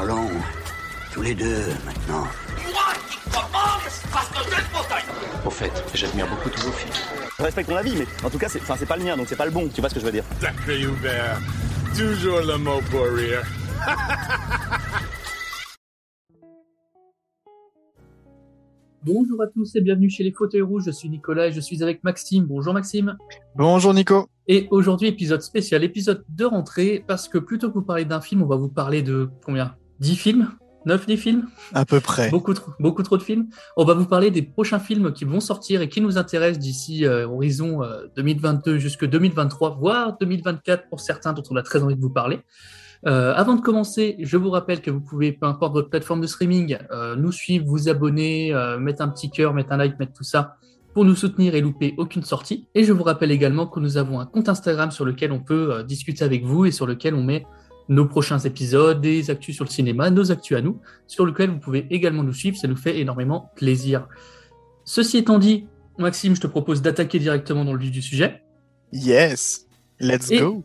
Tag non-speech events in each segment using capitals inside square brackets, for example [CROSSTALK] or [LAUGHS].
Parlons tous les deux maintenant. Moi qui commande parce que j'ai le fauteuil Au fait, j'admire beaucoup tous vos films. Je respecte ton avis, mais en tout cas, c'est c'est pas le mien, donc c'est pas le bon. Tu vois ce que je veux dire Sacré Hubert, toujours le mot pour rire. [LAUGHS] Bonjour à tous et bienvenue chez les fauteuils rouges. Je suis Nicolas et je suis avec Maxime. Bonjour Maxime. Bonjour Nico. Et aujourd'hui, épisode spécial, épisode de rentrée, parce que plutôt que vous parler d'un film, on va vous parler de combien? 10 films? 9 10 films? À peu près. Beaucoup trop, beaucoup trop de films. On va vous parler des prochains films qui vont sortir et qui nous intéressent d'ici euh, horizon euh, 2022 jusque 2023, voire 2024 pour certains dont on a très envie de vous parler. Euh, avant de commencer, je vous rappelle que vous pouvez, peu importe votre plateforme de streaming, euh, nous suivre, vous abonner, euh, mettre un petit cœur, mettre un like, mettre tout ça pour nous soutenir et louper aucune sortie. Et je vous rappelle également que nous avons un compte Instagram sur lequel on peut euh, discuter avec vous et sur lequel on met nos prochains épisodes, des actus sur le cinéma, nos actus à nous, sur lequel vous pouvez également nous suivre, ça nous fait énormément plaisir. Ceci étant dit, Maxime, je te propose d'attaquer directement dans le vif du sujet. Yes. Let's Et- go.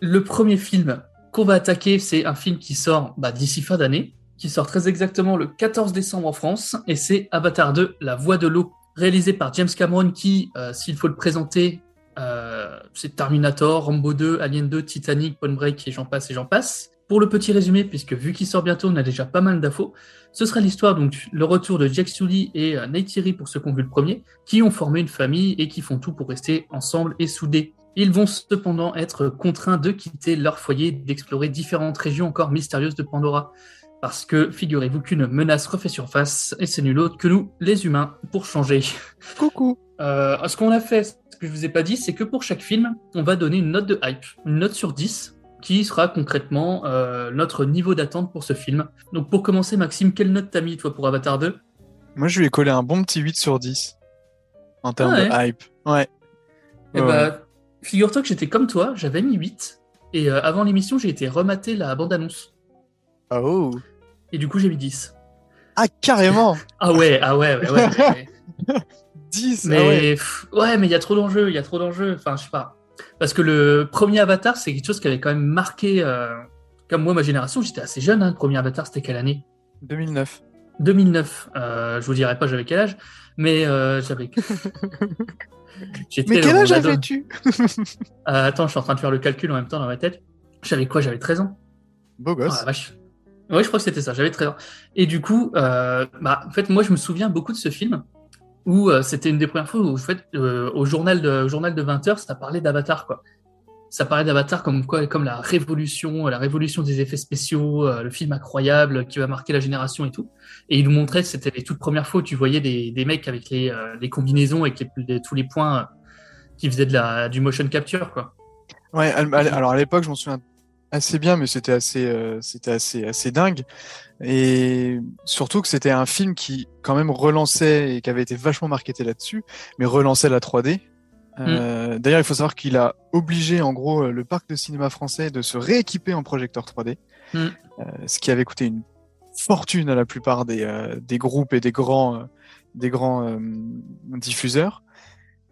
Le premier film qu'on va attaquer, c'est un film qui sort bah, d'ici fin d'année, qui sort très exactement le 14 décembre en France, et c'est Avatar 2, La Voix de l'eau, réalisé par James Cameron, qui, euh, s'il faut le présenter, euh, c'est Terminator, Rambo 2, Alien 2, Titanic, Point Break, et j'en passe et j'en passe. Pour le petit résumé, puisque vu qu'il sort bientôt, on a déjà pas mal d'infos, ce sera l'histoire, donc le retour de Jack Sully et euh, pour ceux qui ont vu le premier, qui ont formé une famille et qui font tout pour rester ensemble et soudés. Ils vont cependant être contraints de quitter leur foyer, d'explorer différentes régions encore mystérieuses de Pandora. Parce que figurez-vous qu'une menace refait surface, et c'est nul autre que nous, les humains, pour changer. Coucou. Euh, ce qu'on a fait, que je vous ai pas dit, c'est que pour chaque film, on va donner une note de hype, une note sur 10, qui sera concrètement euh, notre niveau d'attente pour ce film. Donc pour commencer, Maxime, quelle note t'as mis toi pour Avatar 2 Moi, je lui ai collé un bon petit 8 sur 10 en termes Ah de hype. Ouais. Eh Ouais, bah, figure-toi que j'étais comme toi, j'avais mis 8, et euh, avant l'émission, j'ai été remater la bande-annonce. Oh. Et du coup, j'ai mis 10. Ah, carrément. [LAUGHS] Ah ouais, ah ouais, ouais, ouais. ouais. [LAUGHS] 10. mais ah ouais. pff, ouais, mais il y a trop d'enjeux, il y a trop d'enjeux. Enfin, je sais pas. Parce que le premier Avatar, c'est quelque chose qui avait quand même marqué, euh, comme moi, ma génération. J'étais assez jeune, hein, le premier Avatar, c'était quelle année? 2009. 2009. Euh, je vous dirai pas j'avais quel âge, mais euh, j'avais. [LAUGHS] J'étais Mais quel âge avais-tu? Euh, Attends, je suis en train de faire le calcul en même temps dans ma tête. J'avais quoi? J'avais 13 ans. Beau Oh gosse. la vache. Ouais, je crois que c'était ça, j'avais 13 ans. Et du coup, euh, bah, en fait, moi, je me souviens beaucoup de ce film où euh, c'était une des premières fois où, en fait, euh, au journal de, journal de 20h, ça parlait d'Avatar, quoi. Ça parlait d'Avatar comme quoi, comme la révolution, la révolution des effets spéciaux, euh, le film incroyable qui va marquer la génération et tout. Et il nous montrait c'était les toutes premières fois où tu voyais des, des mecs avec les, euh, les combinaisons et tous les points euh, qui faisaient de la, du motion capture, quoi. Ouais, al- al- alors à l'époque, je m'en souviens assez bien, mais c'était assez, euh, c'était assez, assez dingue. Et surtout que c'était un film qui, quand même, relançait et qui avait été vachement marketé là-dessus, mais relançait la 3D. Euh, D'ailleurs, il faut savoir qu'il a obligé, en gros, le parc de cinéma français de se rééquiper en projecteur 3D, Mm. euh, ce qui avait coûté une fortune à la plupart des, euh, des groupes et des grands, euh, des grands euh, diffuseurs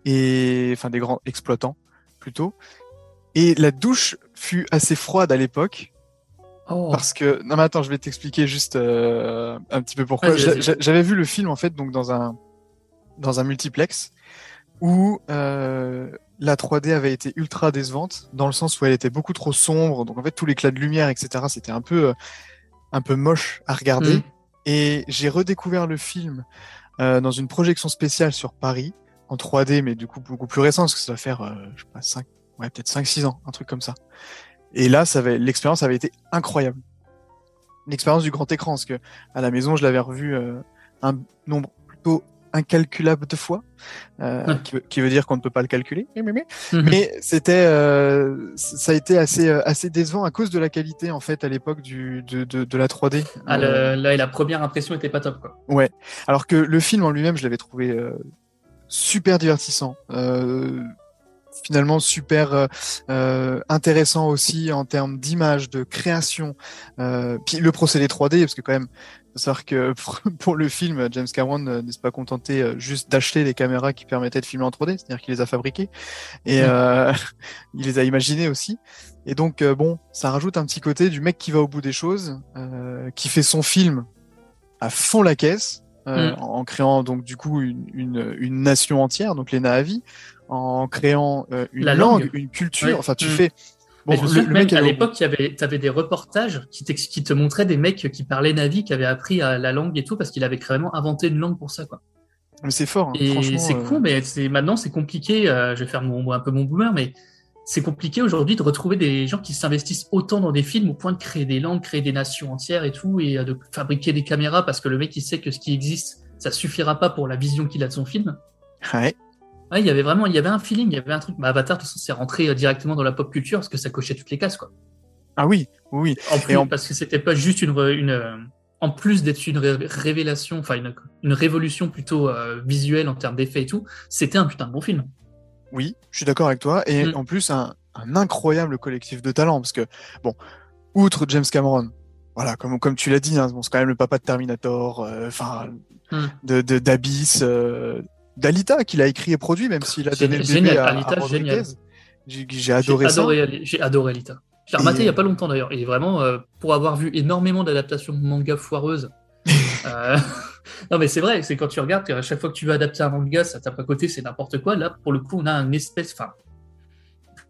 et enfin des grands exploitants plutôt. Et la douche fut assez froide à l'époque Oh. parce que non mais attends, je vais t'expliquer juste euh, un petit peu pourquoi. J'avais vu le film en fait donc dans un dans un multiplex où euh, la 3D avait été ultra décevante dans le sens où elle était beaucoup trop sombre. Donc en fait tout l'éclat de lumière etc c'était un peu euh, un peu moche à regarder. Mm. Et j'ai redécouvert le film euh, dans une projection spéciale sur Paris en 3D mais du coup beaucoup plus récent parce que ça doit faire euh, je sais pas 5 ouais peut-être 5 6 ans un truc comme ça. Et là, l'expérience avait été incroyable. L'expérience du grand écran, parce que à la maison, je l'avais revu euh, un nombre plutôt incalculable de fois, euh, Ouais. qui, veut, qui veut dire qu'on ne peut pas le calculer. Mhm. Mais c'était, euh, ça a été assez, euh, assez décevant à cause de la qualité en fait à l'époque du, de, de, de la 3D. Ah, Euh, le- là, la première impression était pas top, quoi. Ouais. Alors que le film en lui-même, je l'avais trouvé euh, super divertissant. Euh, finalement super euh, euh, intéressant aussi en termes d'image, de création. Euh, puis le procédé 3D, parce que quand même, faut savoir que [LAUGHS] pour, le film, James Cameron n'est pas contenté juste d'acheter les caméras qui permettaient de filmer en 3D, c'est-à-dire qu'il les a fabriquées et euh, [LAUGHS] il les a imaginées aussi. Et donc bon, ça rajoute un petit côté du mec qui va au bout des choses, qui fait son film à fond la caisse. euh, Mm. en créant donc du coup une, une, une nation entière, donc les Navi, en créant euh, une La langue, langue. une culture. Ouais. Enfin, tu Mm. fais. Mais je me même est à l'époque, y avait, t'avais des reportages qui, te montraient des mecs qui parlaient Navi, qui avaient appris à la langue et tout, parce qu'il avait vraiment inventé une langue pour ça, quoi. Mais c'est fort. hein, Et c'est euh, con, mais maintenant c'est compliqué. euh, je vais faire mon, un peu mon boomer, mais c'est compliqué aujourd'hui de retrouver des gens qui s'investissent autant dans des films au point de créer des langues, créer des nations entières et tout, et de fabriquer des caméras parce que le mec il sait que ce qui existe, ça suffira pas pour la vision qu'il a de son film. Ouais. Ouais, il y avait vraiment, il y avait un feeling, il y avait un truc. Bah, Avatar, de toute façon, c'est rentré euh, directement dans la pop culture parce que ça cochait toutes les cases, quoi. Ah oui, oui. En plus, en- parce que c'était pas juste une, euh, en plus d'être une ré- révélation, enfin une, une révolution plutôt euh, visuelle en termes d'effets et tout, c'était un putain de bon film. Oui, je suis d'accord avec toi. Et Mm. en plus, un, un incroyable collectif de talents. Parce que, bon, outre James Cameron, voilà, comme, comme tu l'as dit, hein, bon, c'est quand même le papa de Terminator, euh, enfin, Mm. de, d'Abyss, euh, d'Alita, qu'il a écrit et produit, même s'il a donné le Génial, bébé à, Alita, à génial. J'ai, j'ai adoré J'ai ça. adoré, j'ai adoré Alita. Je l'ai Et- rematé il y a pas longtemps d'ailleurs. Et vraiment, euh, pour avoir vu énormément d'adaptations de manga foireuses. [LAUGHS] euh, [LAUGHS] non, mais c'est vrai, c'est quand tu regardes, à chaque fois que tu veux adapter un manga, ça tape à côté, c'est n'importe quoi. Là, pour le coup, on a une espèce, enfin,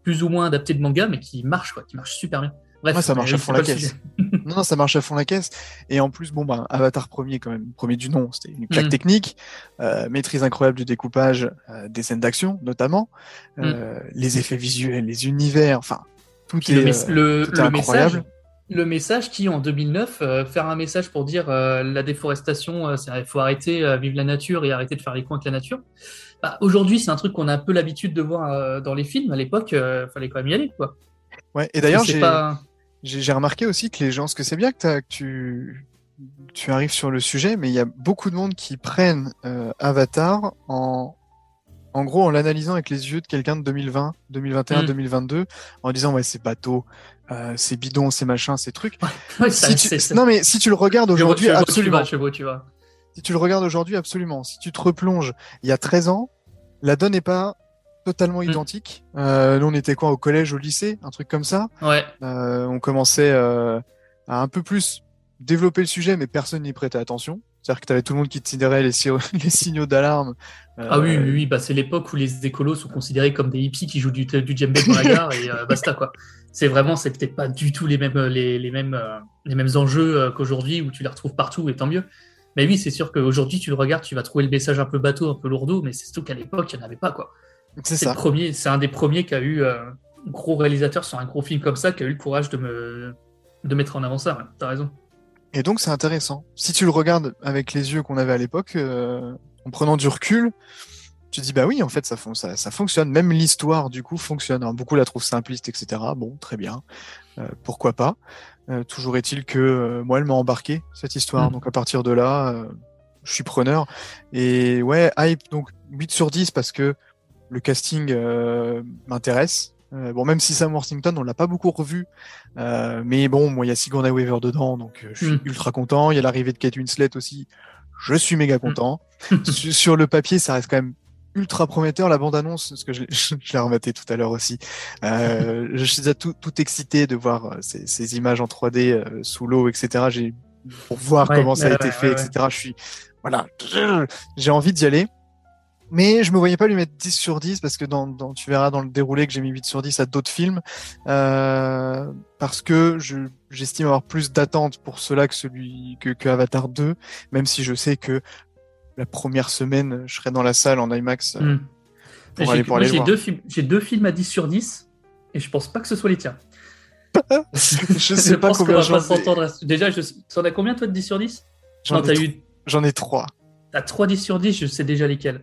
plus ou moins adapté de manga, mais qui marche, quoi, qui marche super bien. Bref, Ouais, ça marche à fond la caisse. [LAUGHS] Non, non, ça marche à fond la caisse. Et en plus, bon, ben, Avatar premier, quand même, premier du nom, c'était une claque Mm. technique, euh, maîtrise incroyable du découpage, euh, des scènes d'action, notamment, euh, les effets visuels, les univers, enfin, tout Puis est, le, euh, tout est le incroyable. message, le message qui, en 2009, euh, faire un message pour dire euh, la déforestation, euh, il faut arrêter, euh, vivre la nature et arrêter de faire les coins avec la nature. Bah, Aujourd'hui, c'est un truc qu'on a un peu l'habitude de voir euh, dans les films. À l'époque, il fallait quand même y aller. Quoi. Ouais. Et d'ailleurs, C'est j'ai pas... j'ai remarqué aussi que les gens, parce que c'est bien que, t'as- que tu, tu arrives sur le sujet, mais il y a beaucoup de monde qui prennent euh, Avatar en, en gros, en l'analysant avec les yeux de quelqu'un de 2020, 2021, Mm. 2022, en disant ouais c'est bateau, euh, c'est bidon, c'est machin, c'est truc. [LAUGHS] Ouais, ça- tu- Non mais si tu le regardes aujourd'hui, tu absolument. vas, où tu vas. Si tu le regardes aujourd'hui, absolument. Si tu te replonges il y a 13 ans, la donne n'est pas totalement Mm. identique. Euh, nous, on était quoi au collège, au lycée, un truc comme ça. Ouais. Euh, on commençait euh, à un peu plus développer le sujet, mais personne n'y prêtait attention. C'est-à-dire que tu avais tout le monde qui tirait les, [LAUGHS] les signaux d'alarme. Euh, Ah oui, oui, oui, bah, c'est l'époque où les écolos sont considérés comme des hippies qui jouent du, du djembé dans la gare et euh, basta quoi. C'est vraiment, c'est peut-être pas du tout les mêmes, les, les mêmes, euh, les mêmes enjeux qu'aujourd'hui où tu les retrouves partout et tant mieux. Mais oui, c'est sûr qu'aujourd'hui tu le regardes, tu vas trouver le message un peu bateau, un peu lourdeau, mais c'est surtout qu'à l'époque il n'y en avait pas quoi. C'est C'est le ça. premier, c'est un des premiers qui a eu euh, gros réalisateur sur un gros film comme ça qui a eu le courage de me de mettre en avant ça. ouais. T'as raison. Et donc, c'est intéressant. Si tu le regardes avec les yeux qu'on avait à l'époque, euh, en prenant du recul, tu dis, bah oui, en fait, ça, fon- ça, ça fonctionne. Même l'histoire, du coup, fonctionne. Alors, beaucoup la trouvent simpliste, etc. Bon, très bien. Euh, pourquoi pas? Toujours est-il que moi, elle m'a embarqué, cette histoire. Mm. Donc, à partir de là, je suis preneur. Et ouais, hype, donc 8 sur 10 parce que le casting euh, m'intéresse. Euh, bon, même si Sam Worthington, on l'a pas beaucoup revu, euh, mais bon, moi, il y a Sigourney Weaver dedans, donc euh, je suis Mm. ultra content. Il y a l'arrivée de Kate Winslet aussi, je suis méga content. [LAUGHS] sur, sur le papier, ça reste quand même ultra prometteur. La bande-annonce, parce que je, l'ai- [LAUGHS] je l'ai rematé tout à l'heure aussi, euh, je suis déjà tout, tout excité de voir ces, ces images en 3D euh, sous l'eau, etc. J'ai pour voir Ouais, comment ça a été fait, etc. Je suis voilà, j'ai envie d'y aller. Mais je me voyais pas lui mettre 10 sur 10 parce que dans, dans, tu verras dans le déroulé que j'ai mis 8 sur 10 à d'autres films. Euh, parce que je, j'estime avoir plus d'attentes pour cela que celui que, que Avatar 2, même si je sais que la première semaine, je serai dans la salle en IMAX. euh, Hmm. pour J'ai- aller- pour aller le j'ai deux films, j'ai deux films à 10 sur 10 et je pense pas que ce soit les tiens. [LAUGHS] je sais pas pense combien va j'en pas s'entendre. Déjà, je... t'en as combien toi de 10 sur 10 J'en ai eu J'en ai 3. t'as 3 10 sur 10, je sais déjà lesquels.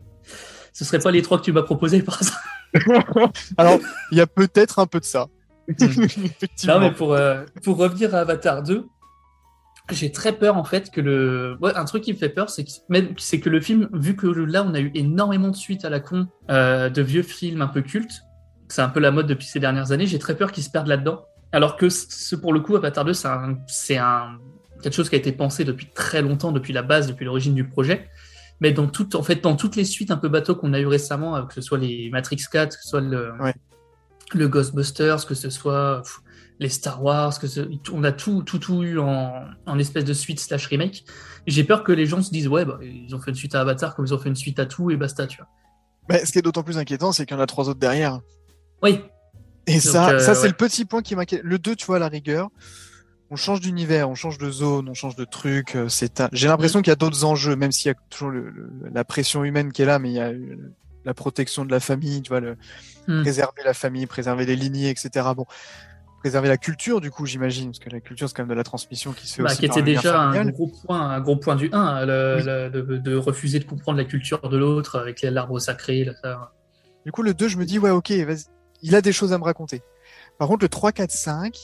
Ce serait pas les trois que tu m'as proposé par hasard. [LAUGHS] Alors, il y a peut-être un peu de ça. [LAUGHS] Effectivement. Non, mais pour, euh, pour revenir à Avatar 2, j'ai très peur en fait que le. Ouais, un truc qui me fait peur, c'est que, que le film, vu que là on a eu énormément de suites à la con euh, de vieux films un peu cultes, c'est un peu la mode depuis ces dernières années. J'ai très peur qu'ils se perdent là-dedans. Alors que ce, pour le coup, Avatar 2, c'est un, c'est un- quelque chose qui a été pensé depuis très longtemps, depuis la base, depuis l'origine du projet. Mais dans, tout, en fait, dans toutes les suites un peu bateau qu'on a eu récemment, euh, que ce soit les Matrix 4, que ce soit le, Ouais. le Ghostbusters, que ce soit pff, les Star Wars, que ce- on a tout, tout, tout eu en, en espèce de suite slash remake. J'ai peur que les gens se disent, ouais, bah, ils ont fait une suite à Avatar comme ils ont fait une suite à tout et basta, tu vois. Mais ce qui est d'autant plus inquiétant, c'est qu'il y en a trois autres derrière. Oui, Et ça, euh, ça c'est ouais. le petit point qui m'inquiète. Le 2, tu vois, à la rigueur, on change d'univers, on change de zone, on change de truc. euh, C'est un- J'ai l'impression qu'il y a d'autres enjeux, même s'il y a toujours le- le- la pression humaine qui est là, mais il y a euh, la protection de la famille, tu vois, le... Mm. préserver la famille, préserver les lignées, etc. Bon, préserver la culture, du coup, j'imagine, parce que la culture, c'est quand même de la transmission qui se fait Bah, qui était déjà un gros point, un gros point du 1, le- Oui. le- de, de refuser de comprendre la culture de l'autre avec l'arbre sacré. là, ça. Du coup, le 2, je me dis, ouais, ok, vas-y, il a des choses à me raconter. Par contre, le 3, 4, 5,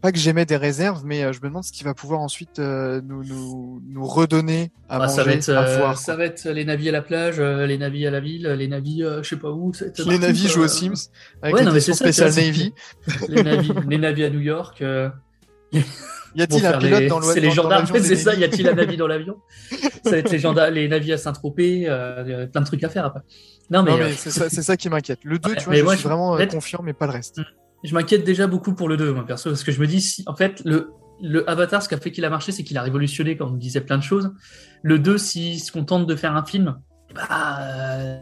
pas que j'aimais des réserves, mais euh, je me demande ce qu'il va pouvoir ensuite euh, nous, nous, nous redonner à Bah, manger, ça, va être, à euh, ça va être les navis à la plage, les navis à la ville, les navis, je sais pas où. Les partout, navis jouent aux Sims avec ouais, non, mais l'édition c'est ça, spéciale tu vois, Navy. Les navis, les navis à New York. Y a-t-il un pilote les- dans l'ouest C'est les gendarmes, l'avion c'est ça. Y a-t-il un navi dans l'avion? [LAUGHS] Ça va être les, gendarmes, les navis à Saint-Tropez, euh, plein de trucs à faire après. Non, mais, Non, euh, mais c'est ça, ça qui m'inquiète. Le 2, [LAUGHS] Ouais, tu vois, mais je moi, suis je- vraiment euh, confiant, mais pas le reste. Je m'inquiète déjà beaucoup pour le 2, moi, perso, parce que je me dis, si, en fait, le, le Avatar, ce qui a fait qu'il a marché, c'est qu'il a révolutionné, comme on disait plein de choses. Le 2, s'il se contente de faire un film, bah, euh,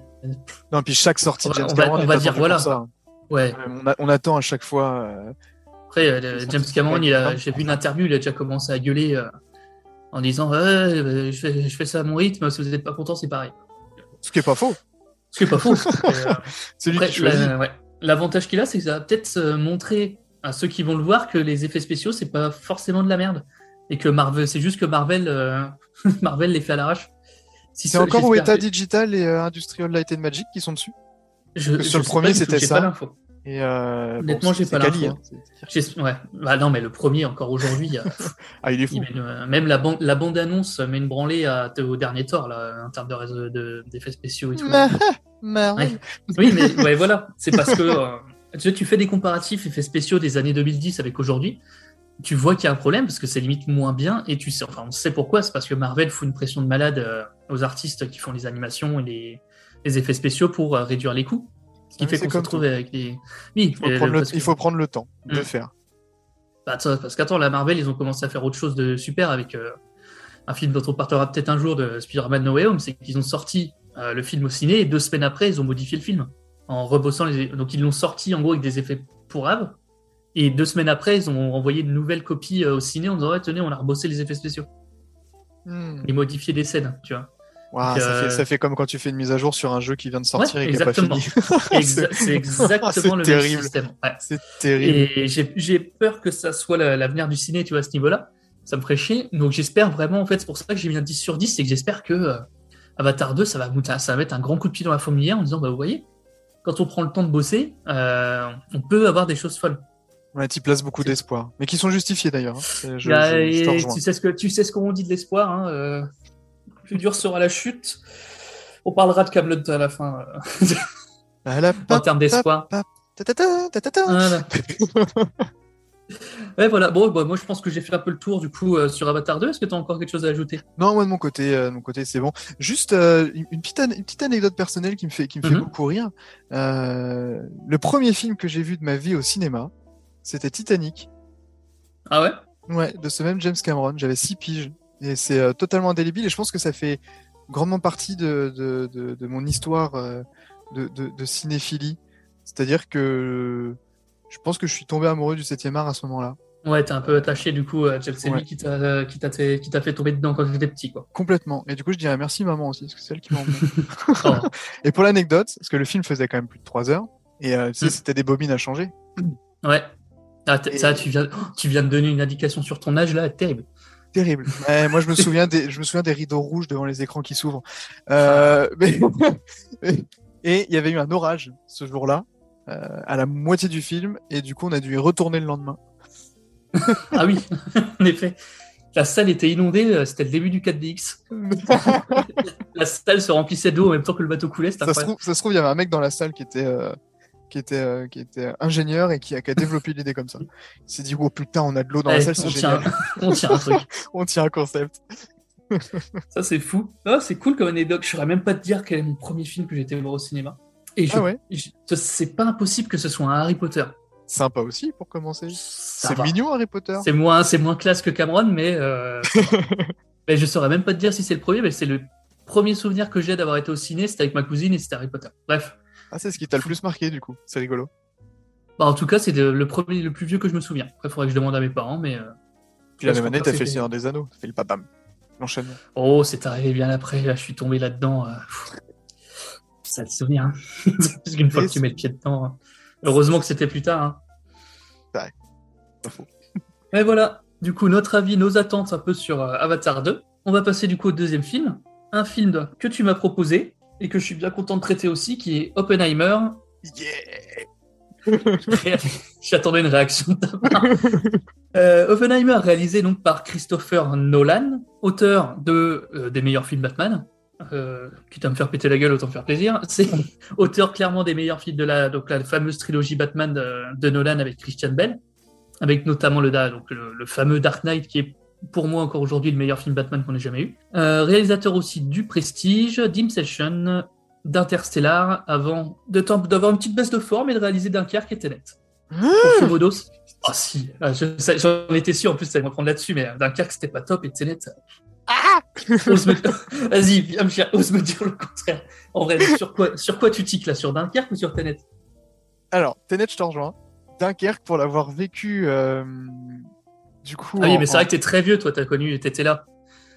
Non, puis chaque sortie On de va- James on va- Cameron on est va dire voilà. ça. ouais. On, a- on attend à chaque fois. euh, Après, euh, James Cameron, il a- d'accord. j'ai vu une interview, il a déjà commencé à gueuler en disant, je, fais, je fais ça à mon rythme, si vous n'êtes pas content, c'est pareil. Ce qui est pas faux. Ce qui est pas faux. [LAUGHS] Euh, C'est lui Après, qui la- ouais. L'avantage qu'il a, c'est que ça va peut-être montrer à ceux qui vont le voir que les effets spéciaux, c'est pas forcément de la merde. Et que Marvel, c'est juste que Marvel, euh, [LAUGHS] Marvel les fait à l'arrache. Si C'est encore au état que- digital et euh, Industrial Light and Magic qui sont dessus. je- sur le premier, c'était j'ai ça. pas l'info. Et euh, Honnêtement, j'ai c'est pas l'info. hein. C'est- J'es- Ouais. Bah non, mais le premier, encore aujourd'hui, il a- [LAUGHS] Ah, il est fou. il met une- même la bande, la bande annonce met une branlée à, au dernier Thor, là, en termes de réseau- de- d'effets spéciaux et tout. Marvel. Ouais. Oui, mais ouais, voilà, c'est parce que euh, tu, sais, tu fais des comparatifs effets spéciaux des années 2010 avec aujourd'hui, tu vois qu'il y a un problème parce que c'est limite moins bien et tu sais, enfin, on sait pourquoi, c'est parce que Marvel fout une pression de malade euh, aux artistes qui font les animations et les, les effets spéciaux pour euh, réduire les coûts. Ce qui fait c'est qu'on se retrouve avec des. Oui, Il faut, euh, prendre le, parce que- il faut prendre le temps de Mm. faire. bah, parce qu'attends, la Marvel, ils ont commencé à faire autre chose de super avec euh, un film dont on parlera peut-être un jour de Spider-Man No Way Home, c'est qu'ils ont sorti euh, le film au ciné et deux semaines après, ils ont modifié le film en rebossant les. Donc ils l'ont sorti en gros avec des effets pourrables. Et deux semaines après, ils ont envoyé une nouvelle copie euh, au ciné en disant ouais, tenez, on a rebossé les effets spéciaux Hmm. et modifié des scènes, tu vois. Donc, ça, euh, fait, ça fait comme quand tu fais une mise à jour sur un jeu qui vient de sortir Ouais, et qui n'a pas fini. [LAUGHS] C'est exactement le même terrible. système. Ouais. C'est terrible. Et j'ai j'ai peur que ça soit la- l'avenir du ciné, tu vois, à ce niveau-là. Ça me ferait chier. Donc j'espère vraiment, en fait, c'est pour ça que j'ai mis un 10 sur 10, c'est que j'espère que euh, Avatar 2, ça va, ça va mettre un grand coup de pied dans la fourmilière en disant, bah vous voyez, quand on prend le temps de bosser, euh, on peut avoir des choses folles. Ouais, tu places beaucoup d'espoir. Mais qui sont justifiés d'ailleurs. hein. Je, je- je rejoins. tu sais ce que tu sais ce qu'on dit de l'espoir. Hein, euh, plus dur sera la chute. On parlera de Camelot à la fin euh, Ah, la en termes d'espoir. Voilà. [LAUGHS] ouais, voilà. Bon, bah, moi je pense que j'ai fait un peu le tour du coup euh, sur Avatar 2. Est-ce que tu as encore quelque chose à ajouter? Non, moi de mon côté, euh, de mon côté, c'est bon. Juste euh, une, petite, an- une petite anecdote personnelle qui me fait, qui me fait Mhm. beaucoup rire. Le premier film que j'ai vu de ma vie au cinéma, c'était Titanic. Ah ouais? Ouais, de ce même James Cameron. J'avais six piges et c'est totalement indélébile. Et je pense que ça fait grandement partie de, de, de, de mon histoire de, de, de cinéphilie. C'est-à-dire que je pense que je suis tombé amoureux du 7e art à ce moment-là. Ouais, t'es un peu attaché du coup à James Ouais. Lee qui t'a euh, fait, fait tomber dedans quand j'étais petit quoi. Complètement. Et du coup, je dirais merci maman aussi, parce que c'est elle qui m'a emmené. [LAUGHS] Oh. [LAUGHS] Et pour l'anecdote, parce que le film faisait quand même plus de 3 heures, et euh, tu sais, Mm. c'était des bobines à changer. Ouais. Ah, Et- Ça, tu viens, tu viens de donner une indication sur ton âge là, terrible. Terrible. Ouais, moi, je me souviens des, je me souviens des rideaux rouges devant les écrans qui s'ouvrent. Euh, mais- [LAUGHS] et il y avait eu un orage ce jour-là, euh, à la moitié du film, et du coup, on a dû y retourner le lendemain. [LAUGHS] Ah oui, [LAUGHS] en effet. La salle était inondée, euh, c'était le début du 4DX. [LAUGHS] La salle se remplissait d'eau en même temps que le bateau coulait, ça se trouve, ça se trouve, il y avait un mec dans la salle qui était, euh, qui était, euh, qui était ingénieur et qui a, qui a développé l'idée comme ça. Il s'est dit, oh putain, on a de l'eau dans la salle, c'est on, tient, génial. on tient un truc. on tient un concept. Ça, c'est fou. Ah, c'est cool comme anecdote. Je saurais même pas te dire quel est mon premier film que j'ai été voir au cinéma. Et je, Ah ouais je- c'est pas impossible que ce soit un Harry Potter. Sympa aussi pour commencer. Ça C'est va. mignon Harry Potter. C'est moins, c'est moins classe que Cameron, mais, euh, [LAUGHS] mais je saurais même pas te dire si c'est le premier, mais c'est le premier souvenir que j'ai d'avoir été au ciné, c'était avec ma cousine et c'était Harry Potter. Bref. Ah, c'est ce qui t'a le plus marqué du coup. C'est rigolo. Bah, en tout cas, c'est le, le premier, le plus vieux que je me souviens. Après, il faudrait que je demande à mes parents, mais. euh, Puis la même année, t'as fait le Seigneur des Anneaux. T'as fait le papam. L'enchaînement. Oh, c'est arrivé bien après. Là, je suis tombé là-dedans. euh, Ça te souvenir. Hein. [LAUGHS] Parce qu'une fois que tu mets le pied dedans. hein. Heureusement que c'était plus tard. Hein. Ouais. [LAUGHS] Et voilà. Du coup, notre avis, nos attentes un peu sur euh, Avatar 2. On va passer du coup au deuxième film. Un film que tu m'as proposé et que je suis bien content de traiter aussi, qui est Oppenheimer. Yeah [LAUGHS] J'attendais une réaction de ta part. Euh, Oppenheimer, réalisé donc par Christopher Nolan, auteur de euh, des meilleurs films Batman. Euh, quitte à me faire péter la gueule, autant me faire plaisir. [LAUGHS] C'est auteur clairement des meilleurs films de la, donc la fameuse trilogie Batman de, de Nolan avec Christian Bell, avec notamment le, donc le, le fameux Dark Knight qui est pour moi encore aujourd'hui le meilleur film Batman qu'on ait jamais eu. Euh, réalisateur aussi du Prestige, d'Inception, d'Interstellar, avant de temps- d'avoir une petite baisse de forme et de réaliser Dunkerque et Tenet. C'est- Ah si, Ah, j'en étais sûr, en plus ça allait me prendre là-dessus, mais Dunkerque c'était pas top et Tenet... me- Vas-y, viens me ose me dire le contraire. En vrai, sur quoi, sur quoi tu tiques là? Sur Dunkerque ou sur Tenet? Alors, Tenet, je te rejoins. Dunkerque, pour l'avoir vécu, euh, du coup. Ah oui, en- mais c'est vrai que t'es très vieux, toi, t'as connu, t'étais là.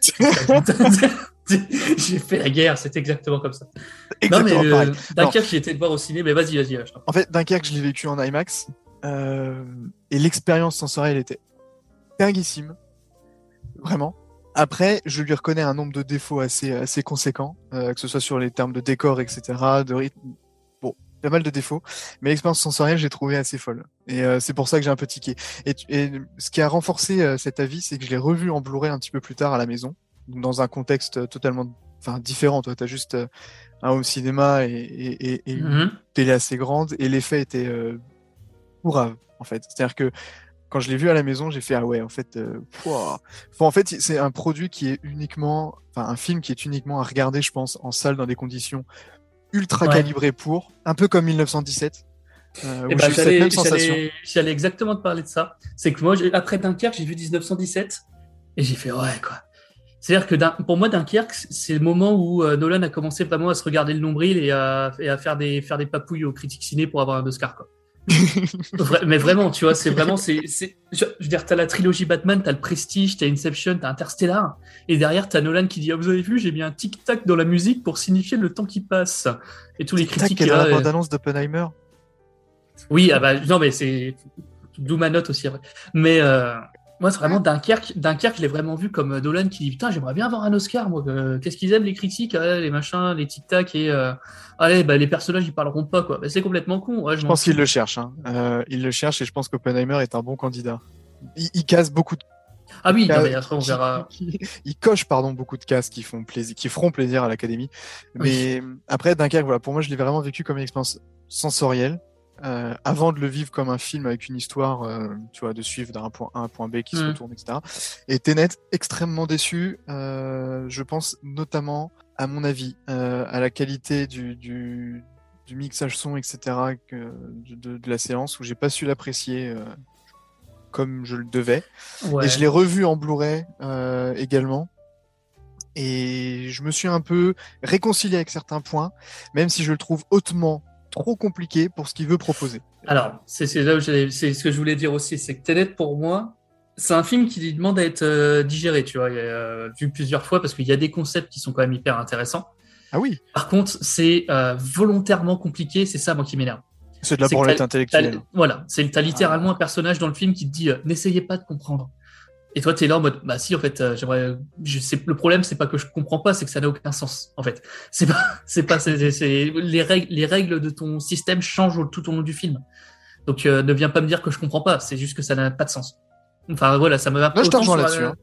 [LAUGHS] J'ai fait la guerre, c'était exactement comme ça. non, mais Exactement euh. Dunkerque, j'ai été le voir au ciné, mais vas-y, vas-y. En fait, Dunkerque, je l'ai vécu en IMAX. euh, et l'expérience sensorielle était dinguissime. Vraiment. Après, je lui reconnais un nombre de défauts assez, assez conséquents, euh, que ce soit sur les termes de décor, etc., de rythme. Bon, pas mal de défauts. Mais l'expérience sensorielle, j'ai trouvé assez folle. Et euh, c'est pour ça que j'ai un peu tiqué. Et, ce qui a renforcé euh, cet avis, c'est que je l'ai revu en Blu-ray un petit peu plus tard à la maison, dans un contexte totalement enfin, différent. Toi, tu as juste euh, un home cinéma et, et, et- et une Mhm. télé assez grande et l'effet était euh, pourrave en fait. C'est-à-dire que quand je l'ai vu à la maison, j'ai fait ah ouais en fait euh. Enfin, en fait c'est un produit qui est uniquement enfin un film qui est uniquement à regarder je pense en salle dans des conditions ultra Ouais. calibrées pour un peu comme 1917 euh, cette j'allais- exactement te parler de ça. C'est que moi, après Dunkerque, j'ai vu 1917 et j'ai fait ouais, quoi. C'est-à-dire que Dun- pour moi, Dunkerque, c'est le moment où euh, Nolan a commencé vraiment à se regarder le nombril et à, et à faire, des, faire des papouilles aux critiques ciné pour avoir un Oscar. Quoi. Mais vraiment, tu vois, c'est vraiment. c'est Je, veux dire, t'as la trilogie Batman, t'as le Prestige, t'as Inception, t'as Interstellar, et derrière, t'as Nolan qui dit ah, Vous avez vu, j'ai mis un tic-tac dans la musique pour signifier le temps qui passe. Et tous les critiques. là, la euh, bande-annonce d'Oppenheimer. oui, ah bah, non, mais c'est d'où ma note aussi. Mais euh, moi, c'est vraiment Dunkerque. Dunkerque, je l'ai vraiment vu comme euh, Dolan qui dit Putain, j'aimerais bien avoir un Oscar. Moi, Euh, qu'est-ce qu'ils aiment les critiques Les machins, les tic-tac et. euh, Allez, bah, les personnages, ils parleront pas, quoi. Bah, c'est complètement con. Ouais, Je pense qu'il fous. le cherche. Hein. Euh, il le cherche et je pense qu'Oppenheimer est un bon candidat. Il, il casse beaucoup de Ah oui, non, cas- mais après, on verra. [LAUGHS] il coche pardon beaucoup de cases qui font plaisir, qui feront plaisir à l'académie. Mais après Dunkerque, voilà, pour moi, je l'ai vraiment vécu comme une expérience sensorielle. Euh, avant de le vivre comme un film avec une histoire, euh, tu vois, de suivre d'un point A à un point B qui se Mm. retourne, etc. Et Tenet, extrêmement déçu. euh, je pense notamment, à mon avis, à la qualité du, du, du mixage son, etc. que- de, la séance où j'ai pas su l'apprécier comme je le devais. Ouais. Et je l'ai revu en Blu-ray également. Et je me suis un peu réconcilié avec certains points, même si je le trouve hautement trop compliqué pour ce qu'il veut proposer. Alors, c'est ce que je voulais dire aussi, c'est que Tenet pour moi, c'est un film qui lui demande à être euh, digéré, tu vois, euh, vu plusieurs fois parce qu'il y a des concepts qui sont quand même hyper intéressants. Ah oui, Par contre, c'est euh, volontairement compliqué, c'est ça moi qui m'énerve. c'est de la branlette intellectuelle. Voilà, c'est t'as littéralement un personnage dans le film qui te dit euh, n'essayez pas de comprendre. Et toi, t'es là en mode bah si en fait, euh, j'aimerais. Je sais le problème, c'est pas que je comprends pas, c'est que ça n'a aucun sens en fait. C'est pas, [LAUGHS] c'est pas, c'est, les règles, les règles de ton système changent tout au long du film. Donc euh, ne viens pas me dire que je comprends pas, c'est juste que ça n'a pas de sens. Enfin voilà, ça me va. Là, je te rejoins là-dessus, euh, hein.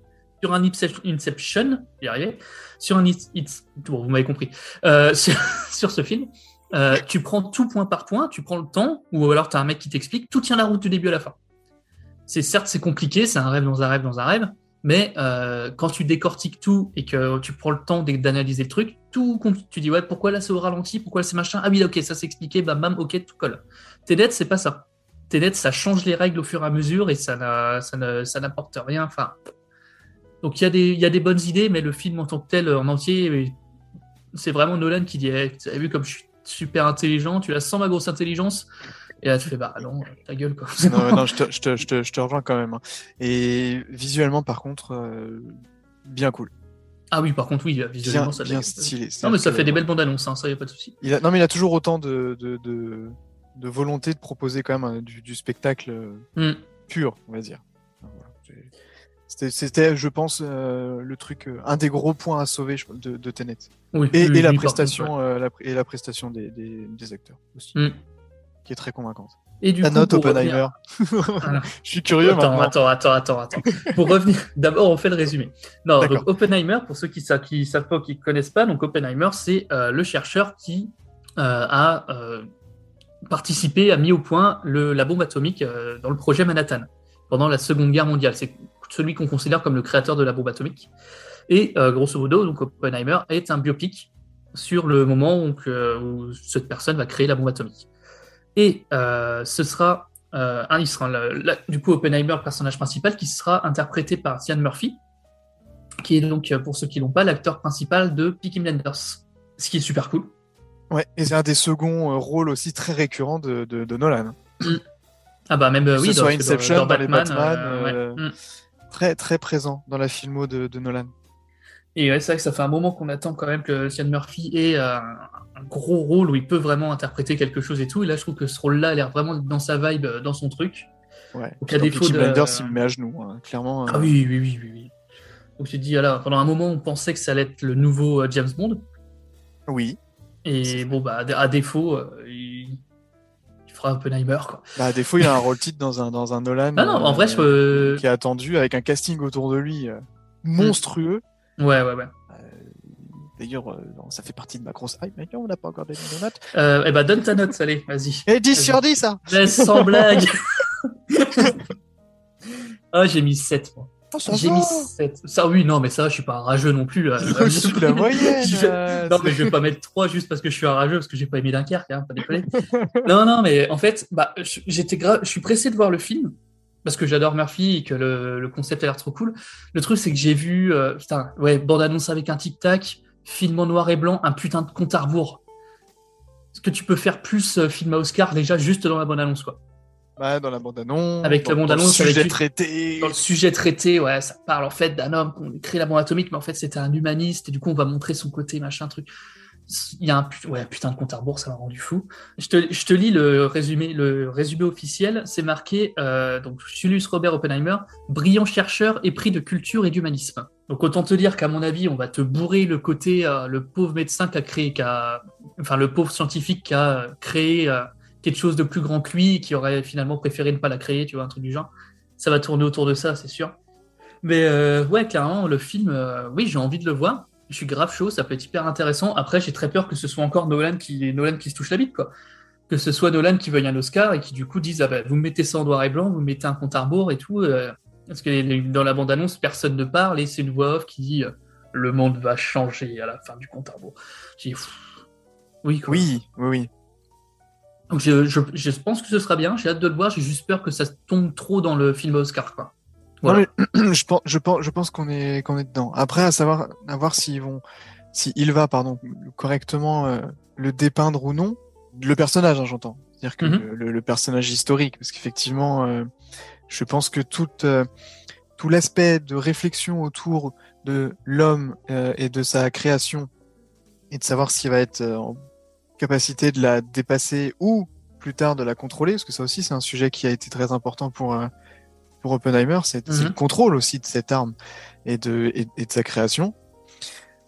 Sur un Inception, j'y arrivais. Sur un It's, It's- bon, vous m'avez compris. Euh, [LAUGHS] sur, sur ce film, Euh, tu prends tout point par point, tu prends le temps, ou alors tu as un mec qui t'explique, tout tient la route du début à la fin. C'est certes c'est compliqué, c'est un rêve dans un rêve dans un rêve, mais euh, quand tu décortiques tout et que tu prends le temps d'analyser le truc, tout tu dis ouais pourquoi là c'est au ralenti, pourquoi là c'est machin, ah oui ok ça c'est expliqué, bam ok tout colle. Tenet c'est pas ça. Tenet ça change les règles au fur et à mesure et ça n'apporte rien. Enfin donc il y a des bonnes idées, mais le film en tant que tel en entier c'est vraiment Nolan qui dit Eh, tu as vu comme je suis super intelligent, tu la sens ma grosse intelligence et là tu fais bah non ta gueule quoi. non, [LAUGHS] non, je te, je te, je te, je te rejoins quand même. hein. Et visuellement, par contre, euh, bien cool. Ah oui par contre oui visuellement Bien, ça bien stylé. Non mais ça fait des belles bandes annonces, hein, ça y a pas de souci. Il a, non, mais il a toujours autant de, de, de, de volonté de proposer quand même un- du, du spectacle euh, Hmm. pur, on va dire. C'était, je pense, euh, le truc, un des gros points à sauver de, de Tenet. Oui, Et, oui, et la oui, prestation, contre, ouais. euh, la, et la prestation des, des, des acteurs aussi, Hmm. Qui est très convaincante. Et du Ta coup, note, Oppenheimer. revenir- [LAUGHS] je suis curieux Attends, maintenant. attends, attends, attends, attends. Pour revenir, [LAUGHS] d'abord, on fait le résumé. Non, donc Oppenheimer, pour ceux qui savent, qui savent pas ou qui connaissent pas, donc Oppenheimer, c'est euh, le chercheur qui euh, a euh, participé, a mis au point le, la bombe atomique dans le projet Manhattan pendant la Seconde Guerre mondiale. C'est celui qu'on considère comme le créateur de la bombe atomique. Et grosso modo, donc Oppenheimer est un biopic sur le moment où, où cette personne va créer la bombe atomique. Et euh, ce sera euh, un, il sera le- la- du coup Oppenheimer, le personnage principal, qui sera interprété par Cillian Murphy, qui est donc, pour ceux qui l'ont pas, l'acteur principal de Peaky Blinders. Ce qui est super cool. Ouais, et c'est un des seconds euh, rôles aussi très récurrents de, de, de Nolan. Ah bah même, euh, oui, ce dans, soit Inception, dans Batman. Batman, ouais. Mm. Très, très présent dans la filmo de, de Nolan. Et ouais, c'est vrai que ça fait un moment qu'on attend quand même que Cillian Murphy ait euh, un gros rôle où il peut vraiment interpréter quelque chose et tout. Et là, je trouve que ce rôle-là a l'air vraiment dans sa vibe, euh, dans son truc. Ouais. Donc, à défaut de- Blinders, il me met à genoux, hein, clairement. Ah euh, oui, oui, oui, oui, oui. Donc tu te dis, alors, pendant un moment, on pensait que ça allait être le nouveau James Bond. Oui. Et bon, bah, à dé- à défaut, il... il fera Oppenheimer, quoi. Bah, à défaut, il a un rôle titre dans un, dans un Nolan. Ah non, en euh, vrai, je peux... Qui est attendu avec un casting autour de lui monstrueux. Ouais, ouais, ouais. D'ailleurs, euh, ça fait partie de ma grosse hype. Mais non, on n'a pas encore donné nos notes. Euh, eh bah, donne ta note, allez, vas-y. Et 10 Vas-y. sur 10, ça Laisse sans blague. [LAUGHS] [LAUGHS] ah, j'ai mis 7, moi. Oh, J'ai mis 7. Ça, oui, non, mais ça, je suis pas un rageux non plus. euh, Au-dessus [LAUGHS] de la moyenne. Je- euh, Non, mais je vais pas mettre 3 juste parce que je suis un rageux, parce que j'ai pas aimé Dunkerque, hein, pas déconner. non, non, mais en fait, bah, je- j'étais gra- je suis pressé de voir le film parce que j'adore Murphy et que le, le concept a l'air trop cool. Le truc, c'est que j'ai vu, euh, putain, ouais, bande-annonce avec un tic-tac, film en noir et blanc, un putain de compte à rebours. Est-ce que tu peux faire plus euh, film à Oscar déjà juste dans la bande-annonce, quoi? Bah, dans la bande-annonce. Avec la dans le bande-annonce, sujet avec- traité. Dans le sujet traité, ouais, ça parle en fait d'un homme qu'on crée la bombe atomique, mais en fait c'était un humaniste, et du coup on va montrer son côté, machin, truc. Il y a un putain de compte à rebours, ça m'a rendu fou. Je te, lis le résumé, officiel, c'est marqué, euh, donc Julius Robert Oppenheimer, brillant chercheur et pris de culture et d'humanisme. Donc autant te dire qu'à mon avis, on va te bourrer le côté, euh, le pauvre médecin qui a créé, qui a, enfin le pauvre scientifique qui a euh, créé quelque chose de plus grand que lui, et qui aurait finalement préféré ne pas la créer, tu vois, un truc du genre ça va tourner autour de ça, c'est sûr. Mais ouais, clairement, le film, oui, j'ai envie de le voir. Je suis grave chaud, ça peut être hyper intéressant. Après, j'ai très peur que ce soit encore Nolan qui, Nolan qui se touche la bite, quoi. Que ce soit Nolan qui veuille un Oscar et qui du coup dise ah ben, vous me mettez ça en noir et blanc, vous me mettez un compte à rebours et tout. euh, parce que dans la bande-annonce, personne ne parle et c'est une voix off qui dit euh, le monde va changer à la fin du compte à rebours. J'ai oui, quoi. Oui, oui, oui. Donc je, je, je pense que ce sera bien, j'ai hâte de le voir, j'ai juste peur que ça tombe trop dans le film Oscar, quoi. Voilà. Non, mais [CLEARS THROAT] je pense, je pense, je pense qu'on est, qu'on est dedans. Après, à savoir, à voir s'ils vont, si il va, pardon, correctement euh, le dépeindre ou non, le personnage, hein, j'entends. C'est-à-dire que Mhm. le, le- le personnage historique, parce qu'effectivement, euh, je pense que tout, euh, tout l'aspect de réflexion autour de l'homme euh, et de sa création, et de savoir s'il va être euh, en capacité de la dépasser ou plus tard de la contrôler, parce que ça aussi c'est un sujet qui a été très important pour euh, pour Oppenheimer, c'est c'est Mhm. le contrôle aussi de cette arme et de et, et de sa création.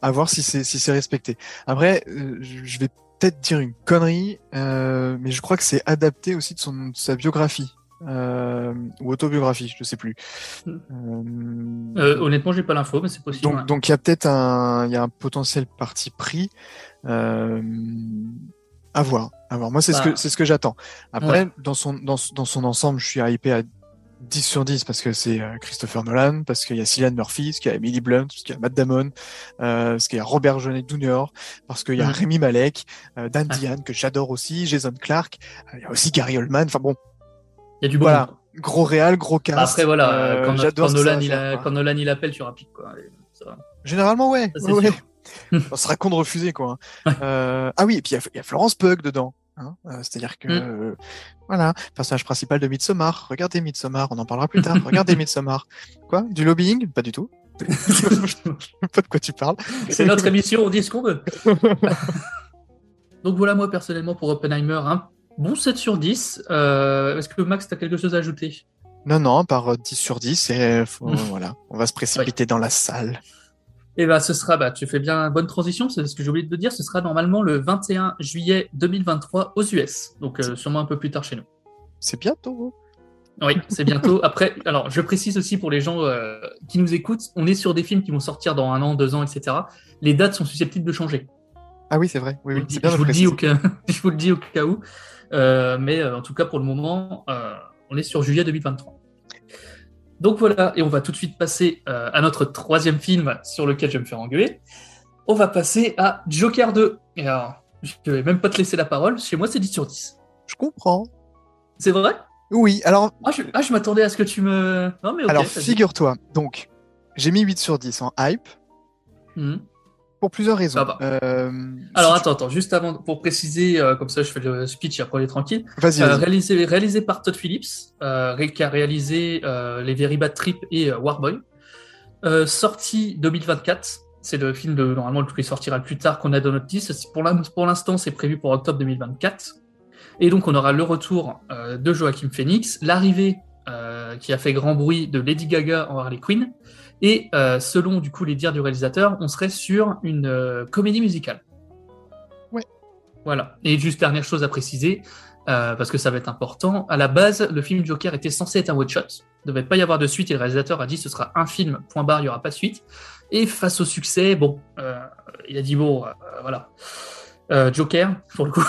À voir si c'est si c'est respecté. Après, euh, je vais peut-être dire une connerie, euh, mais je crois que c'est adapté aussi de son de sa biographie euh, ou autobiographie, je sais plus. Euh, honnêtement, j'ai pas l'info, mais c'est possible. donc, ouais. donc il y a peut-être un, il y a un potentiel parti pris. Euh, À voir, à voir. Moi, c'est ce Bah. que c'est ce que j'attends. Après, dans son dans, dans son ensemble, je suis hypé à 10 sur 10 parce que c'est euh, Christopher Nolan, parce qu'il y a Cillian Murphy, parce qu'il y a Emily Blunt, parce qu'il y a Matt Damon, euh, parce qu'il y a Robert Jeunet Jr., parce qu'il y a Mhm. Rémi Malek, euh, Dan Ouais. Diane que j'adore aussi, Jason Clark, euh, il y a aussi Gary Oldman. Enfin bon, Il y a du bon. Voilà. monde. gros réal, gros cast. Après, voilà, quand, ça Nolan, il a- quand Nolan il appelle, tu rapide. Quoi. Ça. Généralement, ouais. Ça, c'est ouais, sûr. ouais. [LAUGHS] On sera con de refuser, quoi. Euh, ah oui, et puis il y a- il y, a Florence Pugh dedans. Hein. Euh, C'est-à-dire que, Mm. euh, voilà, personnage principal de Midsommar. Regardez Midsommar, on en parlera plus tard. Regardez [LAUGHS] Midsommar. Quoi Du lobbying? Pas du tout. Je sais [LAUGHS] pas de quoi tu parles. C'est notre émission, on dit ce qu'on veut. Donc voilà, moi personnellement pour Oppenheimer, un bon 7 sur 10. Euh, Est-ce que Max, tu as quelque chose à ajouter? Non, non, par euh, 10 sur 10, et faut- voilà, on va se précipiter dans la salle. Et bah ce sera, bah tu fais bien bonne transition, c'est ce que j'ai oublié de te dire, ce sera normalement le 21 juillet 2023 aux US, donc euh, sûrement un peu plus tard chez nous. C'est bientôt. Oui, c'est bientôt. [LAUGHS] Après, alors je précise aussi pour les gens euh, qui nous écoutent, on est sur des films qui vont sortir dans un an, deux ans, etc. Les dates sont susceptibles de changer. Ah oui, c'est vrai. Oui, Je oui, vous le dis- c'est bien je de vous le dis préciser. au cas, [LAUGHS] je vous le dis au cas où. Euh, mais en tout cas, pour le moment, on est sur juillet 2023. Donc voilà, et on va tout de suite passer euh, à notre troisième film sur lequel je vais me faire engueuler. On va passer à Joker 2. Et alors, je vais même pas te laisser la parole. Chez moi, c'est 10 sur 10. Je comprends. C'est vrai? Oui, alors, Ah, je, ah, je m'attendais à ce que tu me. Non, mais ok. alors figure-toi, donc, j'ai mis 8 sur 10 en hype Mhm. Pour plusieurs raisons. Euh, Alors si tu- attends, attends, juste avant, pour préciser, euh, comme ça je fais le speech et après on est tranquille. Vas-y, Euh, réalisé, réalisé par Todd Phillips, qui a réalisé Les Very Bad Trip et Warboy. Sorti 2024. C'est le film de, normalement, qui sortira le plus tard qu'on a dans notre liste. Pour l'in- pour l'instant, c'est prévu pour octobre 2024. Et donc, on aura le retour de Joachim Phoenix, l'arrivée qui a fait grand bruit de Lady Gaga en Harley Quinn. Et euh, selon, du coup, les dires du réalisateur, on serait sur une euh, comédie musicale. Ouais. Voilà. Et juste dernière chose à préciser, euh, parce que ça va être important. À la base, le film Joker était censé être un one-shot. Il ne devait pas y avoir de suite et le réalisateur a dit ce sera un film, point barre, il n'y aura pas de suite. Et face au succès, bon, il a dit bon, voilà. Joker, pour le coup.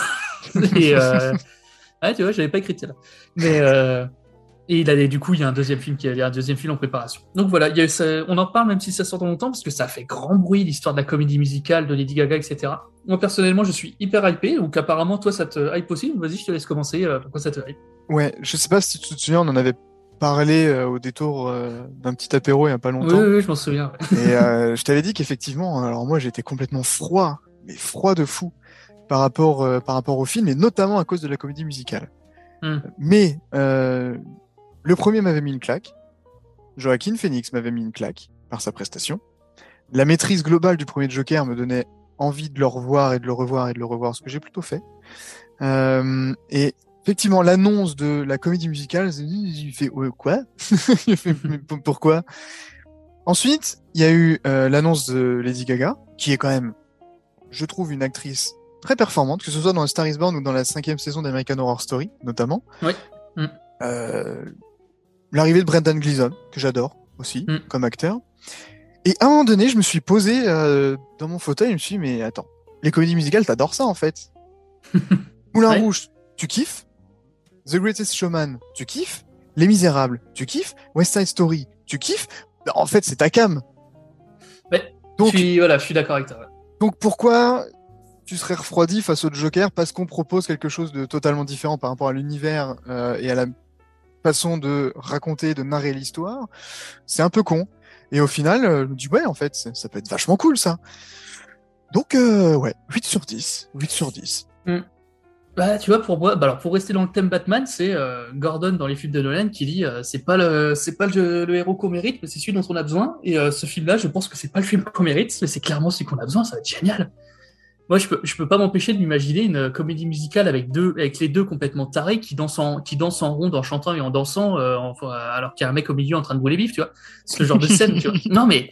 [LAUGHS] et, [LAUGHS] ouais, tu vois, j'avais pas écrit celle-là. Mais, euh, et il a, du coup, il y a un deuxième film qui a un deuxième film en préparation. Donc voilà, il y a eu ça- on en parle même si ça sort dans longtemps parce que ça fait grand bruit l'histoire de la comédie musicale de Lady Gaga, etc. Moi personnellement, je suis hyper hypé. Donc apparemment, toi, ça te hype aussi. Vas-y, je te laisse commencer. euh, pourquoi ça te hype? Ouais, je sais pas si tu te souviens, on en avait parlé euh, au détour euh, d'un petit apéro il y a pas longtemps. oui, oui, je m'en souviens. ouais. Et [LAUGHS] je t'avais dit qu'effectivement, alors moi j'étais complètement froid, mais froid de fou par rapport, par rapport au film, et notamment à cause de la comédie musicale. Hmm. Mais euh, le premier m'avait mis une claque, Joaquin Phoenix m'avait mis une claque par sa prestation. La maîtrise globale du premier Joker me donnait envie de le revoir et de le revoir et de le revoir, ce que j'ai plutôt fait. Euh, et effectivement, l'annonce de la comédie musicale, il fait ouais, quoi? [LAUGHS] Il fait, Pourquoi? Ensuite, il y a eu euh, l'annonce de Lady Gaga, qui est quand même, je trouve, une actrice très performante, que ce soit dans Star Is Born ou dans la cinquième saison d'American Horror Story, notamment. Oui. Mm. Euh, L'arrivée de Brendan Gleeson, que j'adore aussi, Mm. comme acteur. Et à un moment donné, je me suis posé euh, dans mon fauteuil, je me suis dit, mais attends, les comédies musicales, t'adores ça en fait. [LAUGHS] Moulin Ouais. Rouge, tu kiffes The Greatest Showman, tu kiffes Les Misérables, tu kiffes West Side Story, tu kiffes En fait, c'est ta cam. Ouais, Donc, je suis, voilà, je suis d'accord avec toi. ouais. donc pourquoi tu serais refroidi face au Joker parce qu'on propose quelque chose de totalement différent par rapport à l'univers euh, et à la façon de raconter, de narrer l'histoire C'est un peu con. Et au final, euh, je me dis ouais, en fait, ça peut être vachement cool ça. Donc euh, ouais, 8 sur 10, 8 sur 10. Bah, tu vois, pour bah alors pour rester dans le thème Batman, c'est euh, Gordon dans les films de Nolan qui dit c'est pas le c'est pas le, le héros qu'on mérite, mais c'est celui dont on a besoin. Et ce film-là, je pense que c'est pas le film qu'on mérite, mais c'est clairement celui qu'on a besoin. Ça va être génial. Moi, je peux je peux pas m'empêcher de m'imaginer une euh, comédie musicale avec deux avec les deux complètement tarés qui dansent en qui dansent en rond en chantant et en dansant euh, en- alors qu'il y a un mec au milieu en train de brûler vif, tu vois. C'est le genre de scène, tu vois. [LAUGHS] Non mais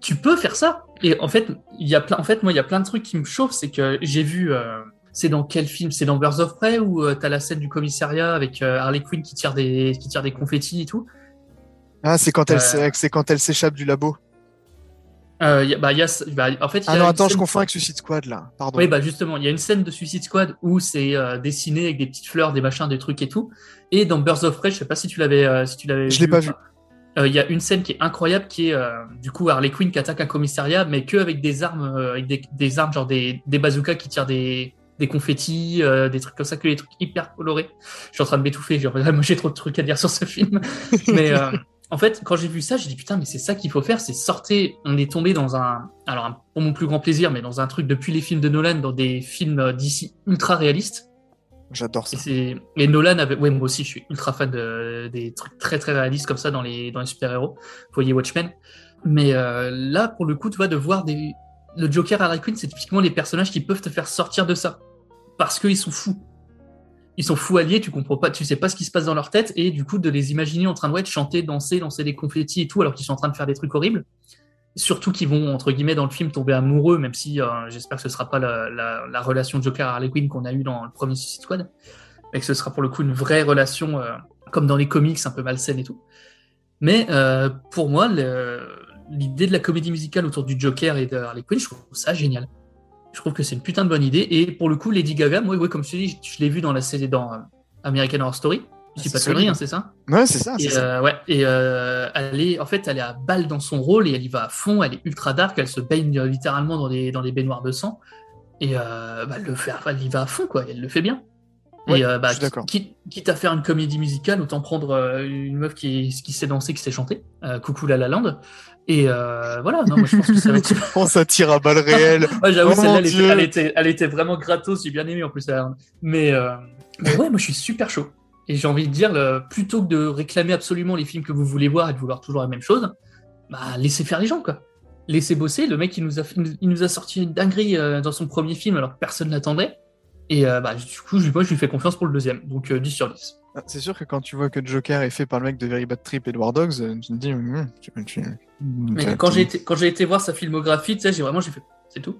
tu peux faire ça. Et en fait, il y a plein en fait moi il y a plein de trucs qui me chauffent, c'est que j'ai vu euh, c'est dans quel film? C'est dans Birds of Prey où euh, t'as la scène du commissariat avec euh, Harley Quinn qui tire des qui tire des confettis et tout. Ah, c'est quand elle Euh. c'est quand elle s'échappe du labo. Euh, y a- bah, y a, bah, en fait, il y Ah a non, une attends, je confonds avec Suicide Squad là. Pardon. Oui, bah justement, il y a une scène de Suicide Squad où c'est euh, dessiné avec des petites fleurs, des machins, des trucs et tout. Et dans Birds of Prey, je sais pas si tu l'avais, euh, si tu l'avais. Je l'ai pas vu. Euh, Il y a une scène qui est incroyable, qui est euh, du coup Harley Quinn qui attaque un commissariat, mais que avec des armes, euh, avec des, des armes genre des, des bazookas qui tirent des, des confettis, euh, des trucs comme ça, que des trucs hyper colorés. Je suis en train de m'étouffer, [LAUGHS] j'ai trop de trucs à dire sur ce film. [LAUGHS] mais euh, en fait, quand j'ai vu ça, j'ai dit putain, mais c'est ça qu'il faut faire, c'est sortir. On est tombé dans un, alors un- pour mon plus grand plaisir, mais dans un truc depuis les films de Nolan, dans des films euh, d'ici ultra réalistes. J'adore ça. et Nolan avait, ouais moi aussi, je suis ultra fan de, des trucs très très réalistes comme ça dans les dans les super héros. Voyez Watchmen. Mais euh, là, pour le coup, tu vois, de voir des le Joker, Harley Quinn, c'est typiquement les personnages qui peuvent te faire sortir de ça parce qu'ils sont fous. Ils sont fous alliés, tu comprends pas, tu sais pas ce qui se passe dans leur tête, et du coup de les imaginer en train de ouais, chanter, danser, lancer des confettis et tout, alors qu'ils sont en train de faire des trucs horribles. Surtout qu'ils vont entre guillemets dans le film tomber amoureux, même si euh, j'espère que ce sera pas la, la, la relation Joker Harley Quinn qu'on a eu dans le premier Suicide Squad, mais que ce sera pour le coup une vraie relation euh, comme dans les comics, un peu malsaine et tout. Mais euh, pour moi, l'idée de la comédie musicale autour du Joker et de Harley Quinn, je trouve ça génial. Je trouve que c'est une putain de bonne idée. Et pour le coup, Lady Gaga, moi, ouais, comme je te dis, je, je l'ai vu dans la série dans euh, American Horror Story. Je dis c'est pas de conneries, hein, c'est ça? Ouais, c'est ça. c'est et, ça. euh, ouais, et euh, elle est, en fait, elle est à balle dans son rôle et elle y va à fond. Elle est ultra dark. Elle se baigne euh, littéralement dans des dans des baignoires de sang. Et euh, bah, elle le fait, elle y va à fond, quoi. Elle le fait bien. Ouais, et euh, bah, quitte, quitte à faire une comédie musicale, autant prendre euh, une meuf qui, qui sait danser, qui sait chanter. Euh, coucou La La Land. Et euh, voilà. Non, moi je pense que ça va être. [LAUGHS] On s'attire à balles réelles. [LAUGHS] Ouais, j'avoue, Oh celle-là, elle, était- Dieu. elle était, elle était vraiment gratos. J'ai bien aimé en plus. La Land. Mais, mais ouais, moi je suis super chaud. Et j'ai envie de dire, le- plutôt que de réclamer absolument les films que vous voulez voir et de vouloir toujours la même chose, bah laissez faire les gens quoi. Laissez bosser. Le mec, il nous a, il nous a sorti une dinguerie dans son premier film alors que personne l'attendait. Et euh, bah, du coup, je- moi, je lui fais confiance pour le deuxième. Donc euh, 10 sur 10. Ah, C'est sûr que quand tu vois que Joker est fait par le mec de Very Bad Trip et de War Dogs, euh, tu te dis. tu- tu- Mais quand j'ai été, quand j'ai été voir sa filmographie, tu sais, j'ai vraiment, j'ai fait, c'est tout.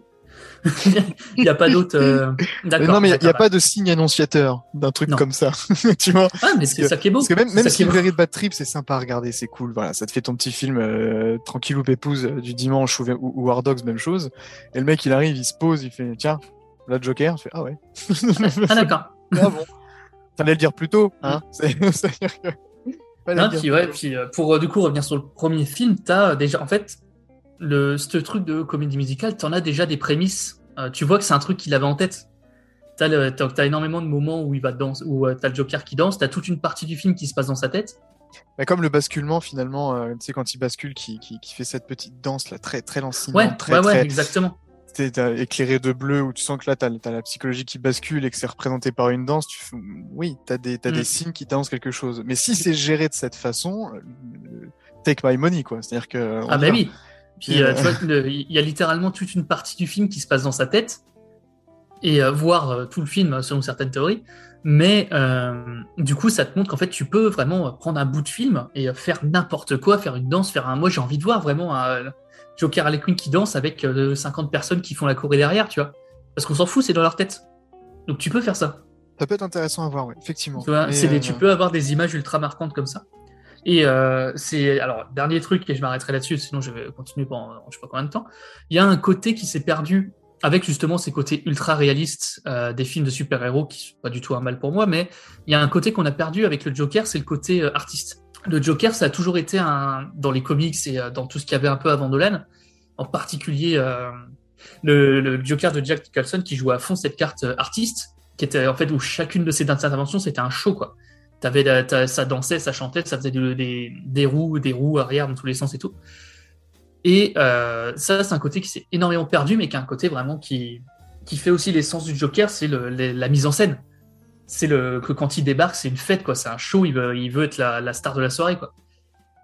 [LAUGHS] il n'y a pas d'autre. euh, non, mais il n'y a, d'accord, pas de signe annonciateur d'un truc Non. comme ça. [LAUGHS] tu vois Ah, mais c'est ça qui est beau. Parce que même, même si. Very Bad Trip, c'est sympa à regarder, c'est cool. Voilà, ça te fait ton petit film euh, tranquille ou pépouze euh, du dimanche ou, ou, ou War Dogs, même chose. Et le mec, il arrive, il se pose, il fait Tiens, là, Joker. Je fais Ah ouais. [LAUGHS] Ah, d'accord. [LAUGHS] Ah bon. Fallait le dire plus tôt. Hein [LAUGHS] C'est- C'est-à-dire que. Non, puis, ouais, puis euh, pour euh, du coup revenir sur le premier film, t'as euh, déjà, en fait, le, ce truc de comédie musicale, t'en as déjà des prémices. Euh, tu vois que c'est un truc qu'il avait en tête. T'as, t'as énormément de moments où il va danser, où t'as le Joker qui danse, t'as toute une partie du film qui se passe dans sa tête. Mais comme le basculement, finalement, euh, tu sais, quand il bascule, qui, qui, qui fait cette petite danse là, très, très lancinante, Ouais, très, ouais, ouais, très exactement. Éclairé de bleu, où tu sens que là, t'as as la psychologie qui bascule et que c'est représenté par une danse. Tu oui, t'as des, t'as Mm. des signes qui t'annoncent quelque chose. Mais si c'est géré de cette façon, euh, take my money, quoi. C'est-à-dire que. Ah bah oui. Puis euh, euh, tu vois, [LAUGHS] il y a littéralement toute une partie du film qui se passe dans sa tête, et euh, voir euh, tout le film selon certaines théories. Mais du coup, ça te montre qu'en fait, tu peux vraiment prendre un bout de film et faire n'importe quoi, faire une danse, faire un. Moi, j'ai envie de voir vraiment un Joker Harley Quinn qui danse avec euh, 50 personnes qui font la choré derrière, tu vois. Parce qu'on s'en fout, c'est dans leur tête. Donc tu peux faire ça. Ça peut être intéressant à voir, ouais, effectivement. Tu, vois, des- euh, tu peux avoir des images ultra marquantes comme ça. Et euh, c'est alors dernier truc et je m'arrêterai là-dessus, sinon je vais continuer pendant je sais pas combien de temps. Il y a un côté qui s'est perdu avec justement ces côtés ultra réalistes euh, des films de super-héros qui sont pas du tout un mal pour moi, mais il y a un côté qu'on a perdu avec le Joker, c'est le côté euh, artiste. Le Joker, ça a toujours été un dans les comics et euh, dans tout ce qu'il y avait un peu avant Nolan, en particulier euh, le, Joker de Jack Nicholson qui jouait à fond cette carte euh, artiste, qui était en fait où chacune de ses interventions c'était un show quoi. T'avais ça dansait, ça chantait, ça faisait des, des roues, des roues arrière dans tous les sens et tout. Et ça, c'est un côté qui s'est énormément perdu, mais qui a un côté vraiment qui, qui fait aussi l'essence du Joker, c'est la mise en scène. C'est le que quand il débarque, c'est une fête, quoi. C'est un show, il veut, il veut être la, la star de la soirée, quoi.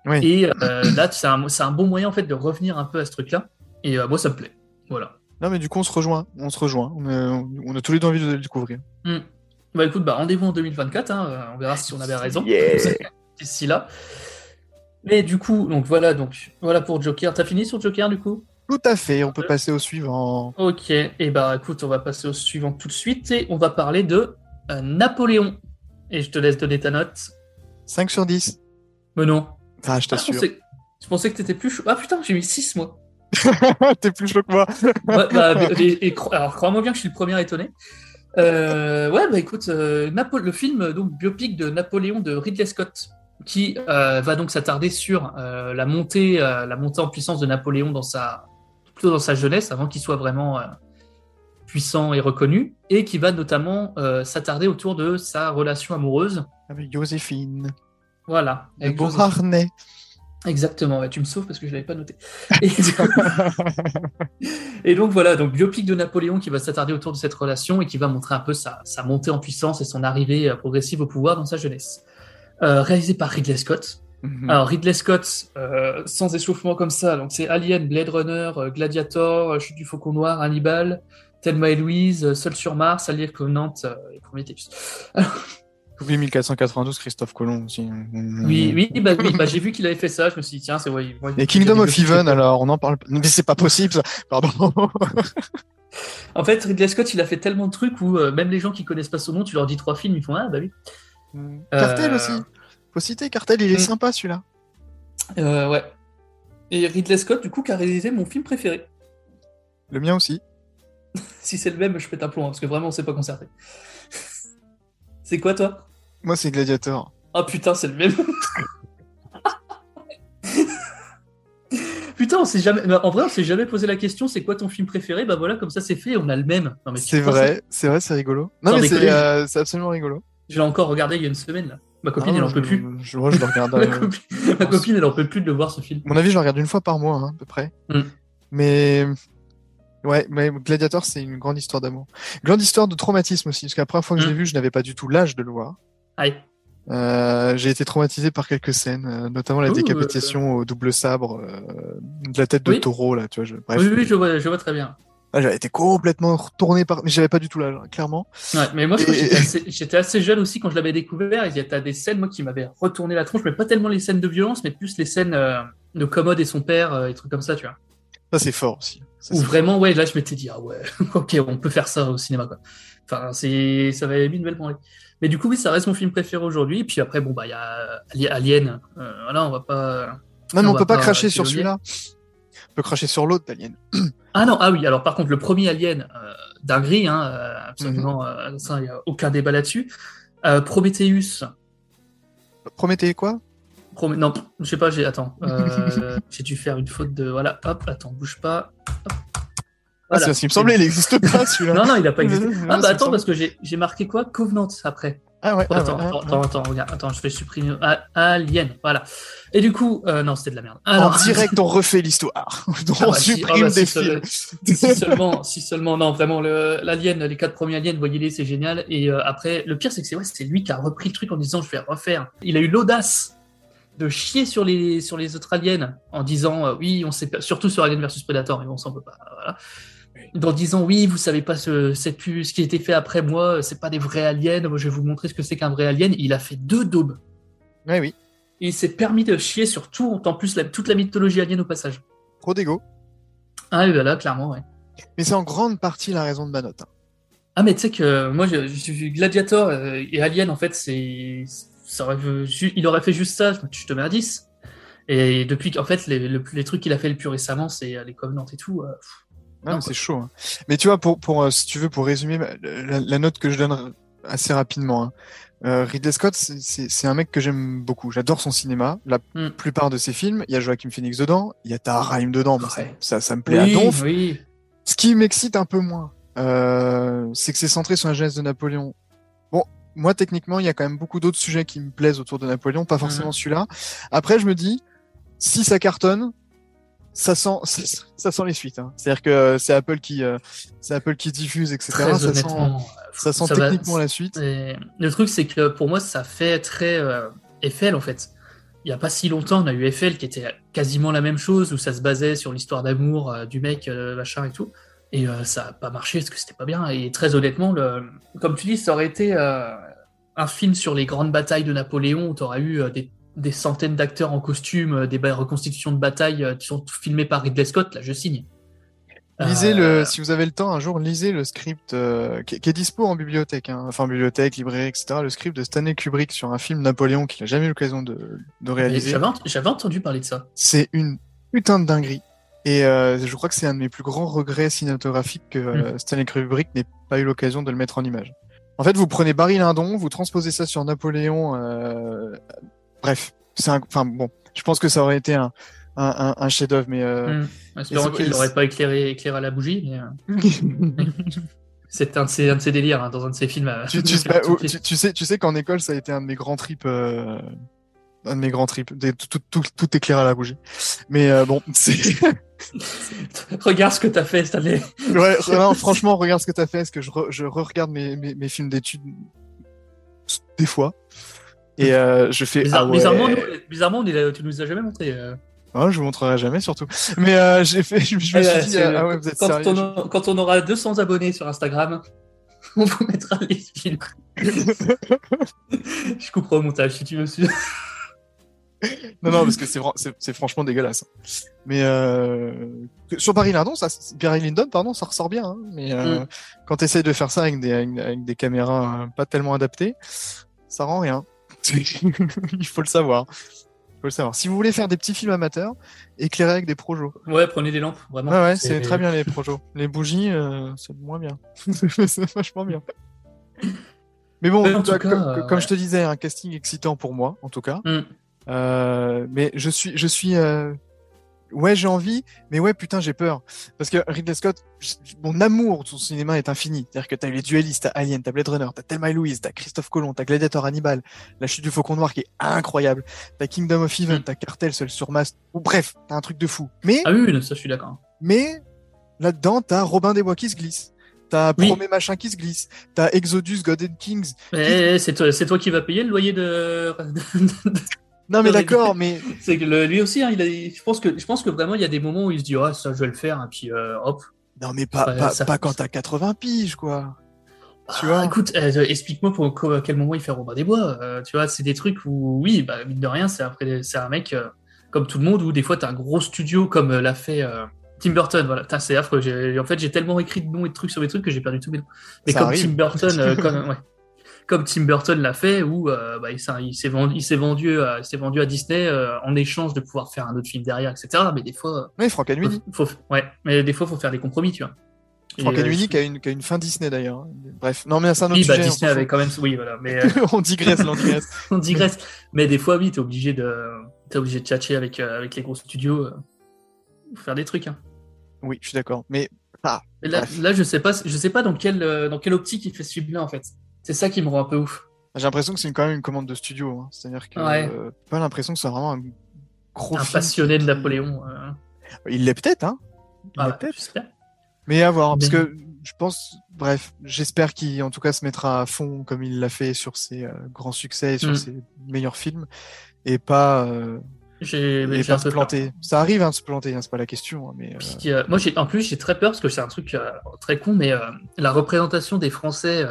Oui. Et euh, là, c'est un, c'est un bon moyen en fait de revenir un peu à ce truc-là. Et euh, moi, ça me plaît. Voilà. Non, mais du coup, on se rejoint. On se rejoint. On a, on a tous les deux envie de le découvrir. Hmm. Bah écoute, bah, rendez-vous en 2024, hein, euh, on verra si on avait raison. Yeah. D'ici là. Mais du coup, donc voilà, donc voilà pour Joker. T'as fini sur Joker du coup? Tout à fait. On peut passer au suivant. Ok, et bah écoute, on va passer au suivant tout de suite et on va parler de euh, Napoléon. Et je te laisse donner ta note. 5 sur 10. Mais non. Ah, je t'assure. pensais, je pensais que t'étais plus chaud. Ah putain, j'ai mis 6 moi. [LAUGHS] T'es plus chaud que moi. Ouais, bah, et- alors, crois-moi bien que je suis le premier étonné. Euh, ouais, bah écoute, euh, le film donc biopic de Napoléon de Ridley Scott, qui euh, va donc s'attarder sur euh, la montée, euh, la montée en puissance de Napoléon dans sa, plutôt dans sa jeunesse, avant qu'il soit vraiment euh, puissant et reconnu, et qui va notamment euh, s'attarder autour de sa relation amoureuse. Avec Joséphine. Voilà. Avec beau Joséphine. harnais. Exactement, ouais, tu me sauves parce que je l'avais pas noté. Et, [LAUGHS] et donc voilà, donc biopic de Napoléon qui va s'attarder autour de cette relation et qui va montrer un peu sa, sa montée en puissance et son arrivée euh, progressive au pouvoir dans sa jeunesse. Euh, réalisé par Ridley Scott. Mhm. Alors Ridley Scott, euh, sans échauffement comme ça, donc c'est Alien, Blade Runner, euh, Gladiator, Chute du Faucon Noir, Hannibal, Thelma et Louise, euh, Seul sur Mars, Alien Covenant euh, et Prometheus. Oublie 1492, Christophe Colomb aussi. Oui, oui, bah, oui, bah, j'ai vu qu'il avait fait ça, je me suis dit tiens, c'est ouais, ouais, Et Kingdom of Heaven, alors on en parle pas. Mais c'est pas possible ça. Pardon. [LAUGHS] En fait, Ridley Scott, il a fait tellement de trucs où euh, même les gens qui connaissent pas son nom, tu leur dis trois films, ils font ah bah oui. Cartel Euh, aussi. Faut citer Cartel, il est Mm. sympa celui-là. Euh, ouais. Et Ridley Scott, du coup, qui a réalisé mon film préféré. Le mien aussi. [LAUGHS] Si c'est le même, je pète un plomb, hein, parce que vraiment, on s'est pas concerté. [LAUGHS] c'est quoi, toi? Moi, c'est Gladiator. Oh putain, c'est le même. [LAUGHS] putain, on s'est jamais. En vrai, on s'est jamais posé la question c'est quoi ton film préféré? Bah voilà, comme ça, c'est fait, on a le même. C'est vrai, c'est vrai, c'est rigolo. Non, mais c'est euh, c'est absolument rigolo. Je l'ai encore regardé il y a une semaine, là. Ma copine, Ah, elle en je- peut plus. Je, moi, je le regarde. Ma, euh, copine, ma copine, elle en peut plus de le voir, ce film. À mon avis, je le regarde une fois par mois, hein, à peu près. Mm. Mais ouais, mais Gladiator, c'est une grande histoire d'amour. Grande histoire de traumatisme aussi, parce que la première fois que je Mm. l'ai vu, je n'avais pas du tout l'âge de le voir. Aïe. Euh, j'ai été traumatisé par quelques scènes, euh, notamment la Ouh, décapitation au double sabre euh, de la tête de Oui. taureau là, tu vois. Je, bref, Oui, oui, je vois, je vois très bien. Ah, j'avais été complètement retourné par, mais j'avais pas du tout l'âge, hein, clairement. Ouais, mais moi, Et- j'étais assez, jeune aussi quand je l'avais découvert. Il y a des scènes, moi, qui m'avaient retourné la tronche, mais pas tellement les scènes de violence, mais plus les scènes euh, de Commode et son père, euh, et trucs comme ça, tu vois. Ça c'est fort aussi. Ça, c'est vraiment, ouais, là, je m'étais dit, ah ouais, [LAUGHS] ok, on peut faire ça au cinéma, quoi. Enfin, c'est, ça m'avait mis une belle. Mais du coup, oui, ça reste mon film préféré aujourd'hui. Puis après, bon, bah, il y a Ali- Alien. Euh, voilà, on va pas. Non, mais on on va peut pas pas cracher sur celui-là. On peut cracher sur l'autre d'Alien. [CLEARS THROAT] Ah non, ah oui, alors par contre, le premier Alien, euh, dinguerie, hein, euh, absolument, euh, ça, il n'y a aucun débat là-dessus. Prometheus, Prométhée quoi? Non, je sais pas, j'ai, attends, [LAUGHS] euh, j'ai dû faire une faute de, voilà, hop, attends, bouge pas. Hop. Ah, Voilà. ce qui me semblait, il existe pas [LAUGHS] celui-là. Non, non, il a pas existé. [LAUGHS] Ah bah attends, parce que j'ai, marqué quoi? Covenant après. Ah ouais, ah ouais, Attends, ah attends, ouais. attends, attends, regarde, attends, je vais supprimer. Ah, Alien, voilà. Et du coup, euh, non, c'était de la merde. En Alors, direct, on refait l'histoire. Ah on bah si, supprime ah bah des si, ça- films. si seulement, si seulement, non, vraiment, le- l'Alien, les quatre premiers Aliens, voyez-les, c'est génial. Et euh, après, le pire, c'est que c'est ouais, c'est lui qui a repris le truc en disant, je vais refaire. Il a eu l'audace de chier sur les, sur les autres aliens en disant, euh, oui, on sait pas, surtout sur Alien versus Predator, mais bon, on peut pas, voilà. En disant, oui, vous savez pas ce, plus, ce qui a été fait après moi, c'est pas des vrais aliens, moi je vais vous montrer ce que c'est qu'un vrai alien. Il a fait deux daubes. Oui. Et il s'est permis de chier sur tout, en plus, la- toute la mythologie alien au passage. Trop d'égo. Ah, oui, bah là, clairement, ouais. Mais c'est en grande partie la raison de ma note. hein. Ah mais tu sais que moi j'ai vu Gladiator euh, et Alien en fait c'est ça aurait ju- il aurait fait juste ça je te mets à 10 et depuis qu'en fait les, le- les trucs qu'il a fait le plus récemment c'est euh, les Covenants et tout euh, c'est chaud. hein. Mais tu vois, pour, pour, euh, si tu veux, pour résumer ma- la, la note que je donne assez rapidement, hein. Euh, Ridley Scott, c'est- un mec que j'aime beaucoup. J'adore son cinéma. La Mm. plupart de ses films, il y a Joaquin Phoenix dedans, il y a Tahar dedans. Ça- Ouais. ça, ça me plaît oui, à donf. oui Ce qui m'excite un peu moins, euh, c'est que c'est centré sur la jeunesse de Napoléon. Moi, techniquement, il y a quand même beaucoup d'autres sujets qui me plaisent autour de Napoléon, pas forcément celui-là. Après, je me dis, si ça cartonne, ça sent, [LAUGHS] ça, ça sent les suites. hein. C'est-à-dire que c'est Apple qui, euh, c'est Apple qui diffuse, etc. très ça sent, ça sent ça va- techniquement la suite. Et le truc c'est que pour moi ça fait très euh, Eiffel en fait il y a pas si longtemps on a eu Eiffel qui était quasiment la même chose où ça se basait sur l'histoire d'amour euh, du mec euh, machin et tout et euh, ça a pas marché parce que c'était pas bien et très honnêtement le comme tu dis ça aurait été euh, un film sur les grandes batailles de Napoléon où tu aurais eu euh, des, des centaines d'acteurs en costume euh, des reconstitutions de batailles euh, qui sont filmées par Ridley Scott là je signe Lisez le, si vous avez le temps, un jour, lisez le script euh, qui, qui est dispo en bibliothèque, hein. enfin bibliothèque, librairie, etc. Le script de Stanley Kubrick sur un film Napoléon qu'il a jamais eu l'occasion de, réaliser. j'avais ent- j'avais entendu parler de ça C'est une putain de dinguerie. Et euh, je crois que c'est un de mes plus grands regrets cinématographiques que euh, Stanley Kubrick n'ait pas eu l'occasion de le mettre en image. En fait, vous prenez Barry Lyndon, vous transposez ça sur Napoléon. euh, Bref, c'est un... enfin bon, je pense que ça aurait été un, un, chef-d'œuvre, mais euh, Hmm. Espérons qu'il n'aurait pas éclairé, éclairé à la bougie, mais euh, [LAUGHS] c'est un, de ses- un de ses délires hein, dans un de ses films. euh, tu, bah, [LAUGHS] sais, tu sais qu'en école, ça a été un de mes grands trips. euh, Un de mes grands trips, Des- tout, tout, tout, éclairé à la bougie. Mais euh, bon, [LAUGHS] c'est [LAUGHS] Regarde ce que t'as fait, ouais, vraiment, franchement, regarde ce que t'as fait. Est-ce que je, re- je re-regarde mes, mes, mes films d'études des fois et euh, je fais Bizarre- ah ouais. Bizarrement, nous- bizarrement, on tu nous as jamais montré. euh. Ah, je vous montrerai jamais surtout. Mais euh, j'ai fait, je, [LAUGHS] je me suis dit ah ouais, vous êtes quand, sérieux on, a- quand on aura 200 abonnés sur Instagram, on vous mettra les films. Je couperai au montage si tu veux. Non, non, parce que c'est, franchement dégueulasse. Mais euh, sur Barry Lyndon, ça, Barry Lyndon, pardon, ça ressort bien. hein. Mais euh, Mm. quand tu essayes de faire ça avec des, avec, avec des caméras euh, pas tellement adaptées, ça rend rien. [LAUGHS] Il faut le savoir. Il faut le savoir. Si vous voulez faire des petits films amateurs, éclairés avec des projos. Ouais, prenez des lampes, vraiment. Ouais, ouais, c'est très bien les projos. Les bougies, euh, c'est moins bien. [LAUGHS] c'est vachement bien. Mais bon, Mais en tout toi, cas, comme, euh, je te disais, un casting excitant pour moi, en tout cas. Mm. Euh, mais je suis, je suis, euh, ouais, j'ai envie, mais ouais, putain, j'ai peur. Parce que Ridley Scott, mon amour de son cinéma est infini. C'est-à-dire que t'as eu les duellistes, t'as Alien, t'as Blade Runner, t'as Thelma et Louise, t'as Christophe Colomb, t'as Gladiator Hannibal, La Chute du Faucon Noir qui est incroyable, t'as Kingdom of Heaven, Mm. t'as Cartel seul sur Masse. Ou bref, t'as un truc de fou. Mais, Ah oui, ça je suis d'accord. mais, là-dedans, t'as Robin des Bois qui se glisse. T'as Oui. Promets Machin qui se glisse. T'as Exodus, God and Kings. Mais c'est toi, c'est toi qui vas payer le loyer de. [LAUGHS] Non, mais- d'accord, [LAUGHS] mais c'est que le- lui aussi, hein, il a, je pense que, je pense que vraiment il y a des moments où il se dit, ah ça je vais le faire, et puis euh, hop. Non, mais pas, pas, ça- pas quand t'as 80 piges, quoi. Tu Ah, vois écoute, euh, explique-moi pour à quel moment il fait Robin des Bois. euh, tu vois, c'est des trucs où, oui, bah, mine de rien, c'est un mec euh, comme tout le monde où des fois t'as un gros studio comme euh, l'a fait euh, Tim Burton. Voilà, c'est affreux. En fait, j'ai tellement écrit de noms et de trucs sur mes trucs que j'ai perdu tous mes noms. Mais Ça comme arrive. Tim Burton, euh, [LAUGHS] comme, ouais. Comme Tim Burton l'a fait, où euh, bah, il s'est vendu, il s'est vendu, à- il s'est vendu à Disney euh, en échange de pouvoir faire un autre film derrière, etc. Mais des fois, Oui, Franck euh, faut, faut- ouais, mais des fois, faut faire des compromis, tu vois. Franck euh, Annuini je- qui a, une, qui a une fin Disney d'ailleurs. Bref, non mais c'est un autre oui, bah, sujet. on Disney avait quand même, oui, voilà, mais euh, [LAUGHS] on digresse, là, on digresse. [LAUGHS] on digresse. Mais des fois, oui, t'es obligé de, t'es obligé de tchatcher avec, euh, avec les gros studios, euh, pour faire des trucs. Hein. Oui, je suis d'accord. Mais Et là, là, je sais pas, je sais pas dans quelle, euh, dans quelle optique il fait ce film-là, en fait. C'est ça qui me rend un peu ouf. j'ai l'impression que c'est quand même une commande de studio. hein. C'est-à-dire que Ouais. euh, pas l'impression que c'est vraiment un gros un film passionné qui- de Napoléon. euh, Il l'est peut-être, hein. Il ah, l'est peut-être. j'espère. Mais à voir, parce que je pense, bref, j'espère qu'il en tout cas se mettra à fond comme il l'a fait sur ses euh, grands succès et sur Mm. ses meilleurs films, et pas, J'ai, pas se peur. planter. Ça arrive hein, de se planter, hein, c'est pas la question, hein, mais euh, Puis, euh, moi, en plus, j'ai très peur parce que c'est un truc euh, très con, mais la représentation des Français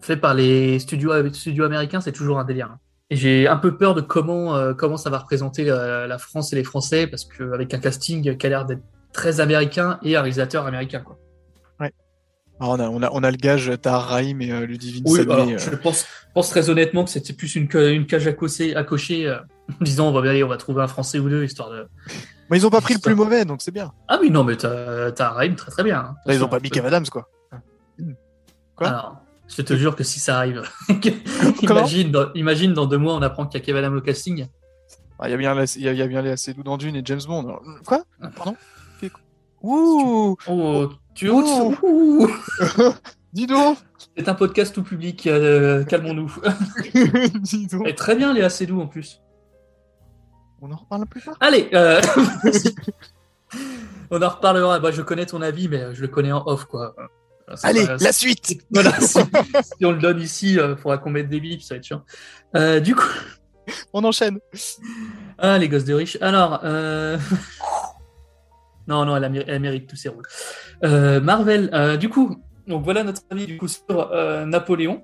fait par les studios, studios américains, c'est toujours un délire. hein. Et j'ai un peu peur de comment, euh, comment ça va représenter la, la France et les Français, parce qu'avec un casting qui a l'air d'être très américain et un réalisateur américain. Quoi. alors, on, a, on, a, on a le gage Tahar Rahim et euh, Ludivine Oui, alors, euh, je pense, pense très honnêtement que c'était plus une, ca- une cage à, cocher, à cocher, euh, en disant on va, aller, on va trouver un Français ou deux, histoire de. Mais ils ont pas pris le plus mauvais, donc c'est bien. Ah oui, non, mais un rhyme très très bien. hein. Là, ils ont Attention, pas mis Kev Adams, quoi. Quoi? Alors, je te jure que si ça arrive, [LAUGHS] imagine, dans, imagine dans deux mois, on apprend qu'il y a Kevin au casting. Ah, Il y a bien, il y a, il y a bien les Seydoux dans Dune et James Bond. Alors, quoi? Pardon? Ouh Oh, tu Oh. Ouh. [LAUGHS] Dis donc C'est un podcast tout public, euh, calmons-nous. [LAUGHS] Dis donc Et très bien, Léa Seydoux en plus. On en reparle plus tard? Allez, euh, on en reparlera. Bah, je connais ton avis, mais je le connais en off, quoi. C'est Allez, pas- la suite [LAUGHS] Voilà, [LAUGHS] si, si on le donne ici, il faudra qu'on mette des bips, ça va être chiant. Euh, du coup, [LAUGHS] On enchaîne ah, les gosses de riches. Alors, euh... non, non, elle, a- elle mérite tous ses rôles. Euh, Marvel, euh, du coup, donc voilà notre avis du coup sur euh, Napoléon.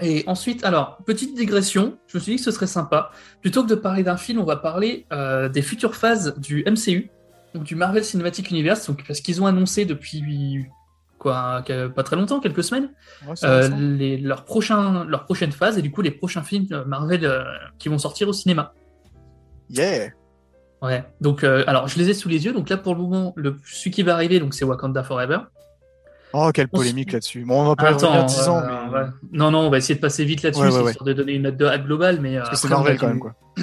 Et ensuite, alors, petite digression, je me suis dit que ce serait sympa. Plutôt que de parler d'un film, on va parler euh, des futures phases du MCU, donc du Marvel Cinematic Universe, donc, parce qu'ils ont annoncé depuis quoi, pas très longtemps, quelques semaines, Ouais, euh, les, leur, prochain, leur prochaine phase et du coup les prochains films Marvel euh, qui vont sortir au cinéma. Yeah Ouais. Donc, euh, alors, je les ai sous les yeux. Donc là, pour le moment, le, celui qui va arriver, donc c'est Wakanda Forever. Oh, quelle polémique là-dessus. Bon, on va pas Attends, revenir 10 ans, euh, mais. ouais. Non, non, on va essayer de passer vite là-dessus, Ouais, ouais, c'est ouais. histoire de donner une note de hype globale. Mais, Parce que c'est Marvel quand même, quoi. [CLEARS THROAT]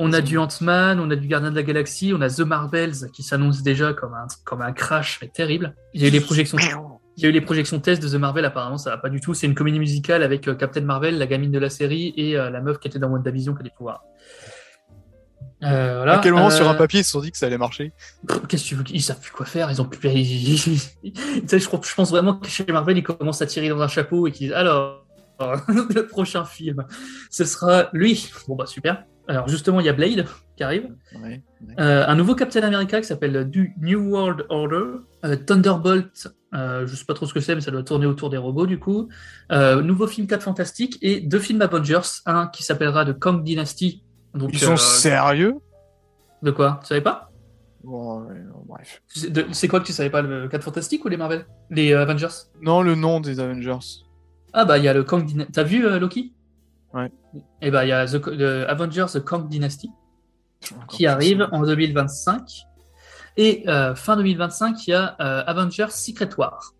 On a du Ant-Man, on a du Gardien de la Galaxie, on a The Marvels qui s'annonce déjà comme un, comme un crash, mais terrible. Il y a eu les projections, il y a eu les projections test de The Marvel, apparemment ça va pas du tout. C'est une comédie musicale avec euh, Captain Marvel, la gamine de la série et euh, la meuf qui était dans WandaVision qui a des pouvoirs. Euh, voilà. À quel moment, Euh, sur un papier, ils se sont dit que ça allait marcher? Qu'est-ce que tu veux qu'ils savent plus quoi faire? Ils ont plus. ils- ils- ils- je pense vraiment que chez Marvel, ils commencent à tirer dans un chapeau et qu'ils disent alors [LAUGHS] le prochain film, ce sera lui. Bon bah super. Alors justement, il y a Blade qui arrive. Ouais. ouais. Euh, un nouveau Captain America qui s'appelle du New World Order. Euh, Thunderbolt, euh, je sais pas trop ce que c'est, mais ça doit tourner autour des robots du coup. Euh, nouveau film 4 Fantastiques et deux films Avengers. Un qui s'appellera The Kang Dynasty. Donc, Ils sont euh, sérieux? De quoi? Tu savais pas? Bon, Bref. C'est quoi que tu savais pas, le 4 Fantastiques ou les Marvel? Les euh, Avengers? Non, le nom des Avengers. Ah bah il y a le Kang Dynasty. T'as vu euh, Loki? Ouais. Et bah il y a The, le Avengers The Kang Dynasty. Qui arrive en 2025. Et euh, fin 2025, il y a euh, Avengers Secret War.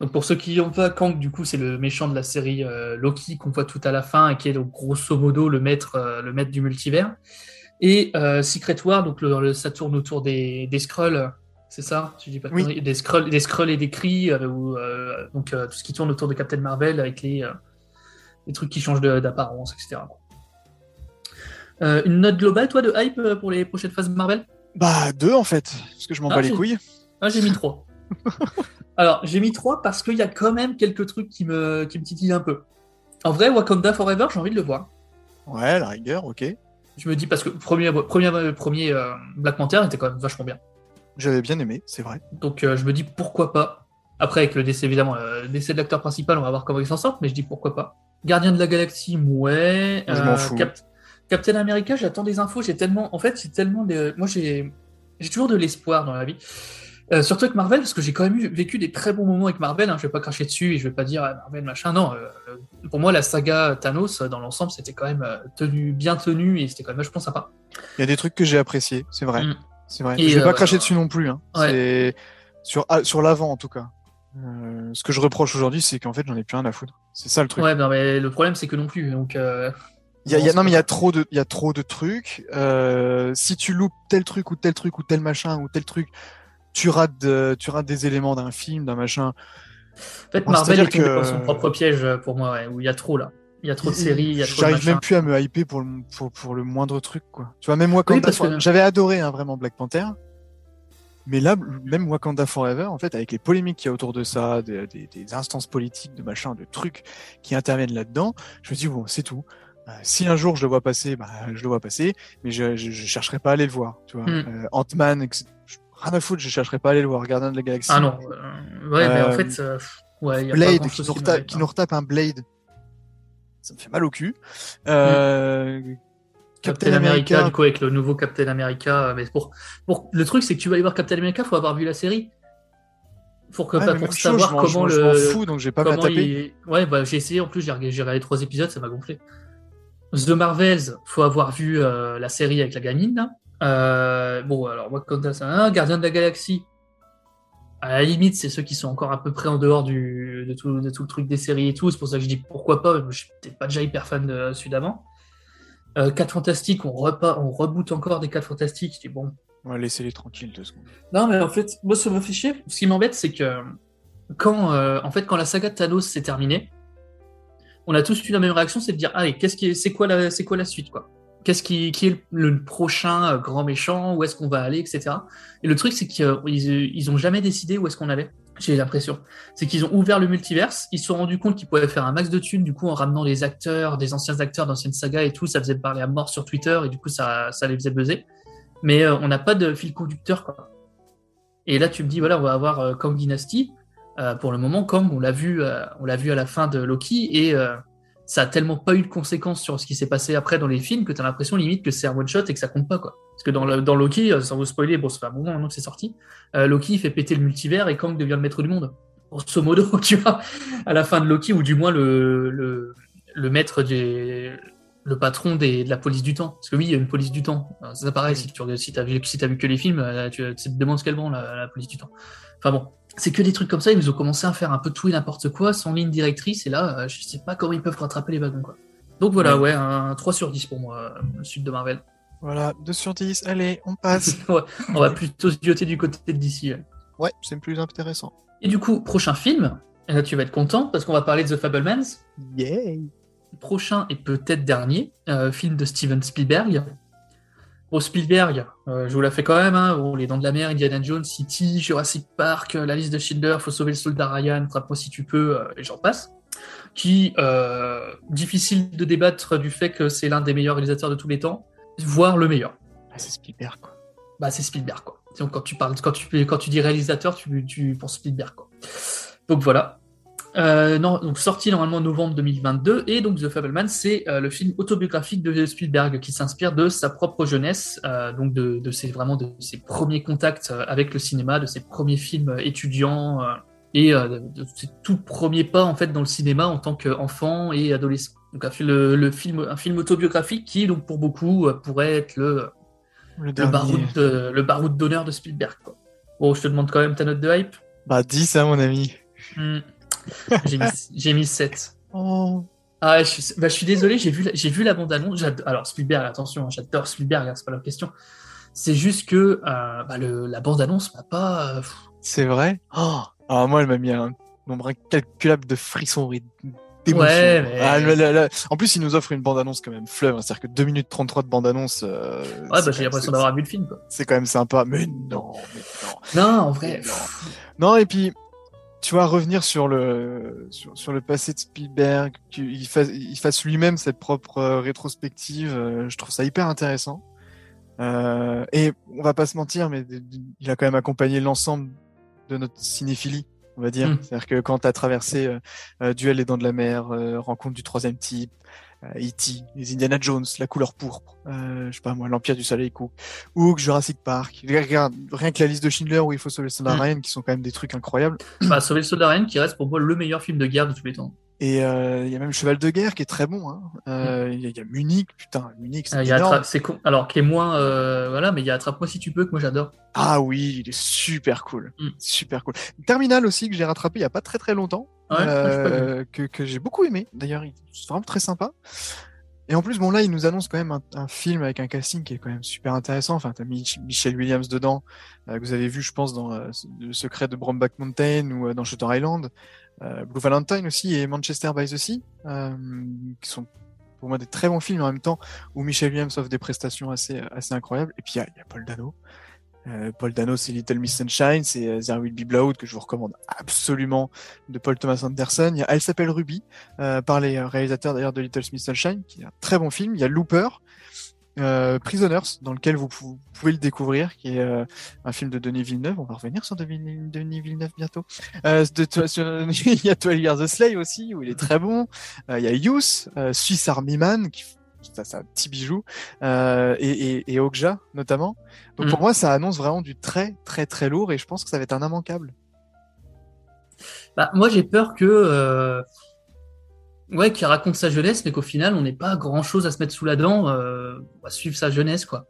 Donc pour ceux qui n'ont pas, Kang, du coup, c'est le méchant de la série euh, Loki qu'on voit tout à la fin et qui est donc grosso modo le maître, euh, le maître du multivers. Et Secret War, donc le, le- ça tourne autour des, des Skrulls, c'est ça? Je dis pas Oui. des Skrulls, des Skrulls et des euh, ou, donc tout ce qui tourne autour de Captain Marvel avec les, les trucs qui changent d'apparence, etc. Euh, une note globale, toi, de hype euh, pour les prochaines phases Marvel? Bah, deux en fait, parce que je m'en Ah, bats les couilles. Ah, j'ai mis 3. [LAUGHS] Alors, j'ai mis 3 parce qu'il y a quand même quelques trucs qui me, qui me titillent un peu. En vrai, Wakanda Forever, j'ai envie de le voir. Ouais, la rigueur, ok. Je me dis, parce que le premier, premier, premier euh, Black Panther était quand même vachement bien. J'avais bien aimé, c'est vrai. Donc, euh, je me dis, pourquoi pas. Après, avec le décès, évidemment, le décès de l'acteur principal, on va voir comment il s'en sort, mais je dis, pourquoi pas. Gardien de la Galaxie, ouais. Je m'en fous. Captain America, j'attends des infos. J'ai tellement, en fait, j'ai tellement de, moi, j'ai, j'ai toujours de l'espoir dans la vie. Euh, surtout avec Marvel, parce que j'ai quand même eu, vécu des très bons moments avec Marvel. Hein, je vais pas cracher dessus et je vais pas dire ah, Marvel machin. Non, euh, pour moi, la saga Thanos, euh, dans l'ensemble, c'était quand même euh, tenu, bien tenu et c'était quand même vachement sympa. Il y a des trucs que j'ai appréciés, c'est vrai. Mm. C'est vrai. Et, je vais euh, pas cracher dessus non plus. Hein. ouais. Sur ah, sur l'avant en tout cas. Euh, ce que je reproche aujourd'hui, c'est qu'en fait, j'en ai plus rien à foutre. C'est ça le truc. Ouais, non, mais le problème, c'est que non plus. Donc, euh, y a, il y a- non, mais il y a trop de, il y a trop de trucs. Euh, si tu loupes tel truc ou tel truc ou tel machin ou tel truc, tu rates, de- tu rates des éléments d'un film, d'un machin. En fait, Bon, Marvel est tombé que- dans son propre piège pour moi, ouais, où il y a trop là. Il y a trop de séries, il y a trop de J'arrive même plus à me hyper pour le, pour, pour le moindre truc, quoi. Tu vois, même parce que- For- j'avais adoré, hein, vraiment Black Panther. Mais là, même Wakanda Forever, en fait, avec les polémiques qu'il y a autour de ça, des, des- des instances politiques, de machin, de trucs qui interviennent là-dedans, je me dis, bon, c'est tout. Euh, si un jour je le vois passer, bah, je le vois passer, mais je, je, je chercherai pas à aller le voir, tu vois. Mm. Euh, Ant-Man, rien à foutre, je chercherai pas à aller le voir. Gardien de la Galaxie. Ah non, euh, ouais, mais en Euh, fait, ouais, il y a pas Blade, qui nous, retape, qui nous retape un Blade. Ça me fait mal au cul. Euh, Captain America, du coup, avec le nouveau Captain America. euh, Mais pour, pour... Le truc, c'est que tu vas aller voir Captain America, faut avoir vu la série. Pour, que, Ouais, pas pour chose, savoir je m'en- comment je m'en le. fous, donc je vais pas comment taper. il- Ouais, bah, j'ai essayé en plus, j'ai regardé, j'ai regardé trois épisodes, ça m'a gonflé. The Marvels, faut avoir vu euh, la série avec la gamine. Là. Euh, bon, alors, Wakanda, c'est un Gardien de la Galaxie. À la limite, c'est ceux qui sont encore à peu près en dehors du, de, tout, de tout le truc des séries et tout. C'est pour ça que je dis pourquoi pas. Je suis peut-être pas déjà hyper fan de celui d'avant. Euh, 4 Fantastiques, on, repas, on reboot encore des 4 Fantastiques. Dis bon, On va laisser les tranquilles deux secondes. non, mais en fait, moi, ça me fait chier. Ce qui m'embête, c'est que quand, euh, en fait, quand la saga de Thanos s'est terminée, on a tous eu la même réaction, c'est de dire, allez, qu'est-ce qui, est- c'est quoi la, c'est quoi la suite, quoi? Qu'est-ce qui, qui est le, le prochain euh, grand méchant? Où est-ce qu'on va aller, etc. Et le truc, c'est qu'ils ils ont jamais décidé où est-ce qu'on allait. J'ai l'impression. C'est qu'ils ont ouvert le multiverse, ils se sont rendus compte qu'ils pouvaient faire un max de thunes, du coup, en ramenant des acteurs, des anciens acteurs d'anciennes sagas et tout, ça faisait parler à mort sur Twitter, et du coup, ça, ça les faisait buzzer. Mais euh, on n'a pas de fil conducteur, quoi. Et là, tu me dis, voilà, on va avoir euh, Kang Dynasty. Euh, pour le moment, Kang, on l'a vu, euh, vu à la fin de Loki, et ça a tellement pas eu de conséquences sur ce qui s'est passé après dans les films que tu as l'impression limite que c'est un one shot et que ça compte pas, quoi. Parce que dans, le- dans Loki, euh, sans vous spoiler, bon, ça fait un moment maintenant que c'est sorti, euh, Loki fait péter le multivers et Kang devient le maître du monde. Grosso modo, [LAUGHS] tu vois, à la fin de Loki, ou du moins le, le, le maître des le patron des, de la police du temps. Parce que oui, il y a une police du temps. Euh, C'est pareil, si tu si as vu, si t'as vu que les films, tu, tu te demandes ce qu'elle vend, la, la police du temps. Enfin bon, c'est que des trucs comme ça, ils nous ont commencé à faire un peu tout et n'importe quoi, sans ligne directrice, et là, je sais pas comment ils peuvent rattraper les wagons, quoi. Donc voilà, ouais, un 3 sur 10 pour moi, le sud de Marvel. Voilà, 2 sur 10, allez, on passe. [LAUGHS] On va plutôt se dioter du côté de DC. ouais. c'est plus intéressant. Et du coup, prochain film, là tu vas être content, parce qu'on va parler de The Fablemans. Yay prochain et peut-être dernier, euh, film de Steven Spielberg. Bon, Spielberg, euh, je vous la fais quand même, hein, bon, Les Dents de la Mer, Indiana Jones, City, Jurassic Park, euh, La Liste de Schindler, Faut sauver le soldat Ryan, Attrape-moi si tu peux, et j'en passe. Qui, euh, difficile de débattre du fait que c'est l'un des meilleurs réalisateurs de tous les temps, voire le meilleur. Ah, C'est Spielberg, quoi. Bah, c'est Spielberg, quoi. Donc, quand tu parles, quand tu, quand tu dis réalisateur, tu, tu penses Spielberg, quoi. Donc voilà. Euh, non, donc sorti normalement en novembre 2022, et donc The Fableman, c'est euh, le film autobiographique de Spielberg qui s'inspire de sa propre jeunesse, euh, donc de, de ses vraiment de ses premiers contacts avec le cinéma, de ses premiers films étudiants et de ses tout premiers pas en fait dans le cinéma en tant qu'enfant et adolescent. Donc un, fi- le, le film, un film autobiographique qui donc pour beaucoup euh, pourrait être le Le baroud de- le baroud d'honneur de Spielberg. Quoi. Bon, je te demande quand même ta note de hype. Bah, 10, hein, mon ami. Hmm. J'ai mis, [LAUGHS] j'ai mis 7. Oh. Ah, je, suis- bah, je suis désolé, j'ai vu, j'ai vu la bande-annonce. Alors, Spielberg, attention, hein, j'adore Spielberg, hein, c'est pas la question. C'est juste que euh, bah, le, la bande-annonce m'a pas. euh, C'est vrai? Oh. Alors moi, elle m'a mis un nombre incalculable de frissons. Ouais, mais- Ah, là, là, là. En plus, il nous offre une bande-annonce quand même fleuve. hein. C'est-à-dire que 2 minutes 33 de bande-annonce. euh, Ouais, bah, j'ai l'impression d'avoir vu le film. Quoi. C'est quand même sympa. Mais non, mais non. Non, en vrai. Non. et puis, tu vois, revenir sur le, sur, sur le passé de Spielberg, qu'il fasse, il fasse lui-même cette propre euh, rétrospective, euh, je trouve ça hyper intéressant. Euh, et on va pas se mentir, mais il a quand même accompagné l'ensemble de notre cinéphilie, on va dire. Mm. C'est-à-dire que quand tu as traversé euh, euh, Duel les Dents de la Mer, euh, Rencontre du Troisième Type, E.T., les Indiana Jones, La Couleur Pourpre, je sais pas moi, L'Empire du Soleil Cook, Hook, Jurassic Park, regarde, rien que la liste de Schindler où il faut sauver le soldat Mm. Ryan, qui sont quand même des trucs incroyables. bah, Sauver le soldat Ryan, qui reste pour moi le meilleur film de guerre de tous les temps. Et euh, il y a même Cheval de guerre qui est très bon. hein. Euh, Il y, a- il y a Munich, putain, Munich, c'est Euh, il y a énorme. C'est con- alors qui est moins, euh, voilà, mais il y a Attrape-moi si tu peux que moi j'adore. Ah oui, il est super cool, Mm. super cool. Terminal aussi que j'ai rattrapé il y a pas très très longtemps, Ouais, ouais, euh, que, que j'ai beaucoup aimé. D'ailleurs, il- c'est vraiment très sympa. Et en plus, bon là, il nous annonce quand même un, un film avec un casting qui est quand même super intéressant. Enfin, t'as Mich- Michelle Williams dedans, euh, que vous avez vu, je pense, dans euh, Le Secret de Brombach Mountain ou euh, dans Shutter Island. Euh, Blue Valentine aussi et Manchester by the Sea, euh, qui sont pour moi des très bons films en même temps où Michelle Williams offre des prestations assez assez incroyables. Et puis il y a, Paul Dano. Euh, Paul Dano, c'est Little Miss Sunshine, c'est euh, There Will Be Blood que je vous recommande absolument de Paul Thomas Anderson. Elle s'appelle Ruby euh, par les euh, réalisateurs d'ailleurs de Little Miss Sunshine, qui est un très bon film. Il y a Looper, euh, Prisoners, dans lequel vous, pou- vous pouvez le découvrir, qui est euh, un film de Denis Villeneuve. On va revenir sur Denis, Denis Villeneuve bientôt. Euh, de, de- sur- [LAUGHS] il y a 12 Years a Slave aussi, où il est très bon. Euh, il y a Youth, euh, Swiss Army Man, qui ça c'est un petit bijou, euh, et, et, et Okja notamment. Donc Mm. pour moi, ça annonce vraiment du très très très lourd, et je pense que ça va être un immanquable. Bah, moi, j'ai peur que. euh, Ouais, qu'il raconte sa jeunesse, mais qu'au final, on n'ait pas grand chose à se mettre sous la dent. Euh, on va suivre sa jeunesse, quoi.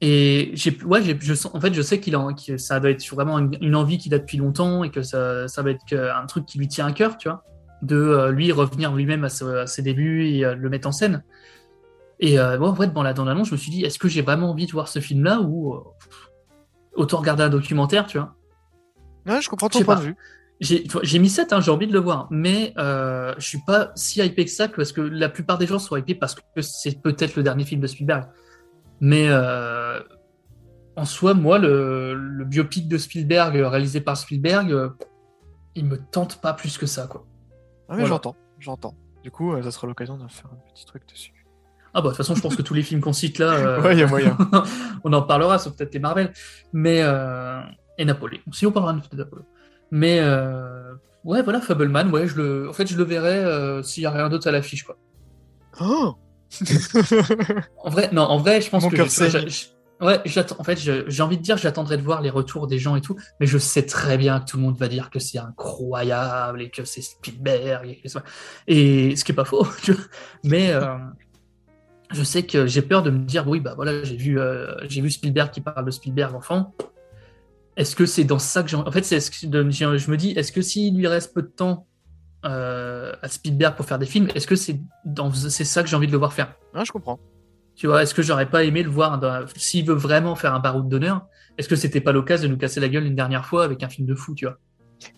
Et j'ai, ouais, j'ai, je sens, en fait, je sais qu'il a, que ça doit être vraiment une, une envie qu'il a depuis longtemps et que ça, ça va être un truc qui lui tient à cœur, tu vois, de euh, lui revenir lui-même à, ce- à ses débuts et euh, le mettre en scène. Et euh, en fait, dans la dans l'annonce, je me suis dit, est-ce que j'ai vraiment envie de voir ce film-là ou euh, autant regarder un documentaire, tu vois? Ouais, je comprends ton point pas. de vue. J'ai mis 7, hein, j'ai envie de le voir, mais euh, je suis pas si hypé que ça, que- parce que la plupart des gens sont hypés parce que c'est peut-être le dernier film de Spielberg. Mais euh, en soi, moi, le, le biopic de Spielberg, euh, réalisé par Spielberg, euh, il me tente pas plus que ça, quoi. Ah, mais Voilà. j'entends, j'entends. Du coup, euh, ça sera l'occasion de faire un petit truc dessus. Ah bah de toute façon, je pense que tous les films qu'on cite là, euh, Ouais, y a moyen. [LAUGHS] on en parlera, sauf peut-être les Marvel, mais euh, et Napoléon. Si on parlera de Napoléon. Mais euh, ouais, voilà, Fableman, ouais, je le, en fait, je le verrai euh, s'il y a rien d'autre à l'affiche, quoi. Oh [LAUGHS] En vrai, non, en vrai, je pense Mon que Ouais, j'attends. En fait, j'ai envie de dire, j'attendrai de voir les retours des gens et tout, mais je sais très bien que tout le monde va dire que c'est incroyable et que c'est Spielberg et, que et ce qui est pas faux, [LAUGHS] tu vois. Mais euh, je sais que j'ai peur de me dire, oui, bah voilà, j'ai vu, euh, j'ai vu Spielberg qui parle de Spielberg enfant. Est-ce que c'est dans ça que j'ai. En fait, c'est ce que je me dis, est-ce que s'il lui reste peu de temps euh, à Spielberg pour faire des films, est-ce que c'est dans c'est ça que j'ai envie de le voir faire? Ah, je comprends. Tu vois, est-ce que j'aurais pas aimé le voir dans- s'il veut vraiment faire un baroud d'honneur Est-ce que c'était pas l'occasion de nous casser la gueule une dernière fois avec un film de fou, tu vois?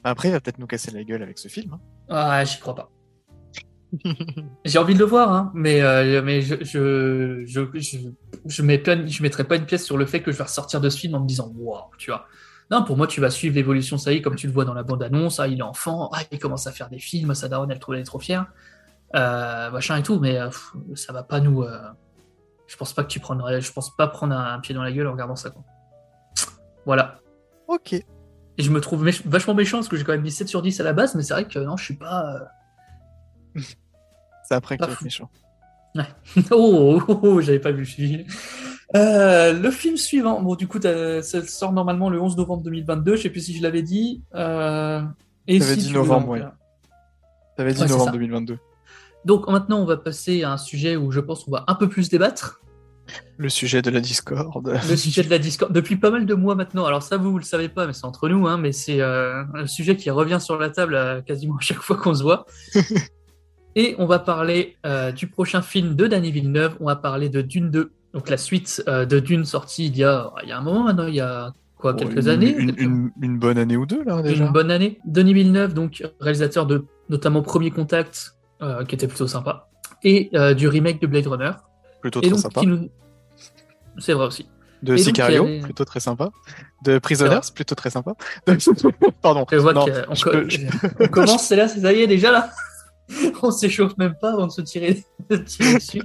Après, il va peut-être nous casser la gueule avec ce film. hein. Ah, j'y crois pas. [LAUGHS] J'ai envie de le voir, hein, mais, euh, mais je, je, je, je, je mettrai pas une pièce sur le fait que je vais ressortir de ce film en me disant waouh, tu vois. Non, pour moi, tu vas suivre l'évolution, ça y est, comme tu le vois dans la bande-annonce. Ah, il est enfant, ah, il commence à faire des films, sa daronne, elle trouve elle est trop fière, euh, machin et tout, mais euh, pff, ça va pas nous. euh, Je pense pas que tu prendrais, je pense pas prendre un, un pied dans la gueule en regardant ça, quoi. Voilà. Ok. Et je me trouve méch- vachement méchant parce que j'ai quand même mis 7 sur 10 à la base, mais c'est vrai que non, je suis pas. euh, C'est après va être fou. méchant. [LAUGHS] Oh, oh, oh, j'avais pas vu le suivi. Euh, le film suivant, bon, du coup, ça sort normalement le 11 novembre 2022. Je sais plus si je l'avais dit. Euh, et T'avais si dit novembre, ouais. donc, T'avais dit Ouais, novembre ça. 2022. Donc maintenant, on va passer à un sujet où je pense qu'on va un peu plus débattre. Le sujet de la Discord. Le sujet de la Discord. Depuis pas mal de mois maintenant. Alors ça, vous, vous le savez pas, mais c'est entre nous. Hein, mais c'est euh, un sujet qui revient sur la table euh, quasiment à chaque fois qu'on se voit. [LAUGHS] Et on va parler euh, du prochain film de Danny Villeneuve. On va parler de Dune 2. Donc la suite euh, de Dune sortie il y a, il y a un moment maintenant, il y a quoi, quelques une, années Une, quelques- une- une bonne année ou deux, là, déjà. une bonne année. Denis Villeneuve, donc réalisateur de notamment Premier Contact, euh, qui était plutôt sympa, et euh, du remake de Blade Runner. Plutôt Et très donc, sympa. nous... C'est vrai aussi. De et Sicario, avait- plutôt très sympa. De Prisoners, plutôt très sympa. [LAUGHS] Pardon. Je vois Non, qu'on je co- peux- je- [LAUGHS] on commence, c'est là, c'est ça y est déjà là. [LAUGHS] on s'échauffe même pas avant de se tirer, de tirer dessus.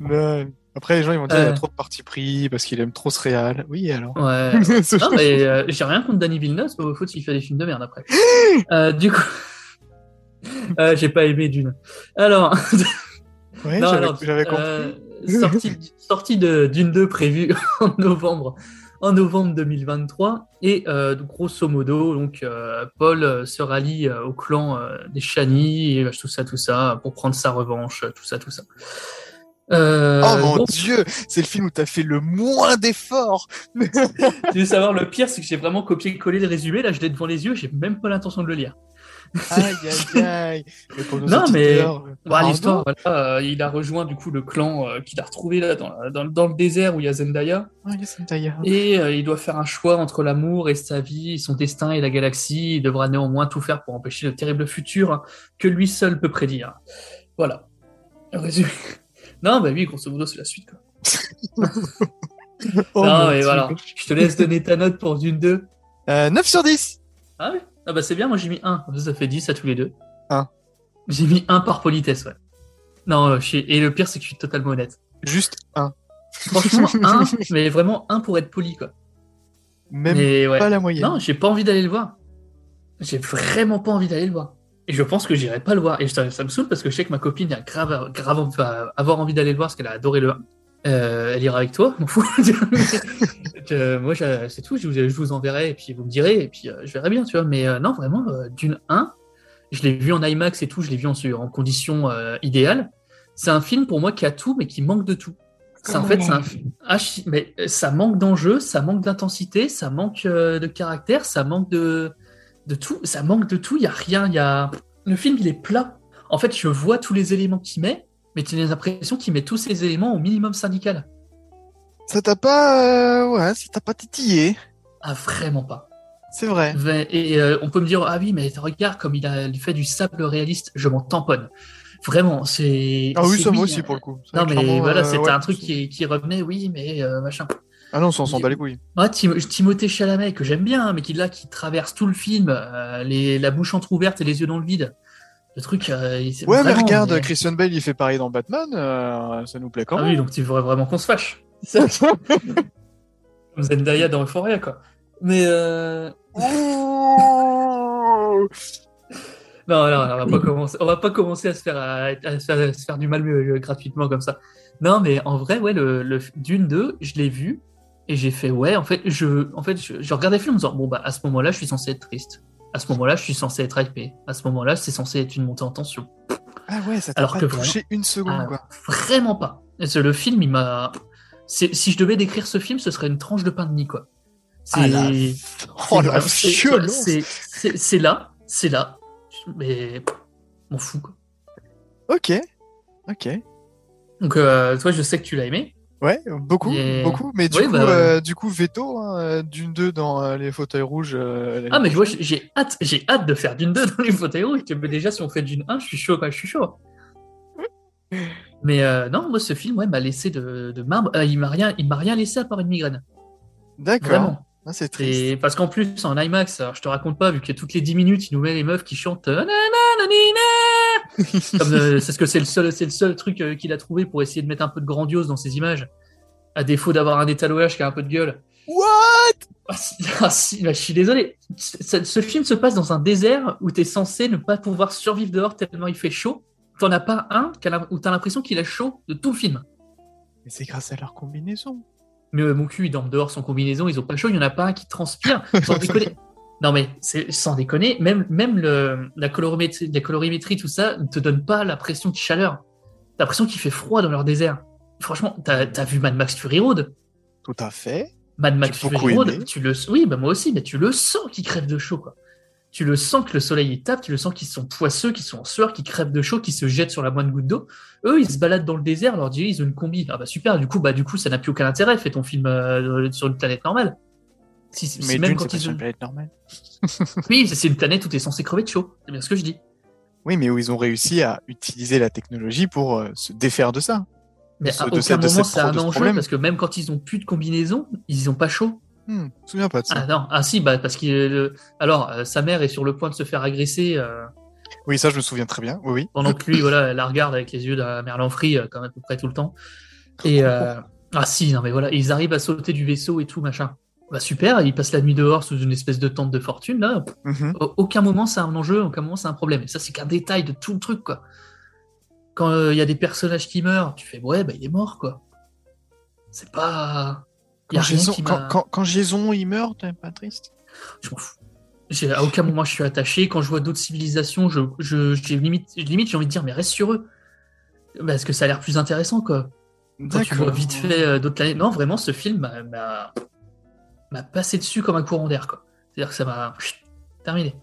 Ouais. Après, les gens ils vont dire qu'il a Euh. trop de parti pris parce qu'il aime trop ce réal. Oui, alors? Ouais. [LAUGHS] Non, mais euh, j'ai rien contre Danny Villeneuve, c'est pas faute s'il fait des films de merde après. [GASPS] Euh, du coup, [LAUGHS] euh, j'ai pas aimé Dune. Alors, [LAUGHS] Ouais, j'avais compris. sortie, sortie de Dune 2 prévue en novembre, en novembre 2023 et euh, grosso modo, donc euh, Paul euh, se rallie au clan des Chani et euh, tout ça, tout ça pour prendre sa revanche, tout ça, tout ça. Euh, oh mon donc, dieu, c'est le film où t'as fait le moins d'efforts. [LAUGHS] tu veux savoir le pire, c'est que j'ai vraiment copié-collé le résumé. Là, je l'ai devant les yeux, j'ai même pas l'intention de le lire. aïe aïe [LAUGHS] aïe. Mais pour nos Non, mais- euh, Bah, L'histoire, voilà, euh, il a rejoint du coup le clan euh, qu'il a retrouvé là dans, dans, dans le désert où il y a Zendaya. Ah, yes, Zendaya. Et euh, il doit faire un choix entre l'amour et sa vie, son destin et la galaxie. Il devra néanmoins tout faire pour empêcher le terrible futur que lui seul peut prédire. Voilà. Résumé. Non, bah oui, grosso modo, c'est la suite. Quoi. [LAUGHS] Oh, non, mais voilà. Je te laisse donner ta note pour Dune 2. Euh, 9 sur 10. Ah oui Ah bah c'est bien, moi j'ai mis 1. Ça fait 10 à tous les deux. Un. J'ai mis 1 par politesse, ouais. Non, euh, je et le pire, c'est que je suis totalement honnête. Juste un. Franchement, [LAUGHS] 1, mais vraiment 1 pour être poli, quoi. Même mais ouais. pas la moyenne. Non, j'ai pas envie d'aller le voir. J'ai vraiment pas envie d'aller le voir. Et je pense que j'irai pas le voir. Et ça, ça me saoule parce que je sais que ma copine a grave, grave va avoir envie d'aller le voir parce qu'elle a adoré le 1. Euh, elle ira avec toi, [LAUGHS] m'en fous. Je- moi, c'est tout. Je vous, je vous enverrai et puis vous me direz et puis euh, je verrai bien, tu vois. Mais euh, non, vraiment, euh, d'une 1, je l'ai vu en IMAX et tout. Je l'ai vu en, en conditions euh, idéales. C'est un film pour moi qui a tout, mais qui manque de tout. En fait, c'est un ah, mais euh, ça manque d'enjeu, ça manque d'intensité, ça manque euh, de caractère, ça manque de, de tout, ça manque de tout. Il y a rien, il y a le film, il est plat. En fait, je vois tous les éléments qu'il met, mais tu as l'impression qu'il met tous ces éléments au minimum syndical. Ça t'a pas, euh, ouais, ça t'a pas titillé. Ah, vraiment pas. C'est vrai. Et euh, on peut me dire, ah oui, mais regarde comme il a fait du sable réaliste, je m'en tamponne. Vraiment, c'est. Ah oui, ça moi aussi euh, pour le coup. Non, mais voilà, euh, c'était ouais. un truc qui, qui revenait, oui, mais machin. Ah non, ça on s'en bat les couilles. Tim- Timothée Chalamet, que j'aime bien, hein, mais qui là, qui traverse tout le film, euh, les, la bouche entrouverte et les yeux dans le vide. Le truc. euh, Ouais, mais vraiment, regarde, mais- Christian Bale il fait pareil dans Batman, euh, ça nous plaît quand Ah même. oui, donc tu voudrais vraiment qu'on se fâche. [LAUGHS] Comme Zendaya dans Euphoria, quoi. Mais. Euh... [LAUGHS] Non, non, on va pas commencer, on va pas commencer à se faire, à, à se faire, à se faire du mal euh, gratuitement comme ça. Non, mais en vrai, ouais, le, le Dune 2, je l'ai vu et j'ai fait, ouais, en fait, je, en fait, je, je regardais le film en disant, bon, bah, à ce moment-là, je suis censé être triste. À ce moment-là, je suis censé être hypé. À ce moment-là, c'est censé être une montée en tension. Ah ouais, ça t'a Alors pas que touché une seconde, Ah, quoi. Vraiment pas. C'est- Le film, il m'a. c'est- Si je devais décrire ce film, ce serait une tranche de pain de mie, quoi. C'est. Ah la, [LAUGHS] oh, la c'est- c'est- c'est- C'est c'est là, c'est là, mais m'en fous, quoi. Ok, ok. Donc, euh, toi, je sais que tu l'as aimé. Ouais, beaucoup, Et- beaucoup. Mais du Oui, coup, bah, euh, du coup, veto hein, euh, d'une 2 dans euh, les fauteuils rouges. euh, Ah, mais je vois, j'ai hâte, j'ai hâte de faire d'une 2 dans les fauteuils rouges. Mais déjà, si on fait d'une 1, je suis chaud, quoi, je suis chaud. Mais non, moi, ce film, ouais, m'a laissé de, de marbre. Il m'a rien, il m'a rien laissé à part une migraine. D'accord. Ah, c'est triste. Et parce qu'en plus, en IMAX, alors je te raconte pas, vu que toutes les 10 minutes, il nous met les meufs qui chantent euh, [LAUGHS] c'est ce que c'est le seul, c'est le seul truc euh, qu'il a trouvé pour essayer de mettre un peu de grandiose dans ses images, à défaut d'avoir un étalonnage qui a un peu de gueule. What? Ah, si- [LAUGHS] ah, bah, je suis désolé. Ce, ce film se passe dans un désert où tu es censé ne pas pouvoir survivre dehors tellement il fait chaud. T'en as pas un où t'as l'impression qu'il a chaud de tout le film. Mais c'est grâce à leur combinaison. Mais euh, mon cul, il dort dehors sans combinaison, ils ont pas chaud, il y en a pas un qui transpire. [LAUGHS] Sans déconner. Non mais c'est sans déconner, même, même le, la, colorimétrie, la colorimétrie, tout ça, ne te donne pas la pression de chaleur. T'as l'impression qu'il fait froid dans leur désert. Franchement, t'as as vu Mad Max Fury Road? Tout à fait. Mad Max Fury Road, tu le, oui, bah moi aussi, mais tu le sens qu'ils crèvent de chaud, quoi. Tu le sens que le soleil il tape, tu le sens qu'ils sont poisseux, qu'ils sont en sueur, qu'ils crèvent de chaud, qu'ils se jettent sur la moindre goutte d'eau. Eux, ils se baladent dans le désert, leur disent ils ont une combi. Ah bah super, du coup, bah du coup, ça n'a plus aucun intérêt. Fais ton film euh, sur une planète normale. Si, si Mais même Dune, quand pas ils une planète normale. [LAUGHS] Oui, c'est- une planète où t'es censé crever de chaud. C'est bien ce que je dis. Oui, mais où ils ont réussi à utiliser la technologie pour euh, se défaire de ça. Mais ce- à aucun moment pro- un enjeu parce que même quand ils ont plus de combinaison, ils ont pas chaud. Hmm, je me souviens pas de ça. Ah non, ah si, bah parce qu'il le- alors euh, sa mère est sur le point de se faire agresser euh, Oui, ça, je me souviens très bien. Oui, oui. pendant que lui, voilà, la regarde avec les yeux d'un Merlan Free, euh, quand même à peu près tout le temps. Et euh, ah si, non mais voilà, ils arrivent à sauter du vaisseau et tout machin. Bah super, ils passent la nuit dehors sous une espèce de tente de fortune là. Mhm. Au- Aucun moment c'est un enjeu, aucun moment c'est un problème. Et ça c'est qu'un détail de tout le truc quoi. Quand euh, il y a des personnages qui meurent, tu fais ouais bah il est mort quoi. C'est pas. Quand, Jason, quand, m'a- quand, quand Jason il meurt, t'es pas triste? Je m'en fous. À aucun moment je suis attaché. Quand je vois d'autres civilisations, je, limite, limite j'ai envie de dire mais reste sur eux. Parce que ça a l'air plus intéressant quoi. Quand tu vois vite fait euh, d'autres planètes. Non, vraiment, ce film m'a- m'a passé dessus comme un courant d'air quoi. C'est-à-dire que ça m'a terminé.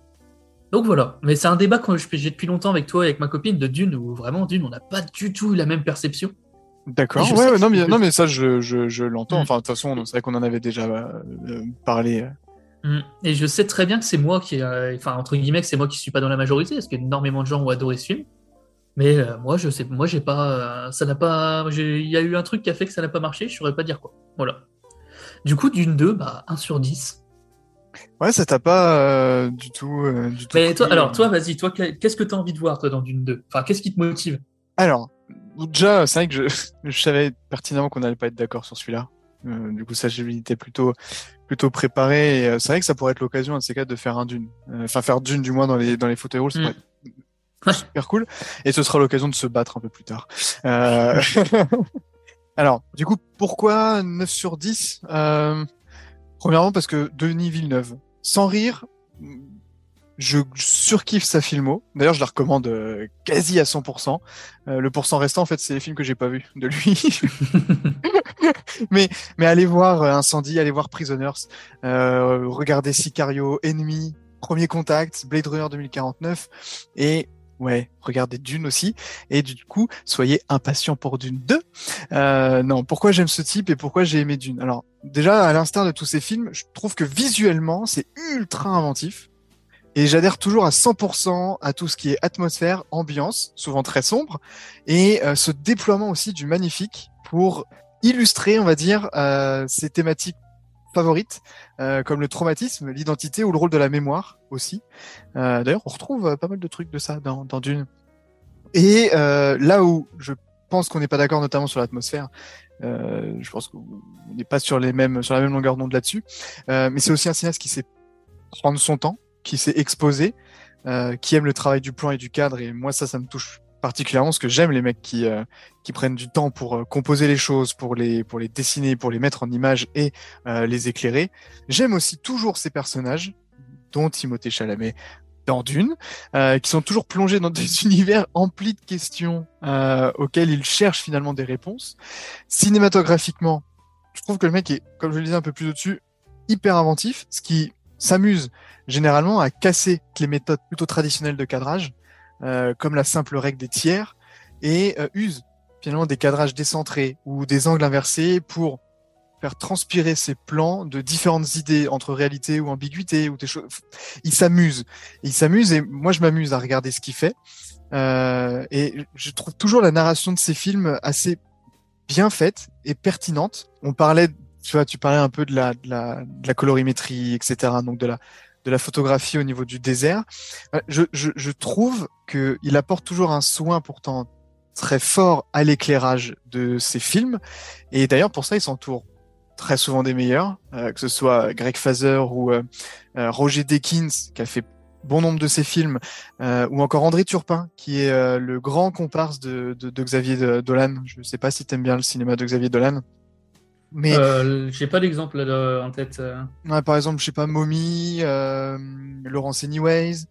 Donc voilà. Mais c'est un débat que j'ai depuis longtemps avec toi et avec ma copine de Dune où vraiment Dune on n'a pas du tout eu la même perception. D'accord. Ouais, ouais, non, mais, plus- non, mais ça, je, je, je l'entends. Mm. Enfin, de toute façon, c'est vrai qu'on en avait déjà euh, parlé. euh. Mm. Et je sais très bien que c'est moi qui, euh, enfin entre guillemets, que c'est moi qui suis pas dans la majorité, parce qu'énormément de gens ont adoré ce film. Mais euh, moi, je sais, moi, j'ai pas, ça n'a pas, j'ai- il y a eu un truc qui a fait que ça n'a pas marché. Je saurais pas dire quoi. Voilà. Du coup, d'une 2, bah 1 sur 10. Ouais, ça t'a pas euh, du tout. euh, du tout Mais toi, alors euh. toi, vas-y, toi, qu'est-ce que tu as envie de voir toi dans d'une 2 Enfin, qu'est-ce qui te motive? Alors, déjà, c'est vrai que je, [LAUGHS] je savais pertinemment qu'on n'allait pas être d'accord sur celui-là. Euh, du coup, ça, j'étais plutôt, plutôt préparé. Euh, c'est vrai que ça pourrait être l'occasion, un de ces quatre, de faire un dune. Euh, Enfin, faire dune, du moins, dans les, dans les fauteuils rouges, Mm. être super cool. Et ce sera l'occasion de se battre un peu plus tard. [LAUGHS] [LAUGHS] Alors, du coup, pourquoi 9 sur 10 euh... Premièrement, parce que Denis Villeneuve, sans rire, je surkiffe sa filmo. D'ailleurs, je la recommande euh, quasi à 100%. Euh, le pourcent restant, en fait, c'est les films que j'ai pas vus de lui. [LAUGHS] mais, mais allez voir Incendie, allez voir Prisoners, euh, regardez Sicario, Ennemi, Premier Contact, Blade Runner 2049, et ouais, regardez Dune aussi. Et du coup, soyez impatients pour Dune 2. Euh, non, pourquoi j'aime ce type et pourquoi j'ai aimé Dune? Alors, déjà, à l'instar de tous ces films, je trouve que visuellement, c'est ultra inventif. Et j'adhère toujours à 100% à tout ce qui est atmosphère, ambiance, souvent très sombre, et euh, ce déploiement aussi du magnifique pour illustrer, on va dire, euh, ces thématiques euh, comme le traumatisme, l'identité ou le rôle de la mémoire aussi. Euh, D'ailleurs, on retrouve euh, pas mal de trucs de ça dans, Dune. Et là où je pense qu'on n'est pas d'accord, notamment sur l'atmosphère, je pense qu'on n'est pas sur les mêmes sur la même longueur d'onde là-dessus, mais c'est aussi un cinéaste qui sait prendre son temps, qui s'est exposé, euh, qui aime le travail du plan et du cadre, et moi ça, ça me touche particulièrement ce que j'aime les mecs qui euh, qui prennent du temps pour euh, composer les choses, pour les pour les dessiner, pour les mettre en images et euh, les éclairer. J'aime aussi toujours ces personnages, dont Timothée Chalamet dans Dune, euh, qui sont toujours plongés dans des [LAUGHS] univers emplis de questions euh, auxquelles ils cherchent finalement des réponses. Cinématographiquement, je trouve que le mec est, comme je le disais un peu plus au-dessus, hyper inventif, ce qui s'amuse généralement à casser les méthodes plutôt traditionnelles de cadrage, comme la simple règle des tiers, et euh, use finalement des cadrages décentrés ou des angles inversés pour faire transpirer ses plans de différentes idées entre réalité ou ambiguïté ou des choses. Il s'amuse, il s'amuse et moi je m'amuse à regarder ce qu'il fait. Euh, et je trouve toujours la narration de ces films assez bien faite et pertinente. On parlait, tu vois, tu parlais un peu de la, de la, de la colorimétrie, etc. Donc de la, de la photographie au niveau du désert. Euh, Je, trouve que il apporte toujours un soin pourtant très fort à l'éclairage de ses films. Et d'ailleurs, pour ça, il s'entoure très souvent des meilleurs, euh, que ce soit Greg Fazer ou euh, Roger Deakins, qui a fait bon nombre de ses films, ou encore André Turpin, qui est le grand comparse de, de, Xavier Dolan. Je ne sais pas si t'aimes bien le cinéma de Xavier Dolan. Mais Euh, J'ai pas d'exemple en tête. euh. ouais, par exemple, je sais pas, Mommy, euh, Laurence Anyways.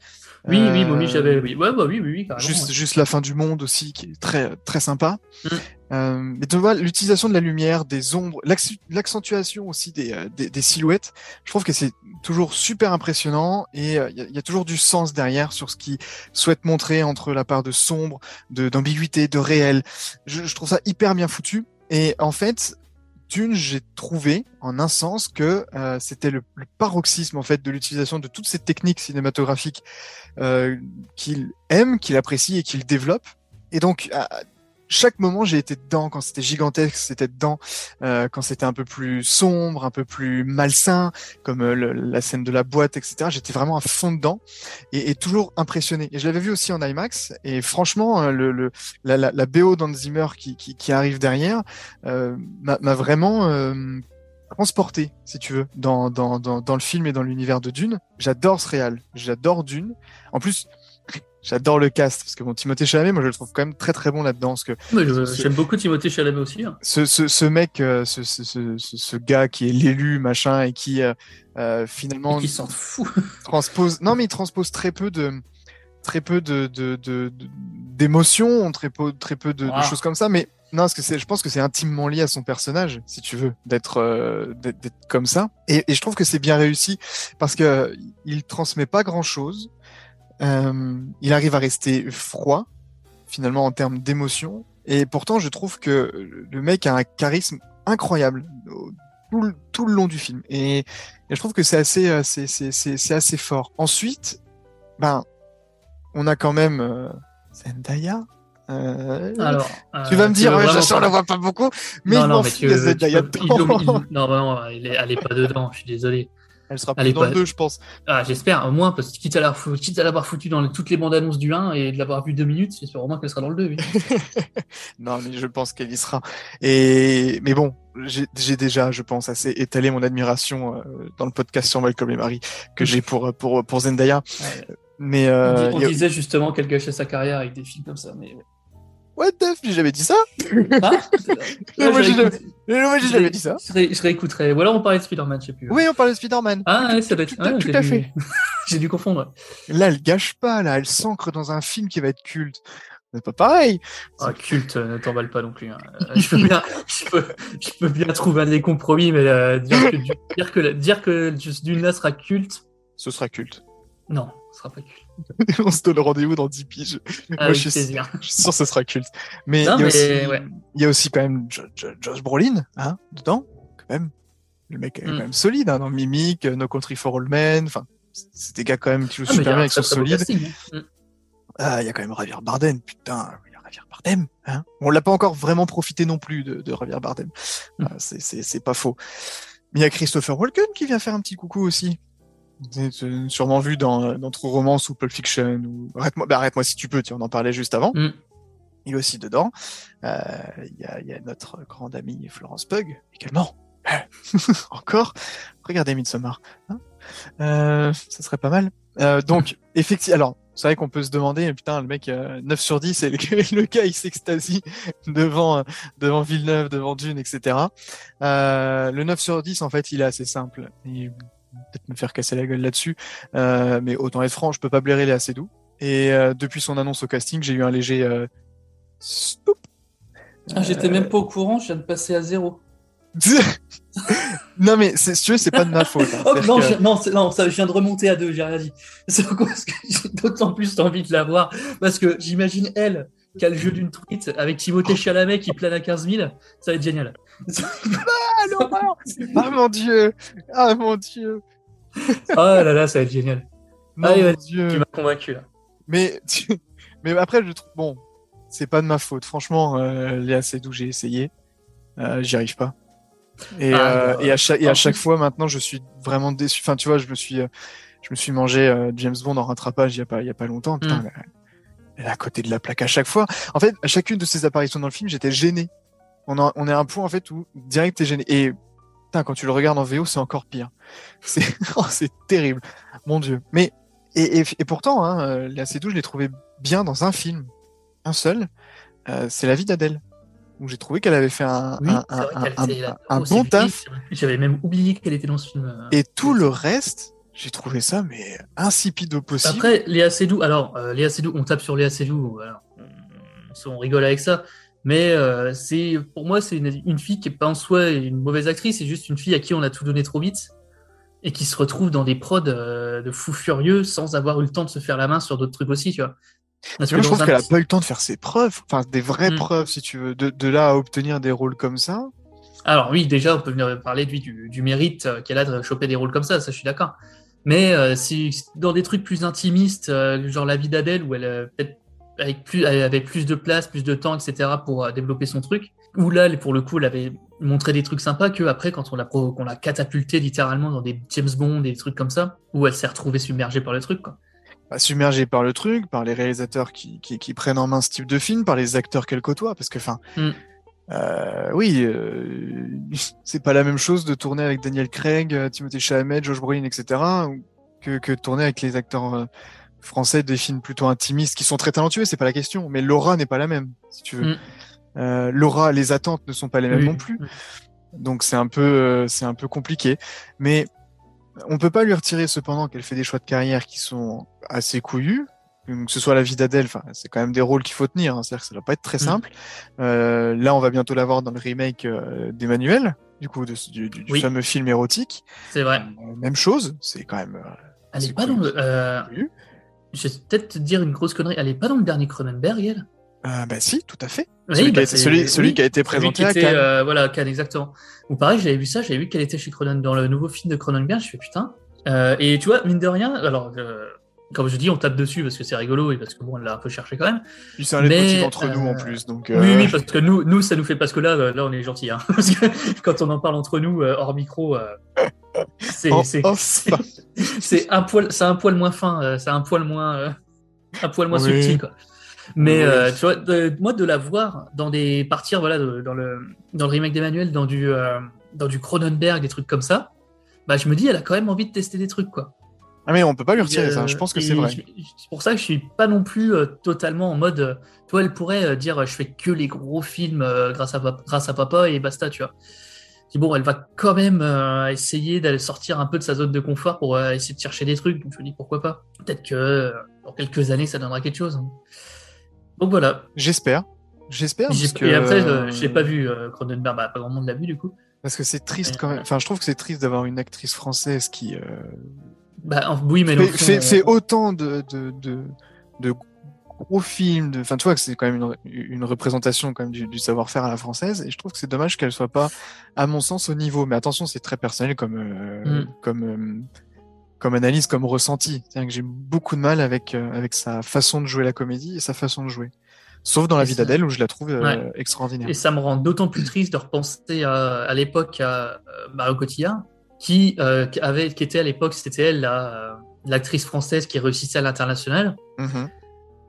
Oui, oui, euh, Mommy, j'avais. Oui, ouais, bah oui, oui, oui, carrément. Juste, ouais. juste la fin du monde aussi, qui est très, très sympa. Mm. Euh, mais tu vois, l'utilisation de la lumière, des ombres, l'acc- l'accentuation aussi des, des, des silhouettes, je trouve que c'est toujours super impressionnant et il y, a- il y a toujours du sens derrière sur ce qu'il souhaite montrer entre la part de sombre, de d'ambiguïté, de réel. Je, je trouve ça hyper bien foutu. Et en fait, j'ai trouvé en un sens que euh, c'était le, paroxysme en fait de l'utilisation de toutes ces techniques cinématographiques euh, qu'il aime, qu'il apprécie et qu'il développe. Et donc, chaque moment, j'ai été dedans. Quand c'était gigantesque, c'était dedans. Euh, quand c'était un peu plus sombre, un peu plus malsain, comme euh, le- la scène de la boîte, etc. J'étais vraiment à fond dedans et, et toujours impressionné. Et je l'avais vu aussi en IMAX. Et franchement, euh, le, le, la, la, la BO d'Hans Zimmer qui, qui, qui arrive derrière euh, m'a m'a vraiment euh, transporté, si tu veux, dans, dans, dans, dans le film et dans l'univers de Dune. J'adore ce réal. J'adore Dune. En plus, j'adore le cast parce que bon, Timothée Chalamet, moi je le trouve quand même très très bon là-dedans parce que J'aime beaucoup Timothée Chalamet aussi. hein. ce, ce, ce mec, euh, ce, gars qui est l'élu machin et qui euh, euh, finalement Et qui s'en fout. [LAUGHS] transpose, non mais il transpose très peu de très peu de d'émotions, très peu très peu de, de choses comme ça, mais non, parce que c'est, je pense que c'est intimement lié à son personnage, si tu veux, euh, d'être comme ça. Et, et je trouve que c'est bien réussi parce que il transmet pas grand chose. Euh, il arrive à rester froid, finalement en termes d'émotion. Et pourtant, je trouve que le mec a un charisme incroyable tout le, tout le long du film. Et, et je trouve que c'est assez, euh, c'est, c'est, c'est, c'est assez fort. Ensuite, ben, on a quand même euh, Zendaya. Euh, Alors, tu vas me dire, ouais, je, la vois pas beaucoup, mais non, je non, m'en mais fous, tu, peux- Non, non, elle est, elle est pas dedans. Je suis désolé. Elle sera plus dans le 2, je pense. Ah, j'espère, au moins, parce que quitte à l'avoir fou- quitte à l'avoir foutu dans les- toutes les bandes annonces du 1 et de l'avoir vu deux minutes, j'espère au moins qu'elle sera dans le 2. oui. [LAUGHS] non, mais je pense qu'elle y sera. Et mais bon, j'ai déjà, je pense, assez étalé mon admiration euh, dans le podcast sur Malcolm et Marie que j'ai pour pour pour Zendaya. Ouais. Mais On, euh, dit- on a- disait justement qu'elle gâchait sa carrière avec des films comme ça. Mais... what the f, j'ai jamais dit ça. Hein [LAUGHS] Mais moi, je j'ai jamais, dit ça. Je, ré- je réécouterai. Ou alors on parlait de Spider-Man, je sais plus. Oui, on parlait de Spider-Man. Ah, ouais, ça doit être. tout à- ouais, tout j'ai à dû- fait. [LAUGHS] j'ai dû confondre. Là, elle gâche pas, là, elle s'ancre dans un film qui va être culte. C'est pas pareil. Ah, culte, euh, ne t'emballe pas non plus. hein. Euh, je, peux bien, je, peux, je peux bien trouver des compromis, mais euh, dire, que, dire que dire que Just Dune là sera culte, Ce sera culte. non, ce sera pas culte. [LAUGHS] on se donne rendez-vous dans 10 piges. Moi, Avec je suis, plaisir. je suis sûr que ce sera culte. Mais il y a aussi, ouais. il y a aussi quand même Jo- Jo- Josh Brolin, hein, dedans, quand même. Le mec est Mm. quand même solide, hein, dans Mimic, No Country for All Men. Enfin, c'est des gars quand même qui jouent Ah, super bien, qui sont solides. hein. Mm. Ah, il y a quand même Javier Bardem, putain, il y a Javier Bardem. Hein on l'a pas encore vraiment profité non plus de, de Javier Bardem. Mm. Ah, c'est pas faux. Mais il y a Christopher Walken qui vient faire un petit coucou aussi. Sûrement vu dans, dans True Romance ou Pulp Fiction. Ou... Arrête-moi bah, arrête-moi si tu peux, tu on en parlait juste avant. Mm. Il est aussi dedans. Euh, Il y, a, y a notre grande amie Florence Pug également. [LAUGHS] Encore. Regardez Midsommar. Hein euh, ça serait pas mal. Euh, donc, effectivement, alors, c'est vrai qu'on peut se demander, putain, le mec, euh, 9 sur 10, et le, le gars, il s'extasie devant, euh, devant Villeneuve, devant Dune, etc. Euh, le 9 sur 10, en fait, il est assez simple. Peut-être me faire casser la gueule là-dessus. Euh, mais autant être franc, je peux pas blairer Léa Seydoux. Et euh, depuis son annonce au casting, j'ai eu un léger euh, stop. Ah, J'étais même pas au courant, je viens de passer à zéro. [LAUGHS] non mais si tu veux, c'est pas de ma faute. hein. [LAUGHS] Oh, non, que- je, non, ça, je viens de remonter à deux, j'ai rien dit. [LAUGHS] C'est pourquoi parce que j'ai d'autant plus envie de la voir. Parce que j'imagine elle, qui a le jeu d'une truite, avec Timothée Chalamet qui plane à 15 000, ça va être génial. Ah, l'horreur Ah mon dieu Ah mon dieu oh là là, ça va être génial. Mon dieu Tu m'as convaincu là. Mais, tu- [LAUGHS] mais après, je trouve. Bon, c'est pas de ma faute. Franchement, euh, Léa Seydoux, j'ai essayé. Euh, J'y arrive pas. Et, Ah, euh, et à chaque, et à chaque fois, maintenant, je suis vraiment déçu. Enfin, tu vois, je me suis, euh, je me suis mangé James Bond en rattrapage il y a pas, il y a pas longtemps. Putain, Mm. Elle- est à côté de la plaque à chaque fois. En fait, à chacune de ses apparitions dans le film, j'étais gêné. On, a, on est à un point, en fait, où direct t'es gêné. Et putain, quand tu le regardes en VO, c'est encore pire. [LAUGHS] C'est [LAUGHS] oh, c'est terrible. Mon Dieu. Mais et, et, et pourtant, hein, euh, Léa Seydoux, je l'ai trouvé bien dans un film, un seul. Euh, c'est La vie d'Adèle, où j'ai trouvé qu'elle avait fait un, Oui, Oh, bon taf. J'avais même oublié qu'elle était dans ce film. euh. Et tout le reste, j'ai trouvé ça mais insipide au possible. Après, Léa Seydoux, alors, euh, Léa Seydoux, on tape sur Léa Seydoux, alors, on, on rigole avec ça, mais euh, c'est pour moi, c'est une, une fille qui est pas en soi une mauvaise actrice, c'est juste une fille à qui on a tout donné trop vite et qui se retrouve dans des prods euh, de fous furieux sans avoir eu le temps de se faire la main sur d'autres trucs aussi, tu vois. Parce Moi, je trouve qu'elle a petit- pas eu le temps de faire ses preuves, enfin des vraies Mm. preuves si tu veux, de, de là à obtenir des rôles comme ça. Alors oui, déjà, on peut venir parler lui, du, du mérite euh, qu'elle a de choper des rôles comme ça, ça je suis d'accord. Mais euh, si dans des trucs plus intimistes, euh, genre La vie d'Adèle, où elle euh, peut-être avec plus, elle avait plus de place, plus de temps, etc. pour euh, développer son truc, où là, pour le coup, elle avait montré des trucs sympas que après, quand on l'a qu'on l'a catapultée littéralement dans des James Bond, des trucs comme ça, où elle s'est retrouvée submergée par le truc. Quoi. Bah, submergée par le truc, par les réalisateurs qui, qui, qui prennent en main ce type de film, par les acteurs qu'elle côtoie, parce que enfin, Mm. Euh, oui, euh, c'est pas la même chose de tourner avec Daniel Craig, euh, Timothée Chalamet, Josh Brolin, etc., que, que de tourner avec les acteurs euh, français des films plutôt intimistes qui sont très talentueux, c'est pas la question, mais l'aura n'est pas la même, si tu veux. Mm. Euh, l'aura, les attentes ne sont pas les mêmes Oui. non plus. Donc c'est un peu, c'est un peu compliqué. Mais on peut pas lui retirer cependant qu'elle fait des choix de carrière qui sont assez couillus. Que ce soit la vie d'Adèle, enfin, c'est quand même des rôles qu'il faut tenir. Hein, C'est-à-dire que ça doit pas être très Mm. simple. Euh, là, on va bientôt la voir dans le remake euh, d'Emmanuel, du coup, de, du, du- Oui. fameux film érotique. C'est vrai. Euh, même chose. C'est quand même. Elle est pas cool. dans le. je vais peut-être te dire une grosse connerie. Elle est pas dans le dernier Cronenberg, elle? Euh, bah si, tout à fait. Oui, celui, qui a été, c'est- celui, celui oui, qui a été Celui présenté à Cannes. euh, voilà, Cannes, exactement. Ou pareil, j'avais vu ça, j'avais vu qu'elle était chez Cronen dans le nouveau film de Cronenberg, je fais putain. Euh, et tu vois, mine de rien, alors, comme je dis, on tape dessus parce que c'est rigolo et parce que bon, on l'a un peu cherché quand même. Puis c'est un mais, entre nous en euh, plus. Donc, Oui, euh, oui, parce que nous, nous, ça nous fait parce que là, euh, là, on est gentil, hein. [LAUGHS] parce que quand on en parle entre nous, hors micro, c'est, En [LAUGHS] c'est, un poil, c'est un poil moins fin, c'est un poil moins, un poil moins Oui. subtil, quoi. Mais Oui. euh, tu vois, de- moi de la voir dans des partir, voilà, de- dans le dans le remake d'Emmanuel, dans du euh, dans du Cronenberg, des trucs comme ça, bah je me dis, elle a quand même envie de tester des trucs, quoi. Ah mais on peut pas lui retirer Et, ça. euh, Je pense que et c'est vrai. C'est pour ça que je suis pas non plus euh, totalement en mode. euh, tu vois, elle pourrait dire, je fais que les gros films grâce à papa, grâce à papa et basta, tu vois. Puis bon, elle va quand même essayer d'aller sortir un peu de sa zone de confort pour essayer de chercher des trucs. Donc je me dis pourquoi pas. Peut-être que dans quelques années, ça donnera quelque chose. hein. Donc voilà. J'espère. J'espère. Que, Et après, je l'ai pas vu Cronenberg. Bah, pas grand monde l'a vu du coup. Parce que c'est triste quand même. Enfin, je trouve que c'est triste d'avoir une actrice française qui euh, Bah oui, mais fait, fait autant de, de, de, de gros films. De... Enfin, tu vois que c'est quand même une, une représentation quand même du, du savoir-faire à la française. Et je trouve que c'est dommage qu'elle soit pas, à mon sens, au niveau. Mais attention, c'est très personnel comme euh, Mm. comme euh, comme analyse, comme ressenti. C'est-à-dire que j'ai beaucoup de mal avec euh, avec sa façon de jouer la comédie et sa façon de jouer. Sauf dans la vie d'Adèle où je la trouve euh, Ouais. extraordinaire. Et ça me rend d'autant plus triste de repenser à, l'époque à euh, Mario Cotillard, qui, euh, qui avait, qui était à l'époque, c'était elle, la, euh, l'actrice française qui réussissait à l'international, Mhm.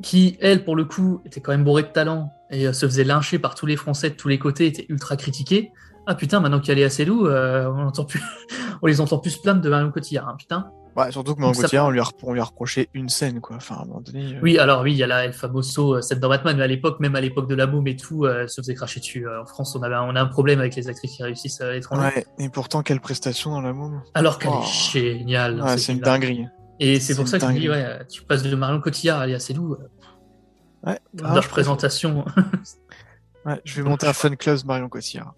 qui, elle, pour le coup, était quand même bourrée de talent et euh, se faisait lyncher par tous les Français de tous les côtés, était ultra critiquée. Ah putain, maintenant qu'elle est assez doux, euh, on, entend plus, [LAUGHS] on les entend plus se plaindre de Mario Cotillard, hein, putain. Ouais, surtout que Donc ça on lui, a, rep- on lui a reproché une scène, quoi. Enfin, à un moment donné. euh, Oui, alors oui, il y a la El Famoso, euh, celle dans Batman, mais à l'époque, même à l'époque de la boom et tout, euh, elle se faisait cracher dessus. Euh, En France, on, avait, un- on a un problème avec les actrices qui réussissent à l'étranger. Ouais, et pourtant, quelle prestation dans la môme. Alors qu'elle Oh. est géniale. Ouais, c'est une dinguerie. Et c'est pour ça que je dis, dinguerie. ouais, tu passes de Marion Cotillard à Léa Seydoux. Ouais, ah, leur présentation. [LAUGHS] ouais, je vais monter un fan club Marion Cotillard.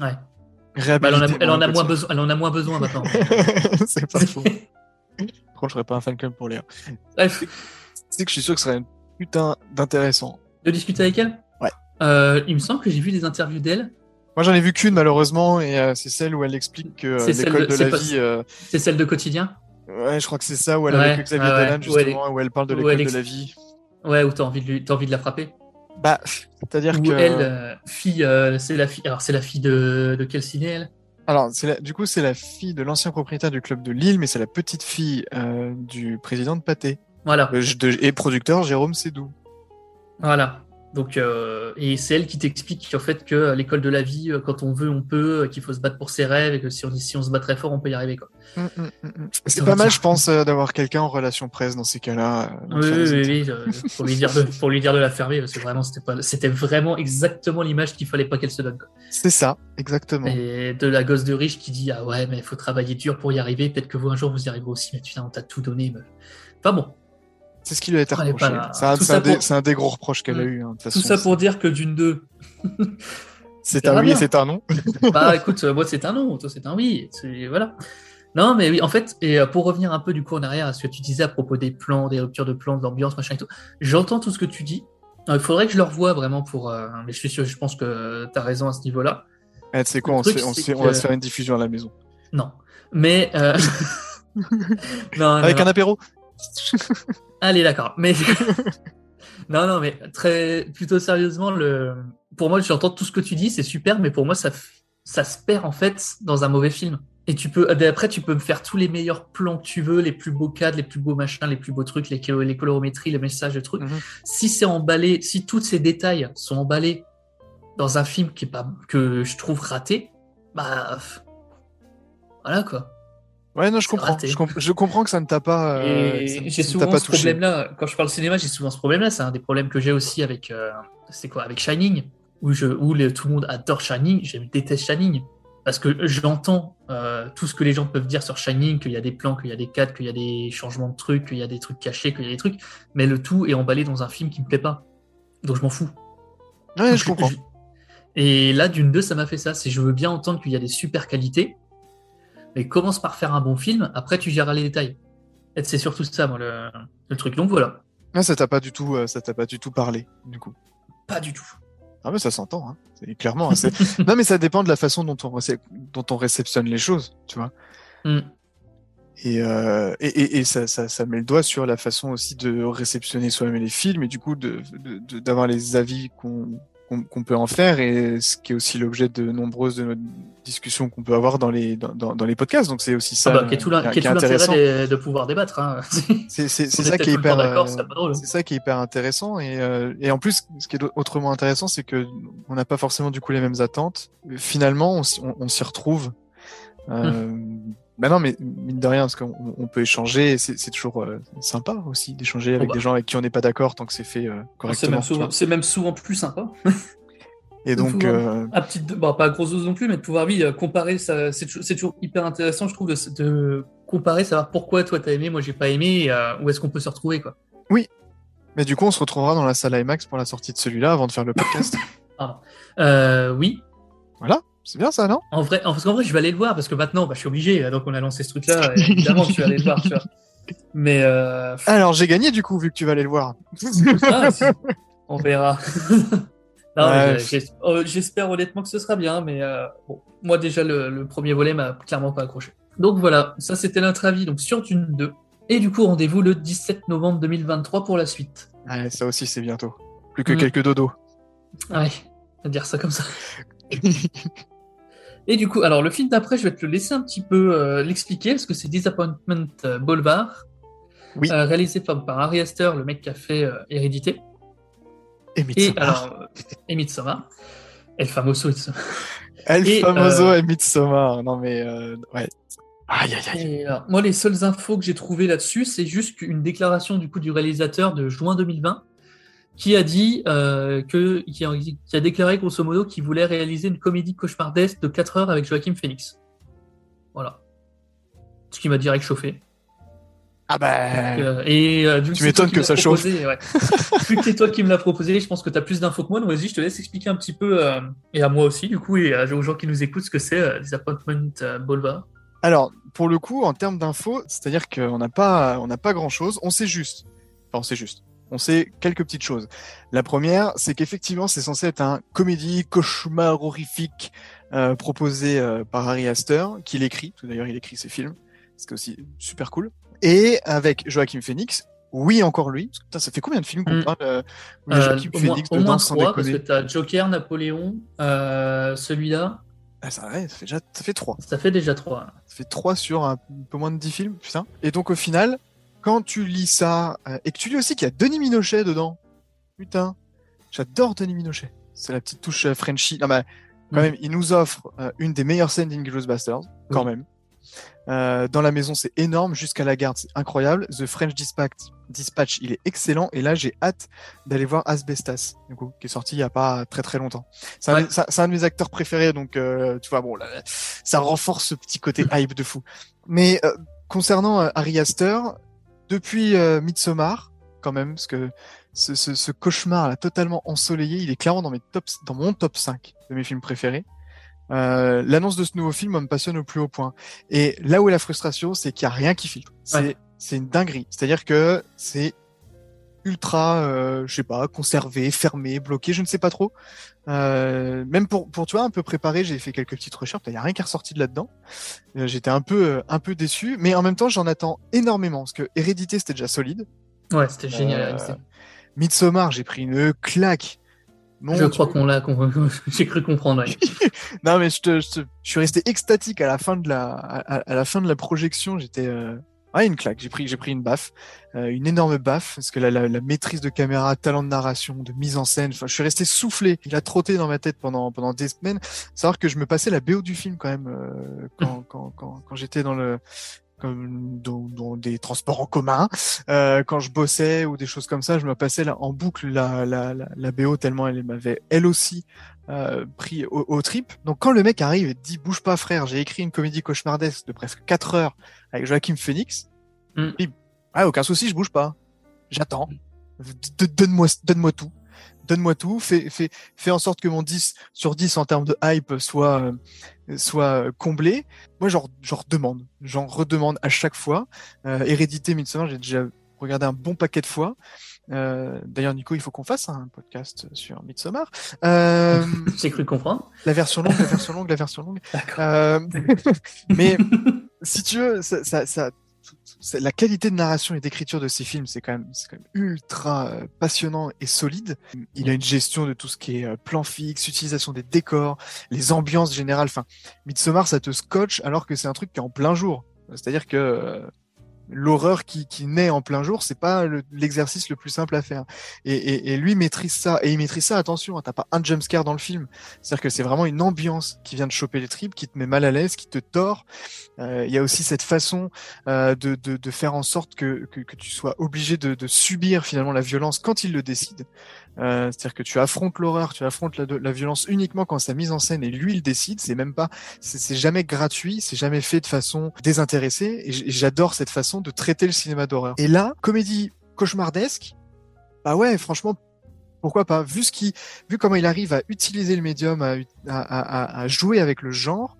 Ouais. Bah, elle, en a, Réhabiliter elle en a Marion moins besoin, elle en a moins besoin maintenant. [LAUGHS] c'est pas faux. [LAUGHS] Je serais pas un fan club pour Léa. Bref, C'est que je suis sûr que ce serait putain d'intéressant. de discuter avec elle Ouais. Euh, il me semble que j'ai vu des interviews d'elle. Moi, j'en ai vu qu'une, malheureusement, et euh, c'est celle où elle explique que euh, C'est celle l'école de- de, c'est la pas- vie. euh, C'est celle de quotidien Ouais, je crois que c'est ça, où elle Ouais, avec Xavier ouais, ouais. Dolan, Où elle justement, où elle parle de où l'école elle de la vie. Ouais, où t'as envie de lui, t'as envie de la frapper. Bah, c'est-à-dire Où que. elle, euh, fille, euh, c'est la fille. Alors c'est la fille de, de quel ciné elle? Alors, la- du coup, c'est la fille de l'ancien propriétaire du club de Lille, mais c'est la petite fille euh, du président de Pâté. Voilà, Euh, de- et producteur Jérôme Sédou. voilà. Donc euh, et c'est elle qui t'explique en fait que l'école de la vie, quand on veut, on peut, qu'il faut se battre pour ses rêves et que si on si on se bat très fort, on peut y arriver quoi. Mm, mm, mm. C'est pas mal, je pense, d'avoir quelqu'un en relation presse dans ces cas-là. Oui, oui, oui, oui, pour lui dire de, pour lui dire de la fermer parce que vraiment c'était pas, c'était vraiment exactement l'image qu'il fallait pas qu'elle se donne. Quoi. C'est ça, exactement. Et de la gosse de riche qui dit ah ouais mais il faut travailler dur pour y arriver, peut-être que vous un jour vous y arriverez aussi, mais putain on t'a tout donné. mais- Enfin bon, C'est ce qui lui a été reproché. pas. C'est un, des, pour- c'est un des gros reproches qu'elle a Mm. eu. hein, tout façon. ça pour dire que d'une deux. [LAUGHS] C'est un oui bien. et c'est un non. [LAUGHS] Bah écoute, euh, moi c'est un non, toi c'est un oui. Voilà. Non mais oui, en fait, et euh, pour revenir un peu du coup en arrière à ce que tu disais à propos des plans, des ruptures de plans, de l'ambiance, machin et tout, j'entends tout ce que tu dis. Il faudrait que je le revoie vraiment pour. euh, mais je suis sûr, je pense que tu as raison à ce niveau-là. Eh, tu sais quoi, on, truc, va se faire une diffusion à la maison. Non. Mais. euh, [LAUGHS] [LAUGHS] non, Avec non, un apéro [LAUGHS] Allez, d'accord. Mais non, non, mais très plutôt sérieusement, le pour moi, j'entends tout ce que tu dis, c'est super, mais pour moi, ça ça se perd en fait dans un mauvais film. Et tu peux après, tu peux me faire tous les meilleurs plans que tu veux, les plus beaux cadres, les plus beaux machins, les plus beaux trucs, les, les colorométries, les messages, les trucs. Mhm. Si c'est emballé, si tous ces détails sont emballés dans un film qui est pas que je trouve raté, bah voilà quoi. Ouais, non, je comprends. Je, comp- je comprends que ça ne t'a pas. euh, j'ai souvent pas ce touché. problème-là. Quand je parle cinéma, j'ai souvent ce problème-là. C'est un des problèmes que j'ai aussi avec, euh, c'est quoi, avec Shining, où je, où le- tout le monde adore Shining. Je déteste Shining parce que j'entends euh, tout ce que les gens peuvent dire sur Shining, qu'il y a des plans, qu'il y a des cadres, qu'il y a des changements de trucs, qu'il y a des trucs cachés, qu'il y a des trucs, mais le tout est emballé dans un film qui me plaît pas. Donc je m'en fous. Ouais, Donc, je comprends. Et là, d'une deux, ça m'a fait ça. C'est je veux bien entendre qu'il y a des super qualités, mais commence par faire un bon film, après tu géreras les détails. Et c'est surtout ça, moi, le, le truc. Donc voilà, ça t'a pas du tout, euh, ça t'a pas du tout parlé, du coup. pas du tout. Ah mais ça s'entend, hein. C'est clairement. hein, c'est- [LAUGHS] non mais ça dépend de la façon dont on, récep- dont on réceptionne les choses, tu vois. Et, euh, et, et, et ça, ça, ça met le doigt sur la façon aussi de réceptionner soi-même les films et du coup de de- de- d'avoir les avis qu'on qu'on qu'on peut en faire et ce qui est aussi l'objet de nombreuses de nos discussions qu'on peut avoir dans les dans, dans, dans les podcasts. Donc c'est aussi ça Ah bah, qui est tout est- est est l'intérêt de, de pouvoir débattre. Hein. [LAUGHS] C'est ça qui est hyper euh, c'est ça qui est hyper intéressant et, euh, et en plus ce qui est autrement intéressant c'est que on n'a pas forcément du coup les mêmes attentes finalement on, s'y- on- on s'y retrouve euh, Hum. Bah non mais mine de rien parce qu'on on peut échanger c'est toujours euh, sympa aussi d'échanger avec bah. des gens avec qui on n'est pas d'accord tant que c'est fait euh, correctement c'est même souvent plus sympa. [LAUGHS] et donc euh, À petite, bon, pas à grosse dose non plus, mais de pouvoir oui, comparer, c'est, toujours- hyper intéressant, je trouve, de, de comparer, savoir pourquoi toi t'as aimé, moi j'ai pas aimé, où est-ce qu'on peut se retrouver, quoi. mais du coup on se retrouvera dans la salle IMAX pour la sortie de celui-là avant de faire le [COUGHS] podcast Euh, oui, voilà c'est bien ça non? En vrai, en, parce qu'en vrai, je vais aller le voir parce que maintenant, bah, je suis obligé. Donc, on a lancé ce truc-là. et Évidemment, je vais aller le voir. Tu vois. Mais euh, alors j'ai gagné du coup vu que tu vas aller le voir ah, on verra. [LAUGHS] Non, Ouais. euh, J'espère honnêtement que ce sera bien, mais euh, bon, moi déjà le, le premier volet m'a clairement pas accroché. Donc voilà, ça c'était notre avis donc sur Dune 2. Et du coup, rendez-vous le 17 novembre 2023 pour la suite. Ouais, ça aussi c'est bientôt plus que Mm. quelques dodos Ouais, on va dire ça comme ça. [LAUGHS] Et du coup, alors le film d'après, je vais te le laisser un petit peu euh, l'expliquer parce que c'est Disappointment euh, Boulevard, Oui. euh, réalisé par, par Ari Aster, le mec qui a fait euh, Hérédité, et Midsommar. et Midsommar, El Famoso. El Et, Famoso et Midsommar. Non mais ouais. Aïe, aïe, aïe. Et alors, moi, les seules infos que j'ai trouvées là-dessus, c'est juste une déclaration du coup du réalisateur de juin 2020 qui a dit euh, que qui a, qui a déclaré grosso modo qu'il voulait réaliser une comédie cauchemardesque de 4 heures avec Joachim Phoenix. Voilà. Ce qui m'a direct chauffé. Ah bah. Euh, et euh, Tu m'étonnes que ça chauffe. ouais. [LAUGHS] vu que c'est toi qui me l'as proposé, je pense que tu as plus d'infos que moi. Donc vas-y, je te laisse expliquer un petit peu, et à moi aussi, du coup, et aux gens qui nous écoutent, ce que c'est Disappointment euh, Boulevard. Alors, pour le coup, en termes d'infos, c'est-à-dire qu'on n'a pas, on n'a pas grand-chose. On sait juste. Enfin, on sait juste. On sait quelques petites choses. La première, c'est qu'effectivement, c'est censé être un comédie cauchemar horrifique euh, proposé euh, par Harry Astor, qu'il écrit. Tout D'ailleurs, il écrit ses films. C'est aussi super cool. Et avec Joachim Phoenix. Oui, encore lui. Parce que, putain, ça fait combien de films qu'on Mm. parle euh, Joachim au moins, Phoenix au dedans moins sans trois, parce que déconner tu as Joker, Napoléon, celui-là, Ah, ça, ouais, ça fait déjà, ça fait trois. ça fait déjà trois. Ça fait 3 sur un peu moins de 10 films, putain. Et donc au final, quand tu lis ça, euh, et que tu lis aussi qu'il y a Denis Minochet dedans, putain, j'adore Denis Minochet. C'est la petite touche euh, Frenchy. Non, mais quand même, il nous offre euh, une des meilleures scènes d'Inglourious Basterds, quand même. Euh, dans la maison, c'est énorme. Jusqu'à la garde, c'est incroyable. The French Dispatch, Dispatch, il est excellent. Et là, j'ai hâte d'aller voir Asbestas, du coup, qui est sorti il y a pas très très longtemps. C'est un, Ouais. de- c'est un- c'est un de mes acteurs préférés, donc euh, tu vois, bon, là, ça renforce ce petit côté hype de fou. Mais concernant Harry Astor, depuis euh, Midsommar, quand même, parce que ce, ce, ce cauchemar là, totalement ensoleillé, il est clairement dans mes tops, dans mon top 5 de mes films préférés. Euh, L'annonce de ce nouveau film me passionne au plus haut point. Et là où est la frustration, c'est qu'il n'y a rien qui filtre. C'est Ouais. c'est une dinguerie. C'est-à-dire que c'est ultra, euh, je sais pas, conservé, fermé, bloqué, je ne sais pas trop. Euh, même pour, pour tu vois, un peu préparé, j'ai fait quelques petites recherches. Il n'y a rien qui est ressorti de là-dedans. Euh, J'étais un peu, euh, un peu déçu, mais en même temps, j'en attends énormément parce que Hérédité, c'était déjà solide. Ouais, c'était génial. Euh, Midsommar, j'ai pris une claque. Mon je crois qu'on l'a, qu'on- [LAUGHS] j'ai cru comprendre. ouais. [LAUGHS] Non, mais je, te, je, te- je suis resté extatique à la fin de la, à, à la fin de la projection. J'étais, ouais, une claque. J'ai pris, j'ai pris une baffe, euh, une énorme baffe, parce que la, la, la maîtrise de caméra, talent de narration, de mise en scène. Enfin, je suis resté soufflé. Il a trotté dans ma tête pendant pendant des semaines. Savoir que je me passais la BO du film quand même euh, quand quand quand, quand j'étais dans le comme dans, dans des transports en commun, euh, quand je bossais ou des choses comme ça, je me passais là, en boucle la, la, la, la BO tellement elle m'avait elle aussi euh, pris au, au trip. Donc quand le mec arrive et dit bouge pas frère, j'ai écrit une comédie cauchemardesque de presque 4 heures avec Joachim Phoenix, Mm. il ah aucun souci, je bouge pas, j'attends, D- donne-moi donne-moi tout. Donne-moi tout, fais, fais, fais en sorte que mon 10 sur 10 en termes de hype soit, euh, soit comblé. Moi, j'en redemande. J'en redemande à chaque fois. Euh, Hérédité, Midsommar, j'ai déjà regardé un bon paquet de fois. Euh, D'ailleurs, Nico, il faut qu'on fasse un podcast sur Midsommar. Euh, [LAUGHS] J'ai cru comprendre. la version longue, la version longue, la version longue. D'accord. [LAUGHS] Mais [LAUGHS] si tu veux, ça, ça- ça- la qualité de narration et d'écriture de ces films, c'est quand même, quand même ultra euh, passionnant et solide. Il a une gestion de tout ce qui est euh, plan fixe, utilisation des décors, les ambiances générales. Enfin, Midsommar, ça te scotche alors que c'est un truc qui est en plein jour. C'est-à-dire que euh, l'horreur qui, naît en plein jour, c'est pas le- l'exercice le plus simple à faire. Et, lui maîtrise ça. Et il maîtrise ça, attention, hein, t'as pas un jumpscare dans le film. C'est-à-dire que c'est vraiment une ambiance qui vient de choper les tripes, qui te met mal à l'aise, qui te tord. Euh, Il y a aussi cette façon euh, de, faire en sorte que, tu sois obligé de subir finalement la violence quand il le décide. Euh, C'est-à-dire que tu affrontes l'horreur, tu affrontes la, violence uniquement quand c'est mise en scène et lui il décide. C'est même pas, c'est jamais gratuit, c'est jamais fait de façon désintéressée. Et j'adore cette façon de traiter le cinéma d'horreur. Et là, comédie cauchemardesque, bah ouais, franchement, pourquoi pas? Vu ce qui vu comment il arrive à utiliser le médium à, jouer avec le genre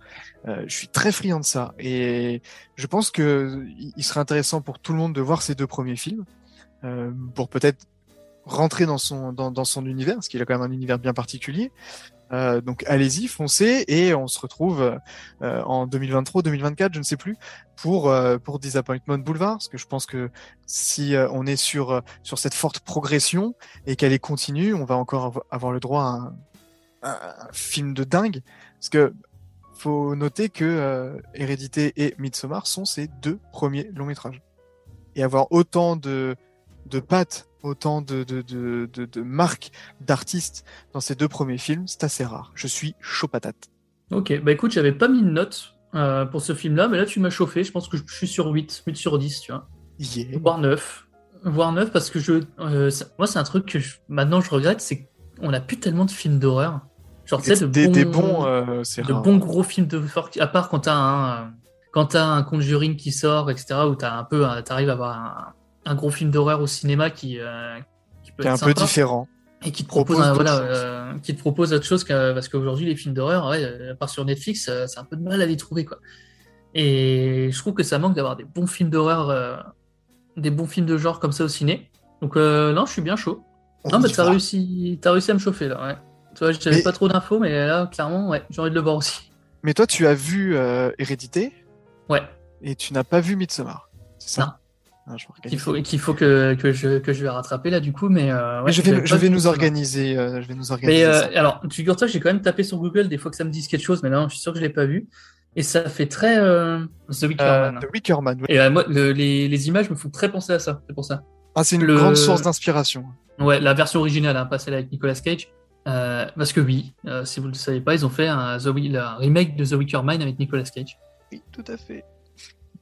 euh, je suis très friand de ça et je pense que il serait intéressant pour tout le monde de voir ces deux premiers films euh, pour peut-être rentrer dans son dans, dans son univers parce qu'il a quand même un univers bien particulier euh, donc allez-y foncez et on se retrouve euh, en 2023 2024 je ne sais plus pour euh, pour Disappointment Boulevard parce que je pense que si euh, on est sur euh, sur cette forte progression et qu'elle est continue, on va encore avo- avoir le droit à un, un- un film de dingue. Parce que faut noter que euh, Hérédité et Midsommar sont ses deux premiers longs métrages. Et avoir autant de de pattes, autant de de de, de, de marques d'artistes dans ces deux premiers films, c'est assez rare. Je suis chaud patate. Ok, bah écoute, j'avais pas mis de note euh, pour ce film-là, mais là, tu m'as chauffé. Je pense que je suis sur 8, 8 sur 10, tu vois. Yeah. Voire 9. Voire 9 parce que je. euh, ça- moi, c'est un truc que je- maintenant je regrette, c'est qu'on n'a plus tellement de films d'horreur. Genre, tu sais, de Des, des bons- bons, euh, de rare. bons gros films à part quand t'as un, quand t'as un Conjuring qui sort, etc., où t'as un peu, t'arrives à avoir un, gort film d'horreur au cinéma qui, euh, qui peut qui est être un peu différent. et qui te propose propose, un- d'autres voilà, euh, qui te propose autre chose que, parce qu'aujourd'hui les films d'horreur, ouais, euh, à part sur Netflix, euh, c'est un peu de mal à les trouver, quoi. Et je trouve que ça manque d'avoir des bons films d'horreur, euh, des bons films de genre comme ça au ciné. Donc non, je suis bien chaud. On Non, mais t'as réussi, t'as réussi à me chauffer là, ouais. Tu vois, j'avais Mais- pas trop d'infos, mais là, clairement, ouais, j'ai envie de le voir aussi. Mais toi, tu as vu Hérédité? Ouais. et tu n'as pas vu Midsommar. C'est ça? Ah, Qu'il faut, qu'il faut que, que, je, que je vais rattraper là du coup, mais, euh, ouais, Mais je vais, j'avais je vais nous organiser. euh, je vais nous Mais organiser. euh, ça. alors, figure-toi j'ai quand même tapé sur Google des fois que ça me dise quelque chose, mais non, je suis sûr que je l'ai pas vu. Et ça fait très euh, The Wicker Euh, Man. The Wicker Man. oui. Et euh, moi, le- les, les images me font très penser à ça, c'est pour ça. Ah, c'est une le- grande source d'inspiration. Ouais, la version originale, hein, pas celle avec Nicolas Cage. Euh, parce que oui, euh, si vous ne le savez pas, ils ont fait un, The un remake de The Wicker Man avec Nicolas Cage. Oui, tout à fait.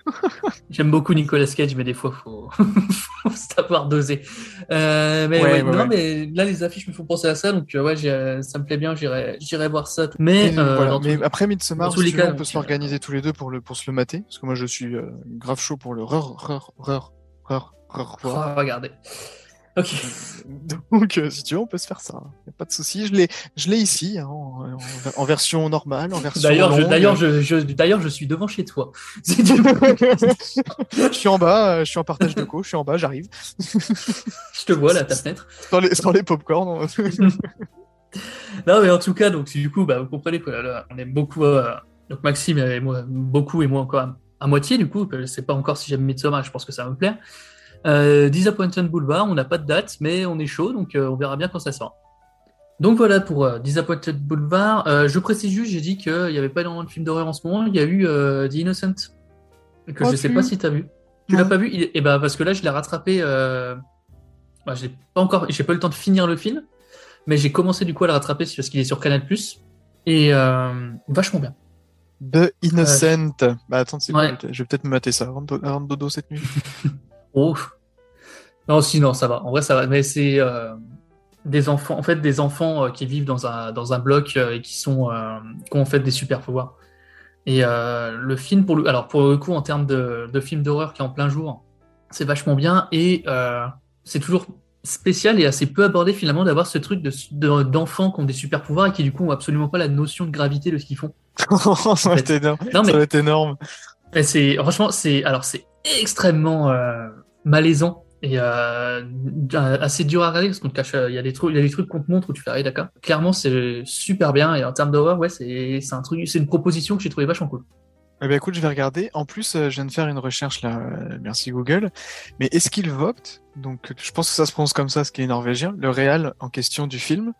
[LAUGHS] J'aime beaucoup Nicolas Cage, mais des fois, faut, [LAUGHS] faut savoir doser. Euh, mais, Ouais, ouais, ouais, non, mais là, les affiches me font penser à ça, donc euh, ouais, j'ai- ça me plaît bien, j'irai voir ça. Mais, euh, voilà. Mais tous- après Midsommar, tous les cas, on peut donc, s'organiser tous les deux pour, le, pour se le mater. Parce que moi, je suis euh, grave chaud pour le reur, reur, Oh, voir. regardez. Ok. [LAUGHS] Donc, euh, si tu veux, on peut se faire ça. Y a pas de souci. Je l'ai, je l'ai ici, hein, en, en- en version normale, en version D'ailleurs, je, d'ailleurs, je, je, d'ailleurs, je suis devant chez toi. [LAUGHS] Je suis en bas, euh, je suis en partage de co, je suis en bas, j'arrive. [LAUGHS] je te vois là, ta fenêtre. Sans les, sans les popcorn. Non, mais en tout cas, donc du coup, bah, vous comprenez que là, on aime beaucoup. euh, donc Maxime et moi, beaucoup et moi encore à, à moitié. Du coup, je sais pas encore si j'aime Midsommar. Je pense que ça va me plaire. Euh, Disappointed Boulevard, on n'a pas de date, mais on est chaud, donc euh, on verra bien quand ça sort. Donc voilà pour euh, Disappointed Boulevard. Euh, je précise juste, j'ai dit qu'il n'y avait pas énormément de films d'horreur en ce moment. Il y a eu euh, The Innocent, que je sais vu. pas si tu as vu. Tu l'as pas vu? Il- Eh ben parce que là, je l'ai rattrapé. Euh... bah, j'ai pas encore, j'ai pas eu le temps de finir le film, mais j'ai commencé du coup à le rattraper parce qu'il est sur Canal et euh, vachement bien. The Innocent. Bah attends, c'est Ouais. Je vais peut-être me mater ça avant de, avant de dodo cette nuit. [LAUGHS] Oh. Non, sinon ça va. En vrai, ça va. Mais c'est euh, des enfants, en fait, des enfants euh, qui vivent dans un dans un bloc euh, et qui sont qui ont en fait des super pouvoirs. Et le film, pour le, alors pour le coup, en termes de, de film d'horreur qui est en plein jour, c'est vachement bien et c'est toujours spécial et assez peu abordé finalement d'avoir ce truc de de- d'enfants qui ont des super pouvoirs et qui du coup ont absolument pas la notion de gravité de ce qu'ils font. [LAUGHS] ça va être énorme. Non mais Ça va être énorme. C'est franchement c'est alors c'est extrêmement euh, malaisant et euh, assez dur à regarder parce qu'on te cache euh, il y a des trucs il y a des trucs qu'on te montre où tu fais ah, d'accord clairement c'est super bien et en termes d'horreur ouais c'est c'est un truc c'est une proposition que j'ai trouvé vachement cool Eh ben écoute, je vais regarder. En plus, euh, je viens de faire une recherche là. euh, merci Google. Mais Eskil Vogt, donc je pense que ça se prononce comme ça, ce qui est norvégien, le réal en question du film,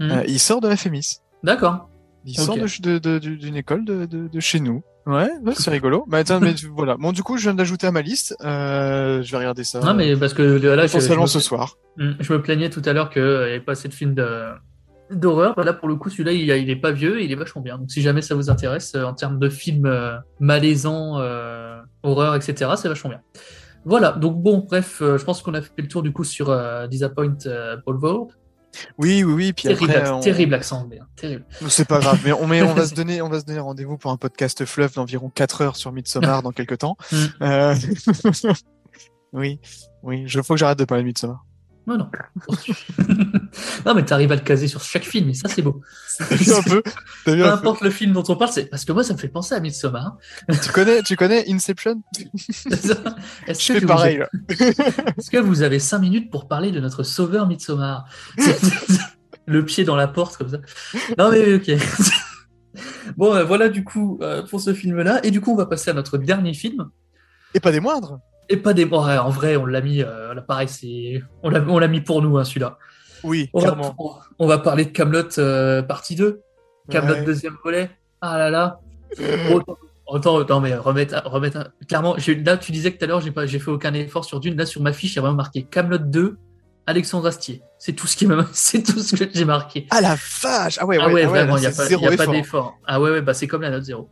euh, il sort de FMIS. d'accord Il Ok. sort de, de- de- du- d'une école de, de- de chez nous. Ouais, ouais, c'est rigolo. Bah, attends, mais [LAUGHS] voilà. Bon, du coup, je viens d'ajouter à ma liste. Euh, je vais regarder ça. non mais parce que là je, je potentiellement me, ce soir. Hmm, je me plaignais tout à l'heure qu'il n'y avait pas assez de films de d'horreur bah là pour le coup celui-là il, il est pas vieux et il est vachement bien donc si jamais ça vous intéresse euh, en termes de films euh, malaisants euh, horreur etc c'est vachement bien voilà donc bon bref euh, je pense qu'on a fait le tour du coup sur euh, Disappoint euh, Boulevard Oui, oui, oui. Puis terrible, après, on- terrible accent anglais hein, terrible C'est pas grave, mais on, mais on va se [LAUGHS] donner, on va se donner rendez-vous pour un podcast fluff d'environ 4 heures sur Midsommar [LAUGHS] dans quelques temps. Mm. Euh, [LAUGHS] oui, oui, je faut que j'arrête de parler de Midsommar. Non non [LAUGHS] non mais t'arrives à le caser sur chaque film et ça c'est beau T'as vu un peu, t'as vu peu un peu. importe le film dont on parle c'est parce que moi ça me fait penser à Midsommar Tu connais, tu connais Inception? [LAUGHS] Que pareil. [LAUGHS] Est-ce que vous avez cinq minutes pour parler de notre sauveur Midsommar? Le pied dans la porte comme ça. Non mais ok. bon, euh, voilà du coup euh, pour ce film-là. Et du coup, on va passer à notre dernier film. Et pas des moindres. Et pas des. bon, ouais, en vrai, on l'a mis. euh, là, pareil, c'est. On l'a, on l'a mis pour nous, hein, celui-là. Oui, On va, clairement. on va parler de Camelot partie 2. Camelot Ouais. deuxième volet. Ah là là. Autant, autant- non mais remettre, remettre clairement. j'ai- Là, tu disais que tout à l'heure, j'ai pas, j'ai fait aucun effort sur Dune. Là, sur ma fiche, il y a vraiment marqué Camelot 2, Alexandre Astier. C'est tout ce qui m'a, [LAUGHS] c'est tout ce que j'ai marqué. Ah la vache Ah ouais, ouais, ah ouais, ah vraiment, il n'y a pas, y a pas effort. d'effort. Ah ouais, ouais, bah c'est comme la note zéro.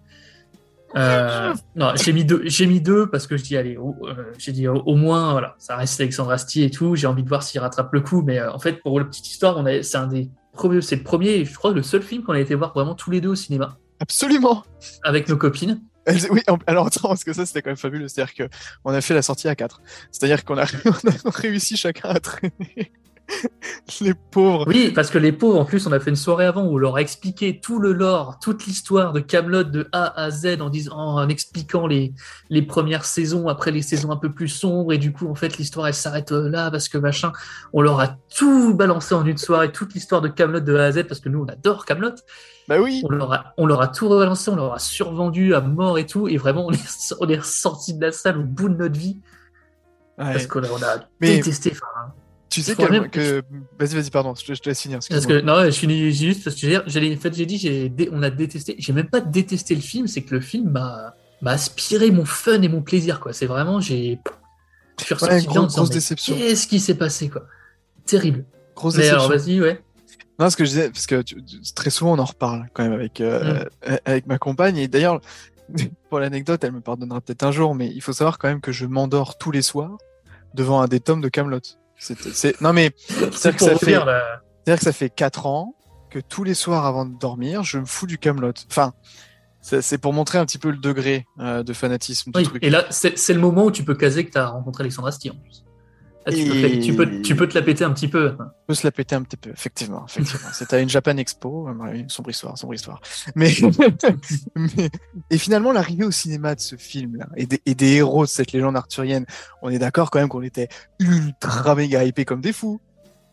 Euh, non, j'ai mis deux. J'ai mis deux parce que je dis allez, au- euh, j'ai dit au, au moins voilà, ça reste Alexandre Astier et tout. J'ai envie de voir s'il rattrape le coup, mais euh, en fait pour la petite histoire, on a, c'est un des premiers, c'est le premier, je crois le seul film qu'on a été voir vraiment tous les deux au cinéma Absolument. avec nos copines. Oui, alors attends, parce que ça c'était quand même fabuleux. C'est-à-dire que on a fait la sortie à quatre. C'est-à-dire qu'on a, [LAUGHS] on a réussi chacun à traîner [LAUGHS] les pauvres. Oui, parce que les pauvres, en plus, on a fait une soirée avant où on leur a expliqué tout le lore, toute l'histoire de Camelot de A à Z en disant, en expliquant les, les premières saisons, après les saisons un peu plus sombres, et du coup, en fait, l'histoire elle s'arrête euh, là parce que machin. On leur a tout balancé en une soirée, toute l'histoire de Camelot de A à Z parce que nous, on adore Camelot. Bah oui. On leur a, on leur a tout rebalancé, on leur a survendu à mort et tout, et vraiment, on est, on est ressorti de la salle au bout de notre vie Ouais. parce qu'on a, on a Mais- détesté. enfin, Tu sais qu'elle- même- que. Vas-y, vas-y, pardon. Je te, je te laisse finir. Parce que non, je finis juste parce que j'ai- en fait, dit, dé- on a détesté. J'ai même pas détesté le film, c'est que le film m'a, aspiré mon fun et mon plaisir, quoi. C'est vraiment, j'ai, je suis ressorti Ouais, gros- grosse déception. Qu'est-ce qui s'est passé, quoi? Terrible. Grosse Mais alors, déception. vas-y, ouais. Non, ce que je disais, parce que tu- tu- très souvent on en reparle quand même avec euh, Mm. avec ma compagne. Et d'ailleurs, [LAUGHS] pour l'anecdote, elle me pardonnera peut-être un jour, mais il faut savoir quand même que je m'endors tous les soirs devant un des tomes de Camelot. C'est, non mais C'est que pour ça revenir, fait- là. c'est-à-dire que ça fait quatre ans que tous les soirs avant de dormir, je me fous du Camelot. Enfin, c'est, pour montrer un petit peu le degré euh, de fanatisme du Oui, truc. et là, c'est, c'est le moment où tu peux caser que tu as rencontré Alexandre Astier, en plus. Là, tu, peux, Et- tu, peux, tu peux te la péter un petit peu. On peut se la péter un petit peu, effectivement. effectivement. C'était à une Japan Expo, euh, sombre histoire, sombre histoire. Mais, [LAUGHS] mais- et finalement, l'arrivée au cinéma de ce film-là et des, et des héros de cette légende arthurienne, on est d'accord quand même qu'on était ultra méga hypés comme des fous.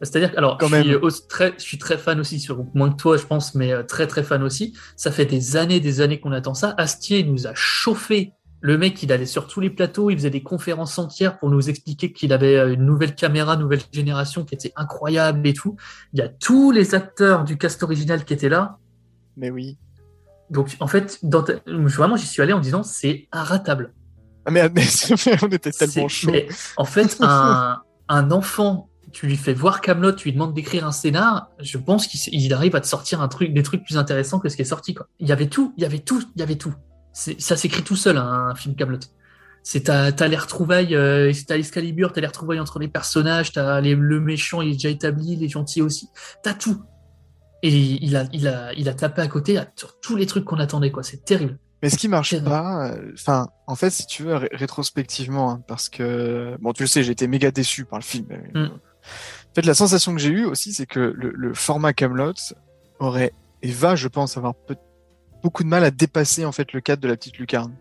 C'est-à-dire que, alors, Quand je suis, très, je suis très fan aussi, sur, moins que toi, je pense, mais euh, très très fan aussi. Ça fait des années, des années qu'on attend ça. Astier nous a chauffé. Le mec, il allait sur tous les plateaux, il faisait des conférences entières pour nous expliquer qu'il avait euh, une nouvelle caméra, nouvelle génération qui était incroyable et tout. Il y a tous les acteurs du cast original qui étaient là. Mais oui. Donc, en fait, dans ta- vraiment, j'y suis allé en disant c'est inratable. Ah, mais, mais [LAUGHS] on était tellement chaud. mais en fait, [LAUGHS] un, un enfant, tu lui fais voir Camelot, tu lui demandes d'écrire un scénar, je pense qu'il arrive à te sortir un truc, des trucs plus intéressants que ce qui est sorti. Quoi. Il y avait tout, il y avait tout, il y avait tout. Ça s'écrit tout seul, hein, un film Camelot. C'est t'as t'as les retrouvailles, euh, t'as t'as les retrouvailles entre les personnages, t'as les- le méchant, il est déjà établi, les gentils aussi. T'as tout. Et il a, il a, il a tapé à côté à- sur tous les trucs qu'on attendait, quoi. C'est terrible. Mais ce qui marche pas, euh, enfin, en fait, si tu veux, ré- rétrospectivement, hein, parce que, bon, tu le sais, j'ai été méga déçu par le film. Mm. En fait, la sensation que j'ai eue aussi, c'est que le, le format Camelot aurait et va, je pense, avoir peu- beaucoup de mal à dépasser en fait le cadre de la petite lucarne.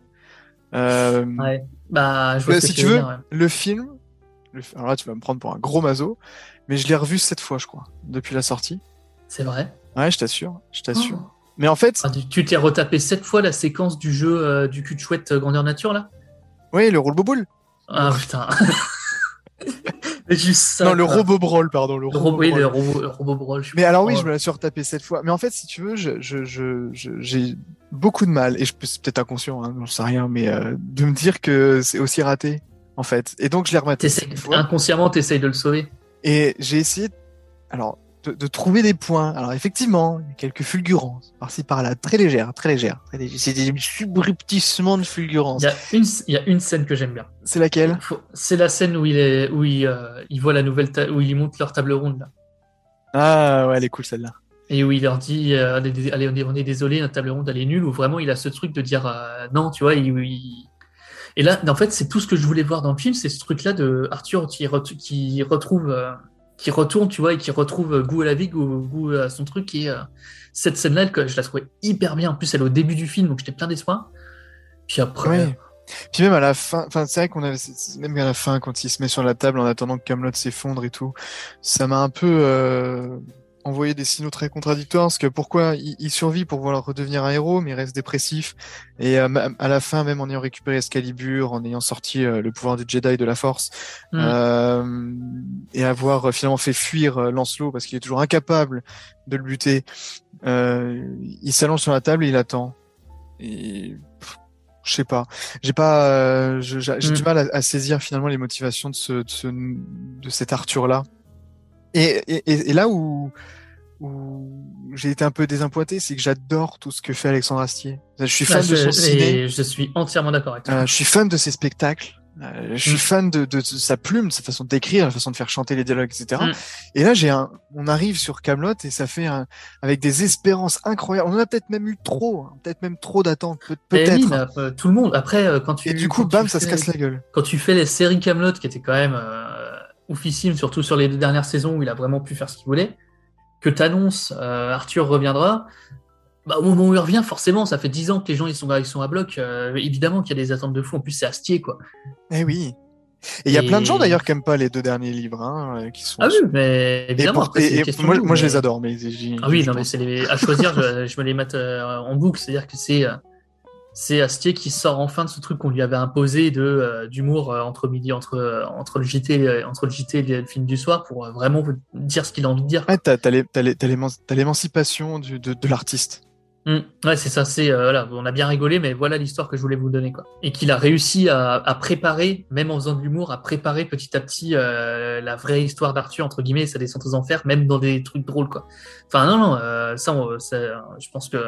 Euh, Ouais. Bah, je vois ce que si tu veux veux, dire, ouais. le film, le alors là, tu vas me prendre pour un gros maso, mais je l'ai revu sept fois, je crois, depuis la sortie. C'est vrai. Ouais, je t'assure, je t'assure. Oh. Mais en fait, Ah, tu- t'es retapé sept fois la séquence du jeu euh, du cul de chouette euh, grandeur nature là? Oui, le roule boule. Ah putain. [LAUGHS] Mais juste ça. Non, le quoi. robot brawl, pardon, le Le robot oui, brawl. le robot, le robot brawl. je Mais alors oui, je me la suis retapé cette fois. Mais en fait, si tu veux, je, je, je, je- j'ai beaucoup de mal, et je peux- c'est peut-être inconscient, hein, j'en sais rien, mais euh, de me dire que c'est aussi raté, en fait. Et donc je l'ai rematé T'essayes- cette fois, inconsciemment, t'essayes de le sauver. et j'ai essayé, alors, de, de trouver des points. Alors effectivement, il y a quelques fulgurances, par-ci par-là, très légères, très légères. Très légères. C'est des subrepticements de fulgurances. Il y, a une, il y a une scène que j'aime bien. C'est laquelle? C'est la scène où il est, où il, euh, il voit la nouvelle, où il monte leur table ronde là. Ah ouais, elle est cool celle-là. Et où il leur dit, euh, allez, on est, désolé, notre table ronde elle est nulle. Où vraiment il a ce truc de dire euh, non, tu vois. Il, il- Et là, en fait, c'est tout ce que je voulais voir dans le film, c'est ce truc-là de Arthur qui, qui retrouve, euh, qui retourne, tu vois, et qui retrouve euh, goût à la vie, goût, goût à son truc. Et euh, cette scène-là, je la trouvais hyper bien. En plus, elle est au début du film, donc j'étais plein d'espoir. Puis après, Ouais. Puis même à la fin, enfin c'est vrai qu'on avait, même à la fin quand il se met sur la table en attendant que Camelot s'effondre et tout, ça m'a un peu euh, envoyé des signaux très contradictoires parce que pourquoi il, il survit pour vouloir redevenir un héros mais il reste dépressif et euh, à la fin même en ayant récupéré Excalibur, en ayant sorti euh, le pouvoir du Jedi de la Force Mm. euh, et avoir finalement fait fuir Lancelot parce qu'il est toujours incapable de le buter, il s'allonge sur la table et il attend et je sais pas. J'ai pas, j'ai j'ai Mm. du mal à, à saisir finalement les motivations de ce, de, ce, de cet Arthur là. Et, et, et- là où où j'ai été un peu désappointé, c'est que j'adore tout ce que fait Alexandre Astier. Je suis fan de je, son ciné. je suis entièrement d'accord avec toi. Euh, je suis fan de ses spectacles. Euh, je suis Mm. fan de, de, de sa plume, de sa façon d'écrire, la façon de faire chanter les dialogues, etc. Mm. Et là, j'ai un, on arrive sur Camelot et ça fait un, avec des espérances incroyables. On en a peut-être même eu trop, hein, peut-être même trop d'attentes, Eh peut-être. oui, euh, tout le monde. Après, quand tu et du coup, bam, ça se casse la gueule. quand tu fais les séries Camelot, qui étaient quand même oufissimes, surtout sur les deux dernières saisons où il a vraiment pu faire ce qu'il voulait, que t'annonces euh, Arthur reviendra, bah, au moment où il revient, forcément, ça fait 10 ans que les gens ils sont, ils sont à bloc. euh, évidemment qu'il y a des attentes de fou. En plus, c'est Astier, quoi. Eh oui. Et il y a Et- plein de gens d'ailleurs qui aiment pas les deux derniers livres, hein, euh, qui sont. Ah oui, mais évidemment. après, et- et moi, je les adore, mais j'ai- Ah oui, non, mais c'est les... à choisir, je, je me les mets euh, en boucle. C'est-à-dire que c'est euh, c'est Astier qui sort enfin de ce truc qu'on lui avait imposé de euh, d'humour euh, entre midi, entre euh, entre le JT, et- entre le JT et le film du soir pour euh, vraiment dire ce qu'il a envie de dire. Ouais, t'as, l'émancipation de, de l'artiste. Mm. Ouais, c'est ça. C'est voilà, on a bien rigolé, mais voilà l'histoire que je voulais vous donner, quoi. Et qu'il a réussi à, à préparer, même en faisant de l'humour, à préparer petit à petit la vraie histoire d'Arthur entre guillemets, et sa descente aux enfers, même dans des trucs drôles, quoi. Enfin non, non, ça, on- ça, je pense que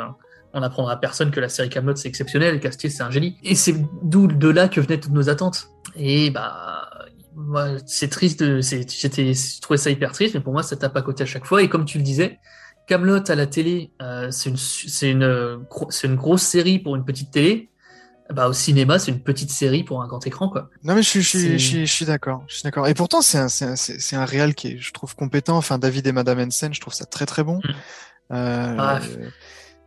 on apprendra à personne que la série Camelot c'est exceptionnel, et Castier c'est un génie. Et c'est d'où de là que venaient toutes nos attentes. Et bah. moi, C'est triste, de- c'est- j'étais, je trouvais ça hyper triste, mais pour moi, ça tape à côté à chaque fois. Et comme tu le disais, Camelot à la télé, euh, c'est une, c'est une, c'est une grosse série pour une petite télé. Bah, au cinéma, c'est une petite série pour un grand écran, quoi. Non mais je suis, je suis, C'est- je suis, je suis d'accord, je suis d'accord. Et pourtant c'est un, c'est un, c'est c'est un réal qui est, je trouve compétent. Enfin David et Madame Hensen, je trouve ça très très bon. Mm. Euh, Ah.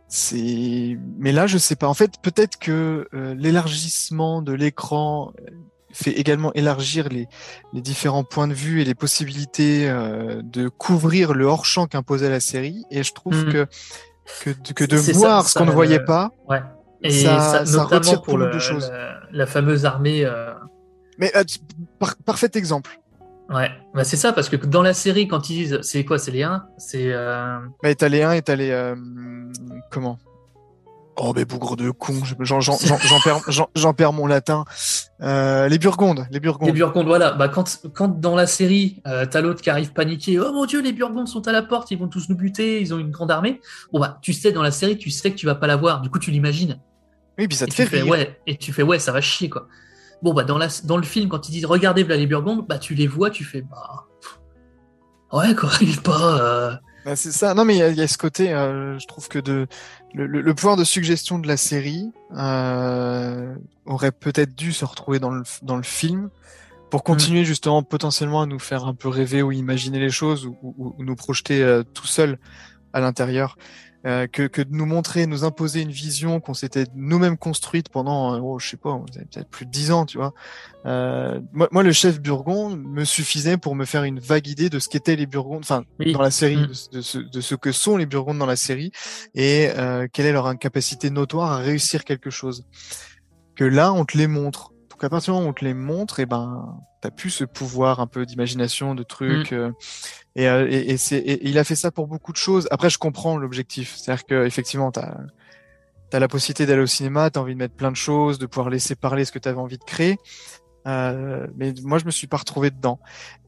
C'est, mais là je sais pas. En fait peut-être que euh, l'élargissement de l'écran euh, fait également élargir les, les différents points de vue et les possibilités euh, de couvrir le hors champ qu'imposait la série. Et je trouve Mm. que que, de- que de C'est ça, voir ce qu'on ne voyait pas. Ouais. Et Ça- ça, ça notamment retire pour le- de choses. la, la fameuse armée. Mais parfait exemple. Ouais, bah, c'est ça, parce que dans la série, quand ils disent c'est quoi, c'est les 1, c'est. euh, Mais t'as les 1 et t'as les. euh, comment? Oh, mais bougre de con, je- j'en j'en- j'en- j'en perds, j'en- j'en perds mon latin. Euh, les Burgondes, les Burgondes. Les Burgondes, voilà. Bah, quand, quand dans la série, euh, t'as l'autre qui arrive paniqué, oh mon dieu, les Burgondes sont à la porte, ils vont tous nous buter, ils ont une grande armée. Bon, bah, tu sais, dans la série, tu sais que tu vas pas la voir, du coup, tu l'imagines. Oui, puis ça te fait fais, rire. ouais, et tu fais, ouais, ça va chier, quoi. Bon, bah, dans, la, dans le film, quand ils disent, regardez, les Burgondes, bah, tu les vois, tu fais, bah. Ouais, quoi, il est pas. euh, Bah, c'est ça. Non, mais il y, a- il y a ce côté, euh, je trouve que de le, le- le pouvoir de suggestion de la série euh, aurait peut-être dû se retrouver dans le, dans le film pour continuer justement potentiellement à nous faire un peu rêver ou imaginer les choses ou, ou- ou nous projeter tout seul à l'intérieur. Euh, que, que de nous montrer, nous imposer une vision qu'on s'était nous-mêmes construite pendant, euh, oh, je sais pas, peut-être plus de dix ans, tu vois. Euh, moi, moi, le chef Burgonde me suffisait pour me faire une vague idée de ce qu'étaient les Burgondes, enfin, Oui. dans la série, Mm. de, ce, de ce que sont les Burgondes dans la série et euh, quelle est leur incapacité notoire à réussir quelque chose. Que là, on te les montre. Donc à partir du moment où on te les montre, et ben, t'as plus ce pouvoir un peu d'imagination, de trucs. euh, et, euh, et, et c'est, et il a fait ça pour beaucoup de choses. Après, je comprends l'objectif. C'est-à-dire que effectivement, t'as as la possibilité d'aller au cinéma, t'as envie de mettre plein de choses, de pouvoir laisser parler ce que t'avais envie de créer. Euh, mais moi, je me suis pas retrouvé dedans.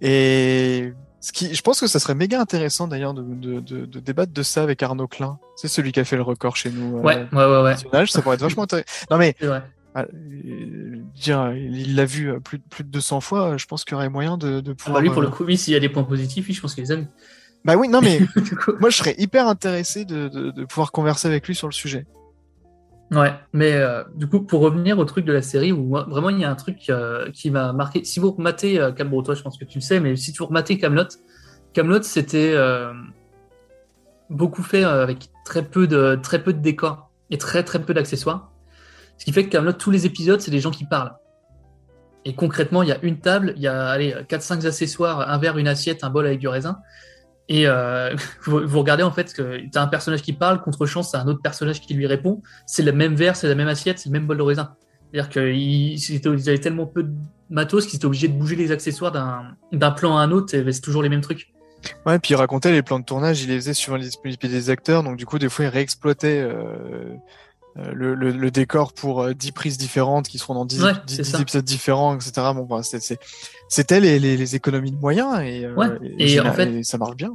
Et ce qui, je pense que ça serait méga intéressant d'ailleurs de, de, de, de débattre de ça avec Arnaud Klein. C'est celui qui a fait le record chez nous. euh, Ouais, ouais, ouais, ouais. national. Ça pourrait être vachement intéressant. Non mais. Ah, euh, dire, il l'a vu euh, plus, de- plus de 200 fois. Je pense qu'il y aurait moyen de, de Ah bah, pouvoir. lui, pour le euh, coup, oui, s'il y a des points positifs, je pense qu'il les aime. Bah oui, non mais [LAUGHS] moi je serais hyper intéressé de, de, de pouvoir converser avec lui sur le sujet. Ouais, mais euh, du coup, pour revenir au truc de la série, où moi, vraiment il y a un truc euh, qui m'a marqué. Si vous rematez euh, Camelot, toi je pense que tu le sais, mais si tu rematez Camelot, Camelot c'était euh, beaucoup fait euh, avec très peu de très peu de décors et très très peu d'accessoires. Ce qui fait que Camelot, tous les épisodes, c'est des gens qui parlent. Et concrètement, il y a une table, il y a allez 4-5 accessoires, un verre, une assiette, un bol avec du raisin. Et euh, [LAUGHS] vous, regardez en fait que tu as un personnage qui parle, contre chance, t'as un autre personnage qui lui répond. C'est le même verre, c'est la même assiette, c'est le même bol de raisin. C'est-à-dire qu'ils ils avaient tellement peu de matos qu'ils étaient obligés de bouger les accessoires d'un plan à un autre, c'est toujours les mêmes trucs. Ouais, puis il racontait les plans de tournage, il les faisait suivant les disponibilités des acteurs, donc du coup des fois il réexploitait euh, le, le, le décor pour euh, 10 prises différentes qui seront dans 10, Ouais, 10 c'est 10 ça. épisodes différents, etc. Bon, bah, c'était les, les, les économies de moyens et, euh, Ouais, et général- en fait- et ça marche bien.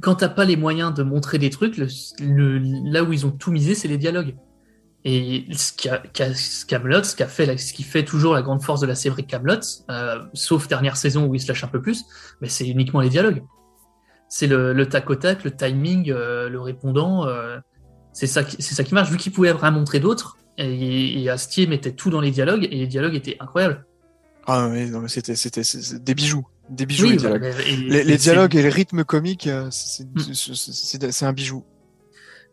quand t'as pas les moyens de montrer des trucs, le, là où ils ont tout misé, c'est les dialogues. Et ce qu'a Camelot, ce fait, la- ce qui fait toujours la grande force de la série Camelot, euh, sauf dernière saison où il se lâche un peu plus, mais c'est uniquement les dialogues. C'est le, le tac au tac, le timing, euh, le répondant. euh, c'est ça, qui- c'est ça qui marche. Vu qu'il pouvait rien montrer d'autre, et, et Astier mettait tout dans les dialogues, et les dialogues étaient incroyables. Ah oui, non, mais c'était, c'était, des bijoux. Des bijoux, Oui, les dialogues. mais- et- Les, et les c'est- dialogues et le rythme comique, euh, c'est, Mm. c'est, un bijou.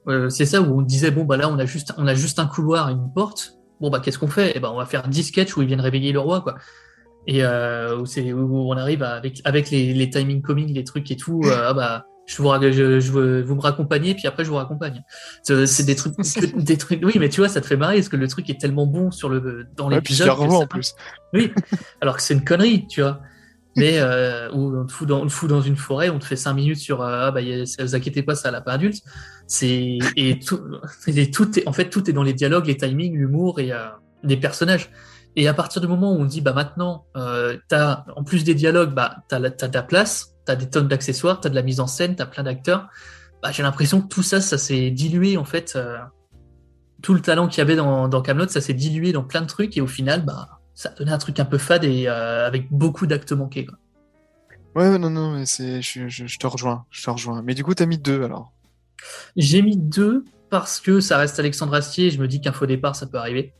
Euh, c'est ça où on disait bon bah là on a juste on a juste un couloir, une porte. Bon bah qu'est-ce qu'on fait? Eh ben on va faire 10 sketchs où ils viennent réveiller le roi quoi. Et euh, où c'est où on arrive à- avec avec les, les timing comics, les trucs et tout. [CLEARS THROAT] euh, ah bah je vous, je, je vous me raccompagnez puis après je vous raccompagne. C'est des trucs [LAUGHS] des trucs. Oui mais tu vois ça te fait marrer parce que le truc est tellement bon sur le dans Ouais, l'épisode. en plus. oui, alors que c'est une connerie, tu vois. Mais euh, où on te, fout dans, on te fout dans une forêt, on te fait 5 minutes sur euh, ah bah a- vous inquiétez pas, ça l'a pas adulte. C'est et tout, [LAUGHS] et tout est en fait tout est dans les dialogues, les timings, l'humour et euh, les personnages. Et à partir du moment où on dit bah maintenant euh, t'as en plus des dialogues, bah t'as de la place, t'as des tonnes d'accessoires, t'as de la mise en scène, t'as plein d'acteurs. Bah j'ai l'impression que tout ça, ça s'est dilué en fait. euh, tout le talent qu'il y avait dans, dans Camelot, ça s'est dilué dans plein de trucs et au final, bah, ça a donné un truc un peu fade et euh, avec beaucoup d'actes manqués. Quoi. Ouais, non, non, mais c'est, je, je, je te rejoins, je te rejoins. Mais du coup, t'as mis deux alors. J'ai mis deux parce que ça reste Alexandre Astier. et Je me dis qu'un faux départ, ça peut arriver.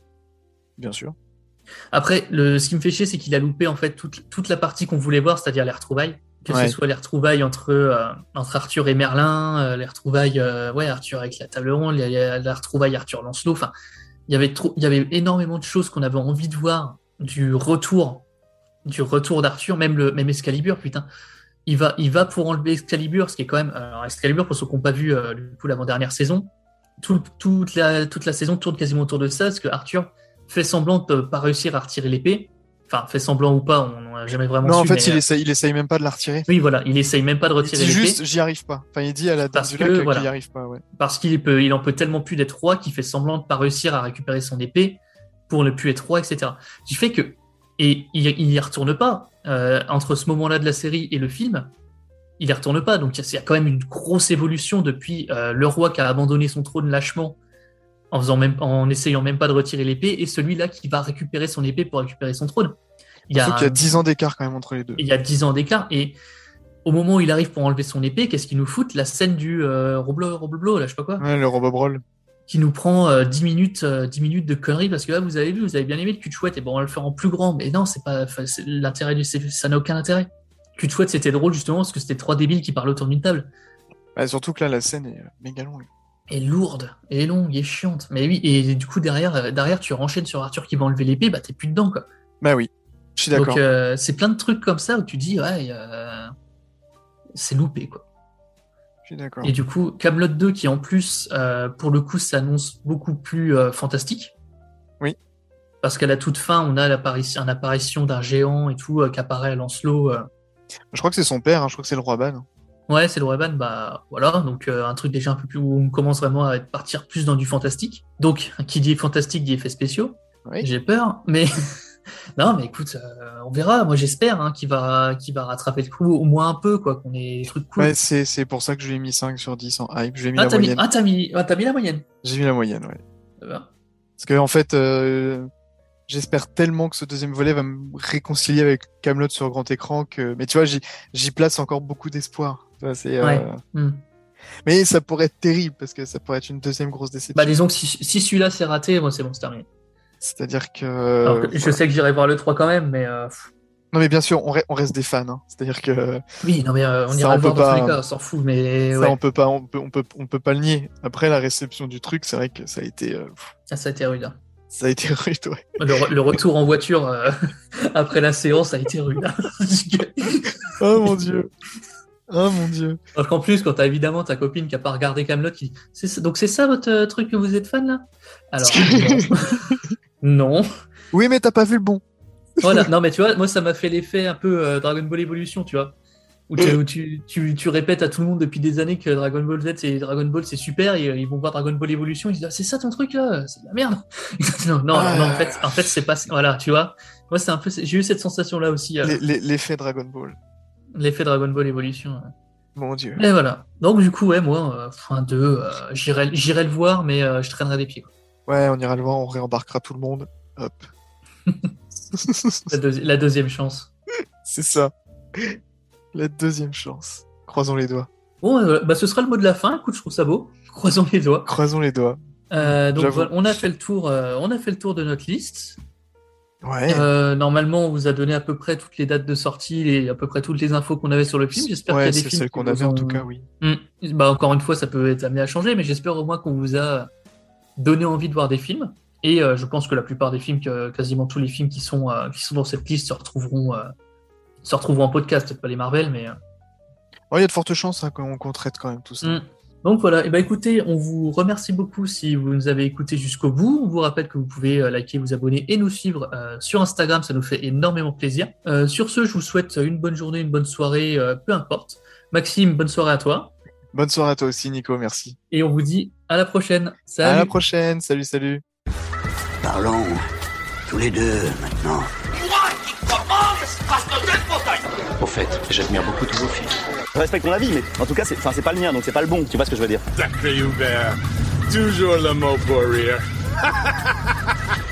Bien sûr. Après, le, ce qui me fait chier, c'est qu'il a loupé en fait toute, toute la partie qu'on voulait voir, c'est-à-dire les retrouvailles. Que Ouais. ce soit les retrouvailles entre, euh, entre Arthur et Merlin, euh, les retrouvailles, euh, ouais, Arthur avec la table ronde, les, les- la retrouvaille Arthur Lancelot. Enfin, il y avait il y avait énormément de choses qu'on avait envie de voir du retour, du retour d'Arthur, même le, même Excalibur, putain. Il va, il va pour enlever Excalibur, ce qui est quand même, alors Excalibur, pour ceux qui n'ont pas vu du coup l'avant-dernière saison, tout- toute la, toute la saison tourne quasiment autour de ça, parce que Arthur fait semblant de pas réussir à retirer l'épée. Enfin, fait semblant ou pas, on n'a jamais vraiment Non, su. en fait, mais, il euh, essaye, il essaye même pas de la retirer. Oui, voilà, il essaye même pas de Il retirer dit l'épée juste, j'y arrive pas. Enfin, il dit à la Parce qu'il voilà. arrive pas, ouais. parce qu'il peut, il en peut tellement plus d'être roi qu'il fait semblant de pas réussir à récupérer son épée pour ne plus être roi, etc. Ce qui fait que et il, il y retourne pas euh, entre ce moment-là de la série et le film. Il y retourne pas, donc il y a- il y a quand même une grosse évolution depuis euh, le roi qui a abandonné son trône lâchement en faisant même, en essayant même pas de retirer l'épée, et celui-là qui va récupérer son épée pour récupérer son trône. Il y a qu'il y a un- 10 ans d'écart quand même entre les deux. il y a 10 ans d'écart et au moment où il arrive pour enlever son épée, qu'est-ce qu'il nous fout La scène du euh, Roblo, Robleblo, là, je sais pas quoi, Ouais, le Robobrol. qui nous prend euh, 10 minutes, euh, 10 minutes de conneries parce que là, vous avez vu, vous avez bien aimé le cul de chouette et bon, on va le faire en plus grand, mais non, c'est pas, l'intérêt du, ça n'a aucun intérêt. Cul de chouette, c'était drôle justement parce que c'était trois débiles qui parlent autour d'une table. Bah, surtout que là, la scène est euh, méga longue. Et lourde, et longue, et chiante. Mais oui, et du coup, derrière, euh, derrière tu renchaînes sur Arthur qui va enlever l'épée, bah t'es plus dedans, quoi. Bah oui, je suis d'accord. Donc, euh, c'est plein de trucs comme ça où tu dis, ouais, euh, c'est loupé, quoi. Je suis d'accord. Et du coup, Camelot 2 qui en plus, euh, pour le coup, s'annonce beaucoup plus fantastique. Oui. Parce qu'à la toute fin, on a l'apparition, une apparition d'un géant et tout qui apparaît à Lancelot. Je crois que c'est son père, hein, je crois que c'est le roi Ban. Ouais, c'est le Reban, bah voilà. Donc euh, un truc déjà un peu plus où on commence vraiment à partir plus dans du fantastique. Donc, [LAUGHS] qui dit fantastique dit effets spéciaux. Oui. J'ai peur, mais [LAUGHS] non, mais écoute, euh, on verra. Moi, j'espère hein, qu'il va, qu'il va rattraper le coup au moins un peu, quoi, qu'on ait des trucs cool. Ouais, c'est pour ça que je lui ai mis 5 sur 10 en hype. Je lui ai mis ah, la mis, ah, t'as mis, ah, t'as mis la moyenne. J'ai mis la moyenne, ouais. Euh, Parce que en fait, euh, j'espère tellement que ce deuxième volet va me réconcilier avec Camelot sur grand écran que. Mais tu vois, j'y place encore beaucoup d'espoir. C'est, euh, Ouais. Hmm. Mais ça pourrait être terrible parce que ça pourrait être une deuxième grosse déception. Bah disons que si, si celui-là c'est raté, moi c'est bon, c'est terminé. C'est-à-dire que. Alors que je sais que j'irai voir le 3 quand même, mais euh, Non, mais bien sûr, on, re- on reste des fans. hein. C'est-à-dire que oui, non mais euh, on Ça, ira on le voir peut dans tous pas- les cas, on s'en fout, mais ça, ouais, on peut pas, on peut, on peut, on peut pas le nier. Après la réception du truc, c'est vrai que ça a été, euh, pff, ça, a été rude. hein. ça a été [LAUGHS] rude, ouais. Le, re- le retour en voiture euh, [LAUGHS] après la séance a été rude. hein. [LAUGHS] Oh mon dieu. Oh mon dieu. Alors qu'en plus, quand t'as évidemment ta copine qui a pas regardé Camelot, qui c'est ça- donc c'est ça votre euh, truc que vous êtes fan là? Alors [LAUGHS] non. Oui, mais t'as pas vu le bon. Voilà, non mais tu vois, moi ça m'a fait l'effet un peu euh, Dragon Ball Evolution, tu vois. Où, tu, où tu, tu, tu répètes à tout le monde depuis des années que Dragon Ball Z c'est Dragon Ball c'est super et euh, ils vont voir Dragon Ball Evolution ils disent ah, c'est ça ton truc là? C'est de la merde [LAUGHS] non non, en fait en fait c'est pas voilà tu vois moi c'est un peu j'ai eu cette sensation là aussi euh, L'effet Dragon Ball. L'effet Dragon Ball Evolution ouais. Mon dieu. Et voilà. Donc du coup, ouais, moi, euh, fin 2, euh, j'irai j'irai le voir, mais euh, je traînerai des pieds. quoi. Ouais, on ira le voir, on réembarquera tout le monde. Hop. [LAUGHS] La, deuxi- la deuxième chance. [LAUGHS] c'est ça. La deuxième chance. Croisons les doigts. Bon, euh, bah, ce sera le mot de la fin. Écoute, je trouve ça beau. Croisons les doigts. Croisons les doigts. Euh, donc voilà, on a fait le tour. euh, on a fait le tour de notre liste. Ouais. Euh, normalement, on vous a donné à peu près toutes les dates de sortie et à peu près toutes les infos qu'on avait sur le film. J'espère qu'il y ouais, a des c'est films qui qu'on avait en tout cas, oui. Hmm. Bah, encore une fois, ça peut être amené à changer, mais j'espère au moins qu'on vous a donné envie de voir des films. Et euh, je pense que la plupart des films, que, quasiment tous les films qui sont, euh, qui sont dans cette liste se retrouveront, euh, se retrouveront en podcast, peut-être pas les Marvel, mais. Il y a de fortes chances hein, qu'on qu'on traite quand même tout ça. Mm. Donc voilà, et ben écoutez, on vous remercie beaucoup si vous nous avez écouté jusqu'au bout. On vous rappelle que vous pouvez euh, liker, vous abonner et nous suivre euh, sur Instagram, ça nous fait énormément plaisir. Euh, sur ce, je vous souhaite une bonne journée, une bonne soirée, euh, peu importe. Maxime, bonne soirée à toi. Bonne soirée à toi aussi, Nico, merci. Et on vous dit à la prochaine. Salut. À la prochaine, salut, salut. Parlons tous les deux maintenant. Moi qui commande parce que Au fait, j'admire beaucoup tous vos films. Je respecte ton avis, mais en tout cas, c'est c'est pas le mien, donc c'est pas le bon. Tu vois ce que je veux dire Sacré Hubert. Toujours le mot pour rire. [LAUGHS]